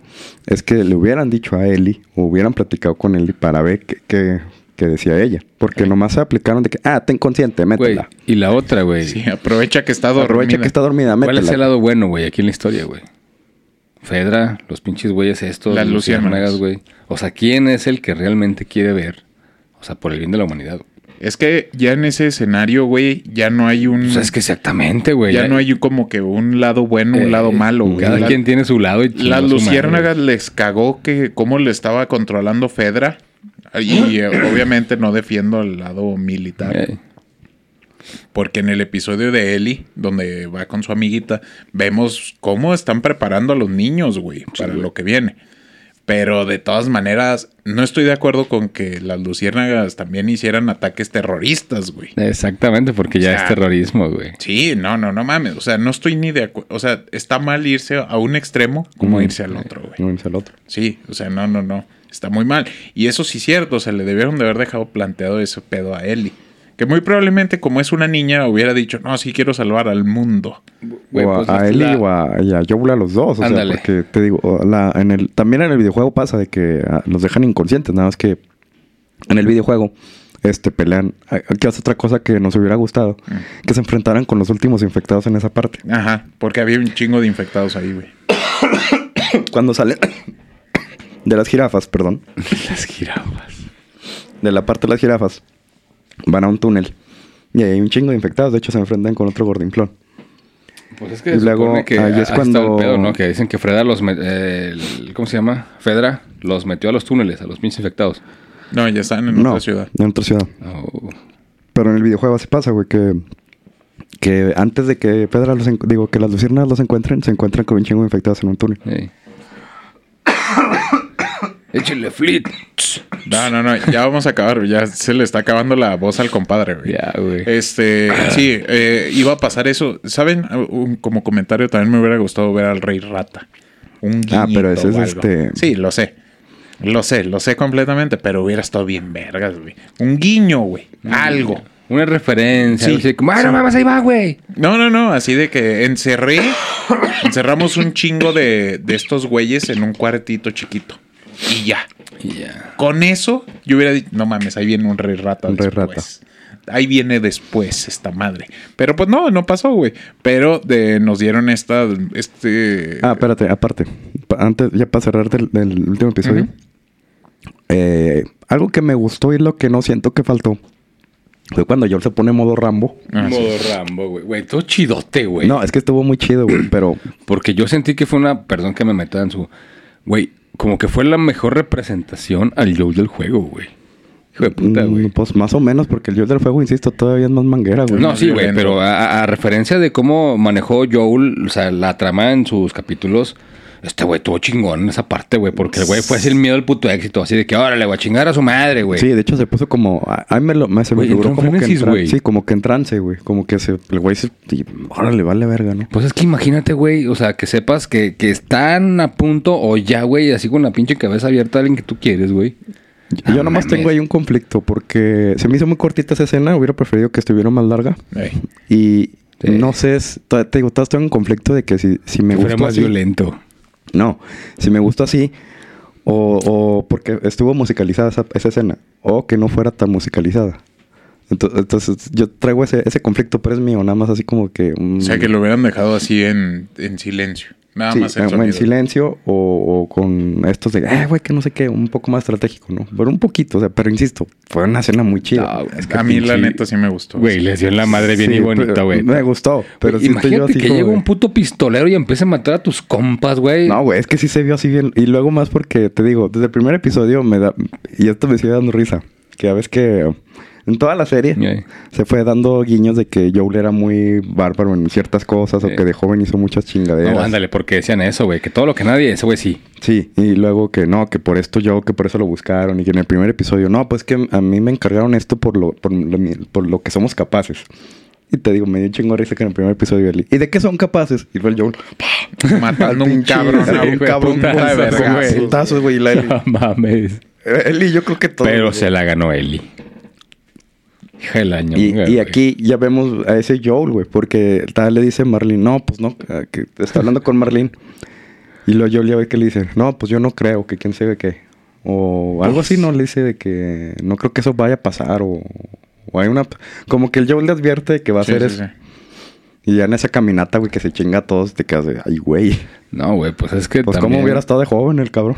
S2: Es que le hubieran dicho a Eli, o hubieran platicado con Eli para ver qué, qué- qué decía ella. Porque nomás se aplicaron de que, ah, ten consciente,
S1: Güey,
S2: métela.
S1: y la otra, güey.
S3: Sí, aprovecha que está dormida.
S2: Aprovecha que está dormida,
S1: ¿Cuál es el lado bueno, güey, aquí en la historia, güey? Fedra, los pinches güeyes estos,
S3: Las luciérnagas.
S1: güey. O sea, ¿quién es el que realmente quiere ver? O sea, por el bien de la humanidad.
S3: Es que ya en ese escenario, güey, ya no hay un...
S1: O sea, es que exactamente, güey.
S3: ya no hay como que un lado bueno, un
S1: Eh,
S3: lado malo, güey.
S1: Cada
S3: La-
S1: quien tiene su lado y
S3: Las
S1: madre,
S3: luciérnagas les cagó que cómo le estaba controlando Fedra. Y eh, obviamente no defiendo el lado militar.
S1: Eh,
S3: Porque en el episodio de Ellie, donde va con su amiguita, vemos cómo están preparando a los niños, güey, para lo que viene. Pero de todas maneras, no estoy de acuerdo con que las luciérnagas también hicieran ataques terroristas, güey.
S1: Exactamente, porque ya
S3: sea,
S1: es terrorismo, güey.
S3: Sí, no, no, no mames. O sea, no estoy ni de acuerdo. O sea, está mal irse a un extremo como
S2: Ujú.
S3: irse al otro, güey.
S2: No es el otro.
S3: Sí, o sea, no, no, no. Está muy mal. Y eso sí es cierto. O sea, le debieron de haber dejado planteado ese pedo a Ellie. Que muy probablemente, como es una niña, hubiera dicho, no, sí quiero salvar al mundo.
S1: Güey,
S2: o a,
S1: pues,
S2: a
S1: la-
S2: Ellie o a, y a Joel a los dos. O
S1: Ándale.
S2: sea, porque te digo, la, en el, también en el videojuego pasa de que ah, los dejan inconscientes. Nada más que en el videojuego este pelean. ah, Aquí hace otra cosa que nos hubiera gustado.
S1: Mm.
S2: Que se enfrentaran con los últimos infectados en esa parte.
S3: Ajá, porque había un chingo de infectados ahí, güey.
S2: Cuando salen de las jirafas, perdón.
S1: Las jirafas.
S2: De la parte de las jirafas. Van a un túnel. Y ahí hay un chingo de infectados. De hecho, se enfrentan con otro gordinflón.
S1: Pues es que
S2: Y
S1: se
S2: luego,
S1: que
S2: ahí es cuando-
S1: el pedo, ¿no? Que dicen que Freda los... met- eh, el- ¿Cómo se llama? Fedra los metió a los túneles, a los pinches infectados.
S3: No, ya están en
S2: no,
S3: otra ciudad.
S2: en otra ciudad.
S1: Oh.
S2: Pero en el videojuego así pasa, güey, que, que antes de que Pedra los digo, que las luciérnagas los encuentren, se encuentran con un chingo de infectados en un túnel.
S1: Ey. Échale flit.
S3: No, no, no, ya vamos a acabar. Ya se le está acabando la voz al compadre, güey.
S1: Ya, güey.
S3: Este, sí, eh, iba a pasar eso. ¿Saben? Un- como comentario, también me hubiera gustado ver al Rey Rata. Un
S2: Ah, pero ese es este-
S3: Sí, lo sé. Lo sé, lo sé completamente, pero hubiera estado bien vergas, güey. Un guiño, güey. Algo.
S1: Una referencia.
S3: Sí.
S1: así como, ¡Ah, no
S3: Sí.
S1: mames, ahí va, güey!
S3: No, no, no, así de que encerré, encerramos un chingo de, de estos güeyes en un cuartito chiquito. Y ya. Con eso, yo hubiera dicho, no mames, ahí viene un rey rata.
S2: Un rey
S3: después. Ahí viene después esta madre. Pero pues no, no pasó, güey. Pero de, nos dieron esta, este...
S2: Ah, espérate, aparte, pa- antes, ya para cerrar del, del último episodio, eh, algo que me gustó y lo que no siento que faltó fue cuando Joel se pone modo Rambo.
S3: Ah, sí.
S1: Modo Rambo, güey. Güey, todo chidote, güey.
S2: No, es que estuvo muy chido, güey, pero
S1: Porque yo sentí que fue una... Perdón que me meta en su... Güey, como que fue la mejor representación al Joe del juego, güey. Hijo de puta,
S2: mm,
S1: güey.
S2: pues más o menos, porque el Joel del fuego, insisto, todavía es más manguera, güey.
S1: No, sí, güey, pero a, a- a referencia de cómo manejó Joel, o sea, la trama en sus capítulos, este güey tuvo chingón en esa parte, güey, porque el güey fue así el miedo al puto éxito, así de que, órale, voy a chingar a su madre, güey.
S2: Sí, de hecho se puso como. Ay, me lo. Me, se me figuró como que. en tran- sí, como que en trance, güey. Como que se. El güey se. y, órale, vale verga, ¿no?
S1: Pues es que imagínate, güey, o sea, que sepas que, que están a punto o ya, güey, así con la pinche cabeza abierta a alguien que tú quieres, güey.
S2: Yo
S1: No
S2: nomás
S1: mames.
S2: tengo ahí un conflicto porque se me hizo muy cortita esa escena. Hubiera preferido que estuviera más larga. Y
S1: Sí.
S2: no sé, te digo, estoy en conflicto de que si, si me
S1: Que fuera
S2: gustó
S1: más
S2: así.
S1: violento.
S2: No, si me gustó así. O, porque estuvo musicalizada esa, esa escena. O que no fuera tan musicalizada. Ento- Entonces, yo traigo ese, ese conflicto, pero es mío, nada más así como que. mm,
S3: O sea, que lo hubieran dejado así en, en silencio. Nada
S2: sí,
S3: más el
S2: en, silencio o, o con estos de, eh, güey, que no sé qué, un poco más estratégico, ¿no? Pero un poquito, o sea, pero insisto, fue una escena muy chida.
S1: No, es que
S3: A mí, la neta, sí me gustó.
S1: Güey, les dio en la madre bien
S2: Sí,
S1: y bonita, güey.
S2: Me gustó, pero sí estoy yo
S1: Imagínate
S2: así
S1: que llega un puto pistolero y empieza a matar a tus compas, güey.
S2: No, güey, es que sí se vio así bien. Y luego más porque, te digo, desde el primer episodio me da... Y esto me sigue dando risa. Que a veces que... En toda la serie
S1: Yeah.
S2: se fue dando guiños de que Joel era muy bárbaro en ciertas cosas o
S1: Sí.
S2: que de joven hizo muchas chingaderas.
S1: No, ándale, porque decían eso, güey, que todo lo que nadie, ese güey sí.
S2: Sí, y luego que no, que por esto yo, que por eso lo buscaron y que en el primer episodio, no, pues que a mí me encargaron esto por lo, por lo, por lo que somos capaces. Y te digo, me dio chingo de risa que en el primer episodio Eli, ¿y de qué son capaces? Y fue el Joel,
S3: Matando un cabrón.
S2: a un cabrón
S1: güey.
S2: putazos, güey, y la Eli.
S1: No mames.
S2: Eli, yo creo que todo.
S1: Pero
S2: güey.
S1: se la ganó Eli. Hija.
S2: Y, aquí ya vemos a ese Joel, güey, porque tal le dice Marlene, no, pues no, ah, que está hablando con Marlene. Y luego Joel ya ve que le dice, no, pues yo no creo, que quién sabe qué. O algo así, ¿no? Le dice de que no creo que eso vaya a pasar o, o hay una... Como que el Joel le advierte que va a
S3: Sí,
S2: hacer
S3: sí,
S2: eso.
S3: sí.
S2: Y ya en esa caminata, güey, que se chinga a todos, te quedas de, ay, güey.
S1: No, güey, pues es que
S2: Pues
S1: también...
S2: cómo hubiera estado de joven el cabrón.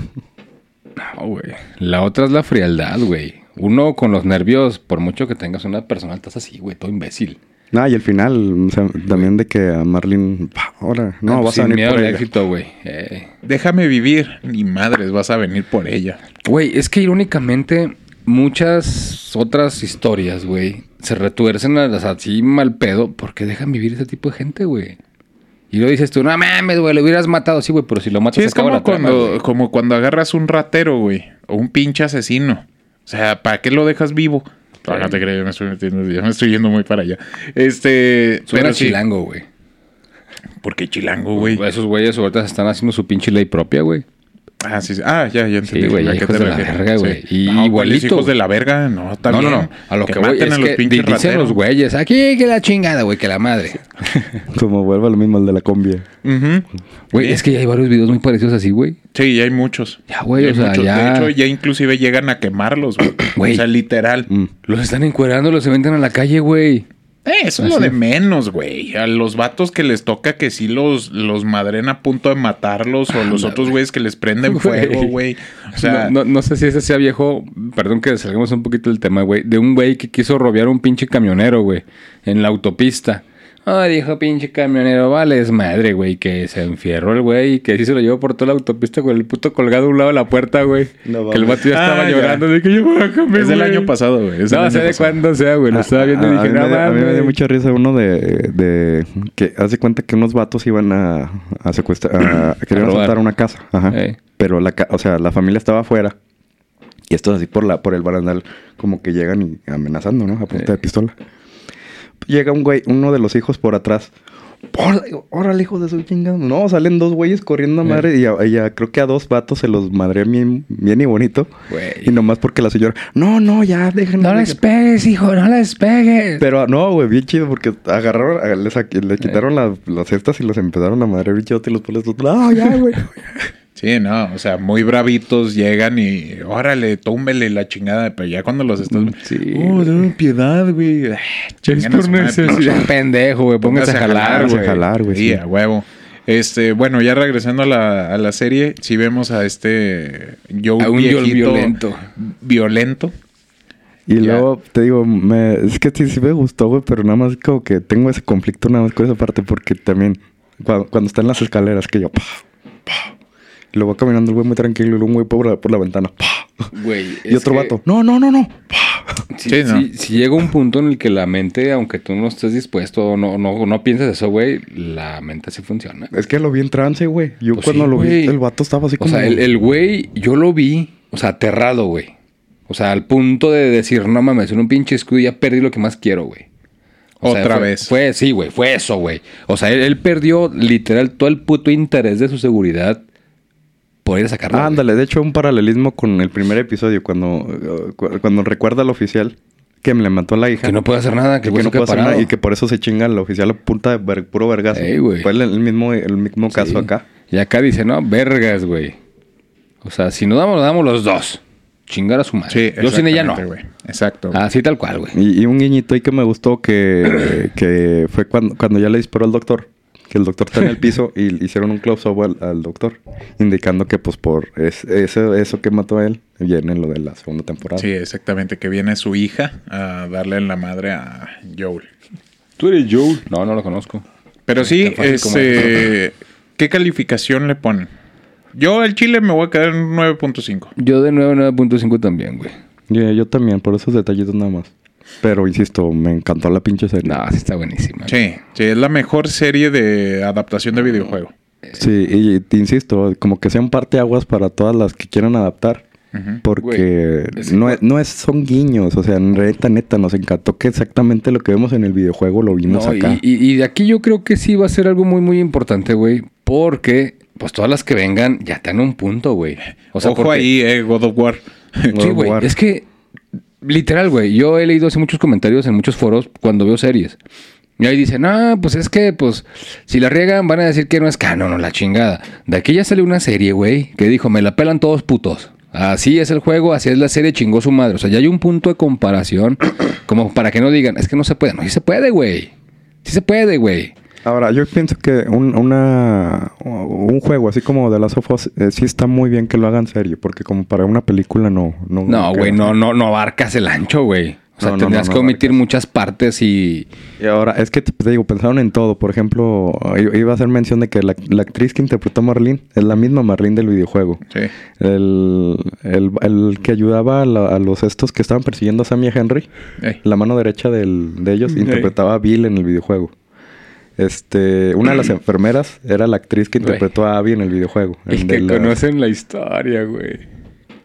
S1: No, güey. La otra es la frialdad, güey. Uno con los nervios, por mucho que tengas una persona, estás así, güey, todo imbécil.
S2: Ah, y el final, o sea, también de que a Marlene, pa, ahora, no,
S1: Ah,
S2: vas
S1: sin
S2: a venir
S1: miedo
S2: por
S1: al
S2: ella.
S1: éxito, güey. Eh.
S3: Déjame vivir. Ni madres, vas a venir por ella.
S1: Güey, es que irónicamente muchas otras historias, güey, se retuercen a las así mal pedo porque dejan vivir ese tipo de gente, güey. Y luego dices tú, no mames, güey, lo hubieras matado. Sí, güey, pero si lo matas
S3: Sí,
S1: se
S3: es
S1: acaba
S3: como
S1: la
S3: cuando, como cuando agarras un ratero, güey. O un pinche asesino. O sea, ¿para qué lo dejas vivo? No, no te crees, me estoy metiendo, ya me estoy yendo muy para allá. Este.
S1: Suena
S3: pero sí.
S1: chilango, güey.
S3: ¿Por qué chilango, güey?
S1: Esos güeyes ahorita se están haciendo su pinche ley propia, güey.
S3: Ah, sí, sí. Ah, ya, ya entendí.
S1: Sí, güey,
S3: ¿A qué
S1: hijos
S3: te
S1: de la verga, güey. Y
S3: No, ¿cuáles
S1: igualito.
S3: hijos de la verga? No, está
S1: no,
S3: bien.
S1: no, no. A lo que, voy
S3: maten
S1: es
S3: a los
S1: que dicen
S3: rateros.
S1: los güeyes, aquí que la chingada, güey, que la madre.
S2: Como vuelve a lo mismo el de la combi.
S3: Ujú.
S1: Güey,
S3: Sí.
S1: es que ya hay varios videos muy parecidos así, güey.
S3: Sí, ya hay muchos.
S1: Ya, güey,
S3: Ya
S1: o sea,
S3: muchos.
S1: ya-
S3: De hecho, ya inclusive llegan a quemarlos, güey.
S1: Güey.
S3: O sea, literal.
S2: Mm.
S1: Los están encuerando, los se venden a la calle, güey.
S3: Eh, eso es lo de menos, güey. A los vatos que les toca que sí los, los madren a punto de matarlos o los otros güeyes que les prenden fuego, güey. O sea,
S1: no, no, no sé si ese sea viejo, perdón que salgamos un poquito del tema, güey, de un güey que quiso robear un pinche camionero, güey, en la autopista. Ah, dijo pinche camionero, vale, es madre, güey, que se enfierró el güey y que sí se lo llevó por toda la autopista con el puto colgado a un lado de la puerta, güey.
S2: No
S1: que el
S2: mames.
S1: vato ya estaba
S3: Ah, ya.
S1: llorando de que yo bájame,
S3: es del
S1: güey".
S3: año pasado, güey.
S1: No sé de cuándo sea, güey, lo estaba viendo y
S2: a,
S1: dije, no
S2: me, dio- a mí me dio
S1: mames".
S2: mucha risa uno de, de que hace cuenta que unos vatos iban a, a secuestrar, a, querían
S1: A robar.
S2: asaltar una casa, ajá. Pero la, ca- o sea, la familia estaba afuera y estos así por la, por el barandal como que llegan y amenazando, ¿no? A punta de pistola. Llega un güey, uno de los hijos por atrás. Órale, hijo de su chingada. No, salen dos güeyes corriendo a madre y a, y a- creo que a dos vatos se los madré bien, bien y bonito.
S1: Güey.
S2: Y nomás porque la señora, no, no, ya, déjenme.
S1: No les pegues, hijo, no les pegues.
S2: Pero no, güey, bien chido porque agarraron, a- le, le quitaron las, las cestas y los empezaron a madre bien chido y los polis, no, ya, güey.
S3: Sí, no, o sea, muy bravitos llegan y órale, túmbele la chingada, pero ya cuando los estás.
S1: Sí,
S3: Oh, dame piedad, güey.
S1: Es por necesidad. Pendejo, güey. Póngase a jalar,
S2: póngase a
S1: güey.
S2: jalar, güey.
S3: Sí, a huevo. Este, bueno, ya regresando a la, a la serie, si vemos a este Joe
S1: A un
S3: viejito
S1: violento.
S3: violento.
S2: Y
S3: Ya.
S2: luego te digo, me, es que sí, sí me gustó, güey, pero nada más como que tengo ese conflicto nada más con esa parte porque también cuando, cuando está en las escaleras que yo, pa, pa, y luego va caminando el güey muy tranquilo y un güey por la, por la ventana, pa,
S1: Güey,
S2: y otro
S1: que
S2: vato, no, no, no, no.
S1: Si,
S3: Sí, ¿no?
S1: si- si llega un punto en el que la mente, aunque tú no estés dispuesto o no, no, no pienses eso, güey, la mente sí funciona.
S2: Es que lo vi en trance, güey. Yo
S1: Pues
S2: cuando
S1: sí,
S2: lo
S1: güey.
S2: vi, el vato estaba así
S1: O
S2: como...
S1: sea, el, el güey, yo lo vi, o sea, aterrado, güey. O sea, al punto de decir, no mames, en un pinche escudo ya perdí lo que más quiero, güey. O sea,
S3: Otra
S1: fue-
S3: vez.
S1: Fue, sí, güey, fue eso, güey. O sea, él, él perdió literal todo el puto interés de su seguridad a sacarlo.
S2: Ah, ándale, de hecho un paralelismo con el primer episodio cuando, eh, cu- cuando recuerda al oficial que le mató a la hija.
S1: Que no puede hacer nada, que,
S2: que,
S1: el
S2: no puede hacer nada y que por eso se chinga al oficial a punta de ver- puro vergazo.
S1: Ey.
S2: Fue el, el mismo, el mismo caso
S1: Sí.
S2: acá.
S1: Y acá dice, no, vergas, güey. O sea, si nos damos, nos damos los dos. Chingar a su madre.
S3: Sí,
S1: Yo sin ella no.
S3: Exacto.
S1: Así tal cual, güey.
S2: Y, y un guiñito ahí que me gustó que, que fue cuando, cuando ya le disparó al doctor. Que el doctor está en el piso y le hicieron un close-up al, al doctor. Indicando que pues por es- eso, eso que mató a él viene lo de la segunda temporada.
S3: Sí, exactamente, que viene su hija a darle en la madre a Joel.
S1: ¿Tú eres Joe? No, no lo conozco.
S3: Pero sí,
S1: fácil como
S3: este, ¿qué calificación le ponen? Yo al chile me voy a quedar en 9.5.
S1: Yo de 9, 9.5 también, güey.
S2: Y yo también, por esos detallitos nada más. Pero insisto, me encantó la pinche serie.
S1: No, sí está buenísima.
S3: Sí, sí, es la mejor serie de adaptación de videojuego.
S2: Sí, y te insisto, como que sean parteaguas para todas las que quieran adaptar. Porque
S1: Güey, es
S2: no, es, no es, son guiños, o sea, neta, neta, nos encantó que exactamente lo que vemos en el videojuego lo vimos
S1: No,
S2: acá.
S1: y, y- y de aquí yo creo que sí va a ser algo muy, muy importante, güey. Porque, pues todas las que vengan ya están en un punto, güey. O sea,
S3: Ojo
S1: porque-
S3: ahí, eh, God of War.
S2: God
S1: Sí, güey. Es que, literal, güey. Yo he leído así muchos comentarios en muchos foros cuando veo series. Y ahí dicen, ah, pues es que, pues, si la riegan van a decir que no es canon o la chingada. De aquí ya salió una serie, güey, que dijo, me la pelan todos putos. Así es el juego, así es la serie, chingó su madre. O sea, ya hay un punto de comparación como para que no digan, es que no se puede. No, sí se puede, güey. Sí se puede, güey.
S2: Ahora, yo pienso que un, una, un juego así como de las of Us, eh, sí está muy bien que lo hagan serio, porque como para una película no... No,
S1: No, güey, no, no, no abarcas el ancho, güey. O sea,
S2: No,
S1: tendrías
S2: no,
S1: que omitir muchas partes y...
S2: Y ahora, es que te, digo, pensaron en todo. Por ejemplo, iba a hacer mención de que la, la actriz que interpretó a Marlene es la misma Marlene del videojuego.
S3: Sí.
S2: El, el, el que ayudaba a, la- a los estos que estaban persiguiendo a Sammy y a Henry,
S3: Ey.
S2: la mano derecha del- de ellos, interpretaba a Bill en el videojuego. Este, una de las enfermeras era la actriz que interpretó a Abby en el videojuego.
S1: El
S2: El
S1: que
S2: la-
S1: conocen la historia, güey.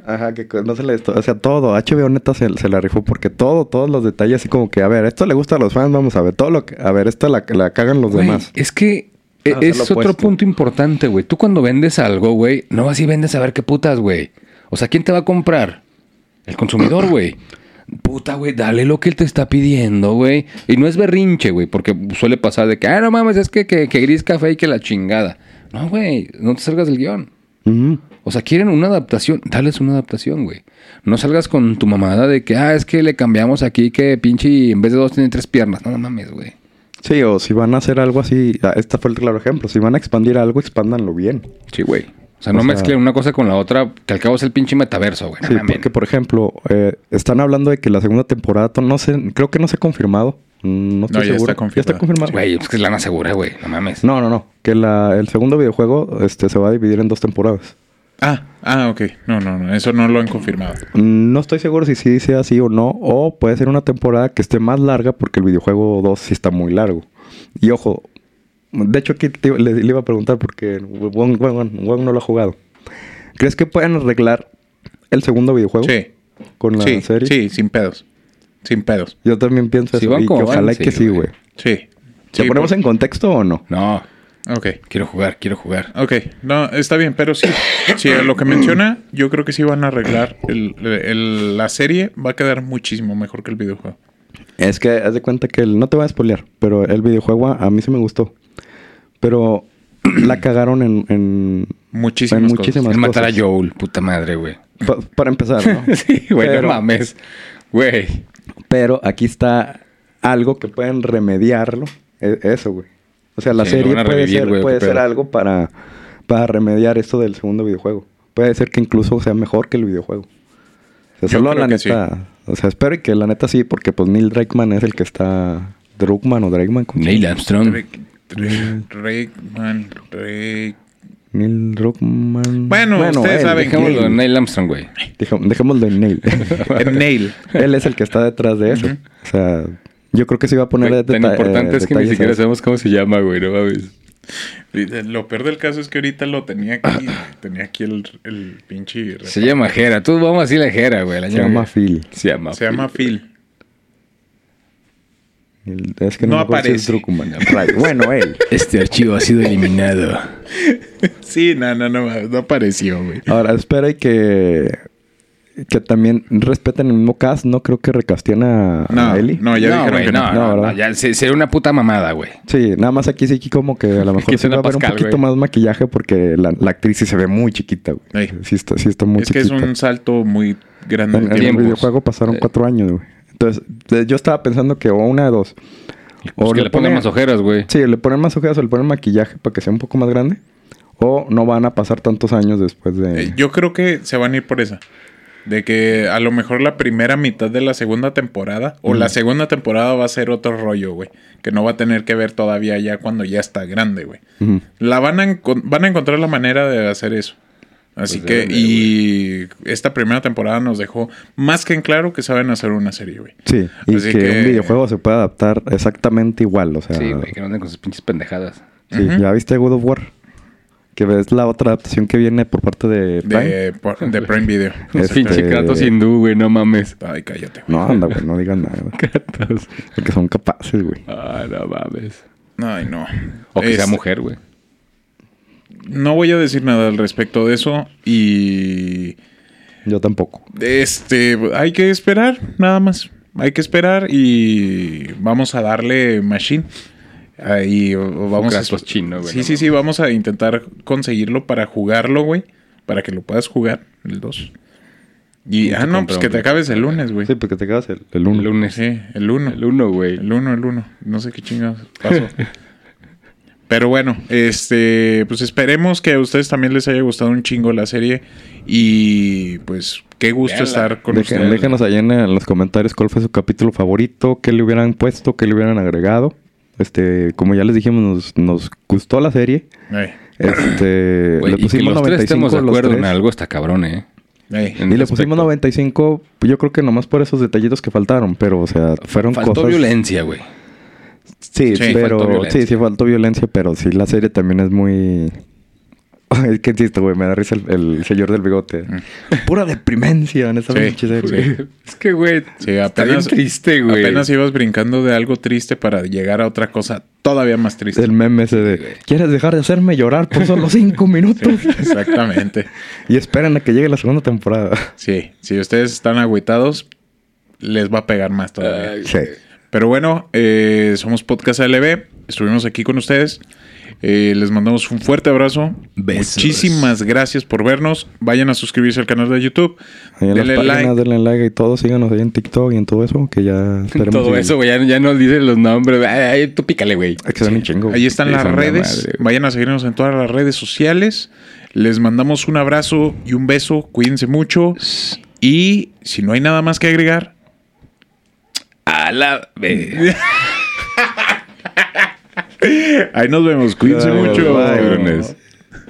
S2: Ajá, que conoce la historia. O sea, todo. HBO neta se, se la rifó porque todo, todos los detalles así como que, a ver, esto le gusta a los fans, vamos a ver. Todo lo que, a ver, esta la, la cagan los demás.
S1: Es que e-
S2: Ah, sea,
S1: es otro punto importante, güey. Tú cuando vendes algo, güey, no vas y vendes a ver qué putas, güey. O sea, ¿quién te va a comprar? El consumidor, güey. Puta, güey, dale lo que él te está pidiendo, güey. Y no es berrinche, güey, porque suele pasar de que, ah, no mames, es que, que, que gris café y que la chingada. No, güey, no te salgas del
S2: guion.
S1: O sea, quieren una adaptación, dales una adaptación, güey. No salgas con tu mamada de que, ah, es que le cambiamos aquí que pinche en vez de dos tiene tres piernas. No, no mames, güey.
S2: Sí, o si van a hacer algo así, ah, este fue el claro ejemplo. Si van a expandir algo, expándanlo bien.
S1: Sí, güey. O sea,
S2: O
S1: no
S2: sea-
S1: mezclen una cosa con la otra, que al cabo es el pinche metaverso, güey.
S2: Sí, porque por ejemplo, eh, están hablando de que la segunda temporada, no sé, creo que no se ha confirmado. No estoy
S3: No, ya
S2: seguro.
S3: está
S2: Ya está
S3: confirmado.
S2: confirmado.
S1: Güey, es que es lana segura, güey. No mames.
S2: No, no, no. Que la, el segundo videojuego este, se va a dividir en dos temporadas.
S3: Ah, ah, ok. No, no, no. Eso no lo han confirmado.
S2: Mm, No estoy seguro si sí sea así o no. O puede ser una temporada que esté más larga porque el videojuego 2 sí está muy largo. Y ojo, de hecho aquí te- le, le iba a preguntar porque Wong, Wong- Wong no lo ha jugado. ¿Crees que pueden arreglar el segundo videojuego
S3: Sí.
S2: con la
S3: sí,
S2: serie?
S3: sí, sin pedos. Sin pedos.
S2: Yo también pienso
S1: Si
S2: eso.
S1: van
S2: y que
S1: como
S2: ojalá que
S1: sí, güey.
S3: Sí.
S2: ¿Se
S3: Sí,
S2: ponemos
S3: por-
S2: en contexto o no?
S1: No,
S3: Ok.
S1: quiero jugar, quiero jugar.
S3: Ok, no, está bien, pero sí. Sí, lo que menciona, yo creo que sí van a arreglar. El, el- la serie va a quedar muchísimo mejor que el videojuego.
S2: Es que haz de cuenta que el, no te voy a spoilear, pero el videojuego a, a mí sí me gustó. Pero la cagaron en, en,
S3: Muchísimas
S2: en
S3: cosas.
S1: Es matar a. Joel, puta madre, güey.
S2: Pa- para empezar, ¿no?
S1: sí, güey,
S2: Pero-
S1: no mames. Güey.
S2: Pero aquí está algo que pueden remediarlo. E- Eso, güey. O sea, la
S1: Sí,
S2: serie puede
S1: revivir,
S2: ser, puede ser algo para, para remediar esto del segundo videojuego. Puede ser que incluso sea mejor que el videojuego. O sea, solo la neta. O sea, espero y que la neta sí, porque pues Neil Druckmann es el que está. Druckmann o Druckmann. ¿cómo se
S1: Neil? Armstrong.
S3: Drakeman, Drake-
S2: Neil Druckmann.
S3: Bueno, ustedes
S2: él,
S3: saben
S1: Dejémoslo en Neil Armstrong, güey.
S2: Dejémoslo en Neil.
S3: El Nail.
S2: él es el que está detrás de eso. O sea, yo creo que sí va a poner
S1: Güey, Tan
S2: deta-
S1: importante
S2: eh,
S1: es que ni siquiera sabemos cómo se llama, güey. No mames.
S3: Lo peor del caso es que ahorita lo tenía aquí. tenía aquí el, el pinche.
S1: Se llama Jera. Tú vamos a decir la Jera, güey. la
S2: Se llama
S1: que-
S2: Phil.
S1: Se llama
S3: Se llama Phil.
S2: El- Es que no, si es
S3: aparece.
S2: Druckmann. Right. Bueno, él.
S1: Este archivo ha sido eliminado.
S3: Sí, no, no, no, no apareció, güey.
S2: Ahora, espera y que, que también respeten el mismo cast. No creo que recasten a,
S3: No,
S2: a Ellie.
S3: no, ya
S1: no,
S3: dijeron que
S1: no,
S3: no.
S2: No,
S1: ya se- sería una puta mamada, güey.
S2: Sí, nada más aquí sí aquí como que a lo mejor
S1: Quiten
S2: va
S1: a
S2: haber un poquito más maquillaje porque la, la actriz sí se ve muy chiquita, güey.
S3: Ey.
S2: Sí está, sí está muy
S3: Es que
S2: chiquita.
S3: es un salto muy grande.
S2: En, el videojuego pasaron
S1: Sí.
S2: cuatro años, güey. Entonces, yo estaba pensando que o una de dos.
S1: Pues que le pongan más ojeras, güey.
S2: Sí, le ponen más ojeras o le ponen maquillaje para que sea un poco más grande. O no van a pasar tantos años después de...
S3: Eh, Yo creo que se van a ir por esa. De que a lo mejor la primera mitad de la segunda temporada o la segunda temporada va a ser otro rollo, güey. Que no va a tener que ver todavía ya cuando ya está grande, güey. La van a, van a encontrar la manera de hacer eso. Así
S1: Pues
S3: que,
S1: de,
S3: y esta primera temporada nos dejó más que en claro que saben hacer una serie, güey.
S2: Sí, y
S3: Así
S2: que,
S3: que-
S2: un videojuego se puede adaptar exactamente igual, o sea...
S1: Sí, güey, que no anden con sus pinches pendejadas.
S2: sí. ¿Ya viste God of War? Que ves la otra adaptación que viene por parte de Prime.
S3: De, por- de Prime Video.
S2: Este-
S1: Pinche Kratos hindú, güey, no mames.
S3: Ay, cállate, güey.
S2: No, anda, güey, no digan nada. güey.
S1: Kratos.
S2: Porque son capaces, güey.
S1: Ay, no mames.
S3: Ay, no.
S1: O que sea
S3: Es-
S1: mujer, güey.
S3: No voy a decir nada al respecto de eso y
S2: Yo tampoco.
S3: este hay que esperar nada más. Hay que esperar y vamos a darle machine. Ahí vamos a
S1: chino, güey,
S3: Sí,
S1: no
S3: sí, sí, vamos a intentar conseguirlo para jugarlo, güey, para que lo puedas jugar el 2. Y
S1: Y
S3: ah no, pues que te acabes el lunes, güey.
S2: Sí, porque te quedas el, el uno.
S1: El lunes.
S3: Sí, el 1.
S1: El uno, güey.
S3: El 1, el 1. No sé qué chingados pasó. Pero bueno, este, pues esperemos que a ustedes también les haya gustado un chingo la serie. Y pues qué gusto
S1: Véanla.
S3: estar con
S2: Deje-
S3: ustedes.
S2: déjenos ahí en, en los comentarios cuál fue su capítulo favorito, qué le hubieran puesto, qué le hubieran agregado. Este, como ya les dijimos, nos, nos gustó la serie. Este, le
S1: y que
S2: pusimos
S1: tres
S2: 95
S1: estemos de acuerdo en
S2: tres.
S1: algo está cabrón, eh.
S3: ey.
S2: Y le pusimos
S1: aspecto.
S2: 95, pues yo creo que nomás por esos detallitos que faltaron, pero o sea, fueron
S1: Faltó
S2: cosas.
S1: violencia, güey.
S2: Sí,
S3: Sí,
S2: pero sí, sí faltó violencia, pero sí la serie también es muy Ay, qué chiste, güey, me da risa el, el señor del bigote. Pura deprimencia en esa
S3: Sí,
S2: pinche serie.
S3: sí.
S1: Es que, güey,
S3: Sí,
S1: está
S3: apenas,
S1: bien triste, güey.
S3: apenas ibas brincando de algo triste para llegar a otra cosa todavía más triste.
S2: El meme ese de ¿Quieres dejar de hacerme llorar por solo cinco minutos?
S3: Exactamente.
S2: y esperan a que llegue la segunda temporada.
S3: Sí, si ustedes están agüitados, les va a pegar más todavía.
S1: Ay,
S2: Sí.
S3: Pero bueno, eh, somos Podcast LB. Estuvimos aquí con ustedes. Eh, les mandamos un fuerte abrazo.
S1: Besos.
S3: Muchísimas gracias por vernos. Vayan a suscribirse al canal de YouTube. Denle
S2: páginas,
S3: like.
S2: denle like y todo. Síganos ahí en TikTok y en todo eso, que ya esperemos
S1: Todo eso, güey, ya, ya no dicen los nombres. Ay, tú pícale, güey.
S2: Chingo.
S3: Ahí están
S1: Sí,
S3: las
S1: la
S3: redes. Vayan a seguirnos en todas las redes sociales. Les mandamos un abrazo y un beso. Cuídense mucho. Y si no hay nada más que agregar,
S1: A la
S3: ahí nos vemos. Cuídense mucho.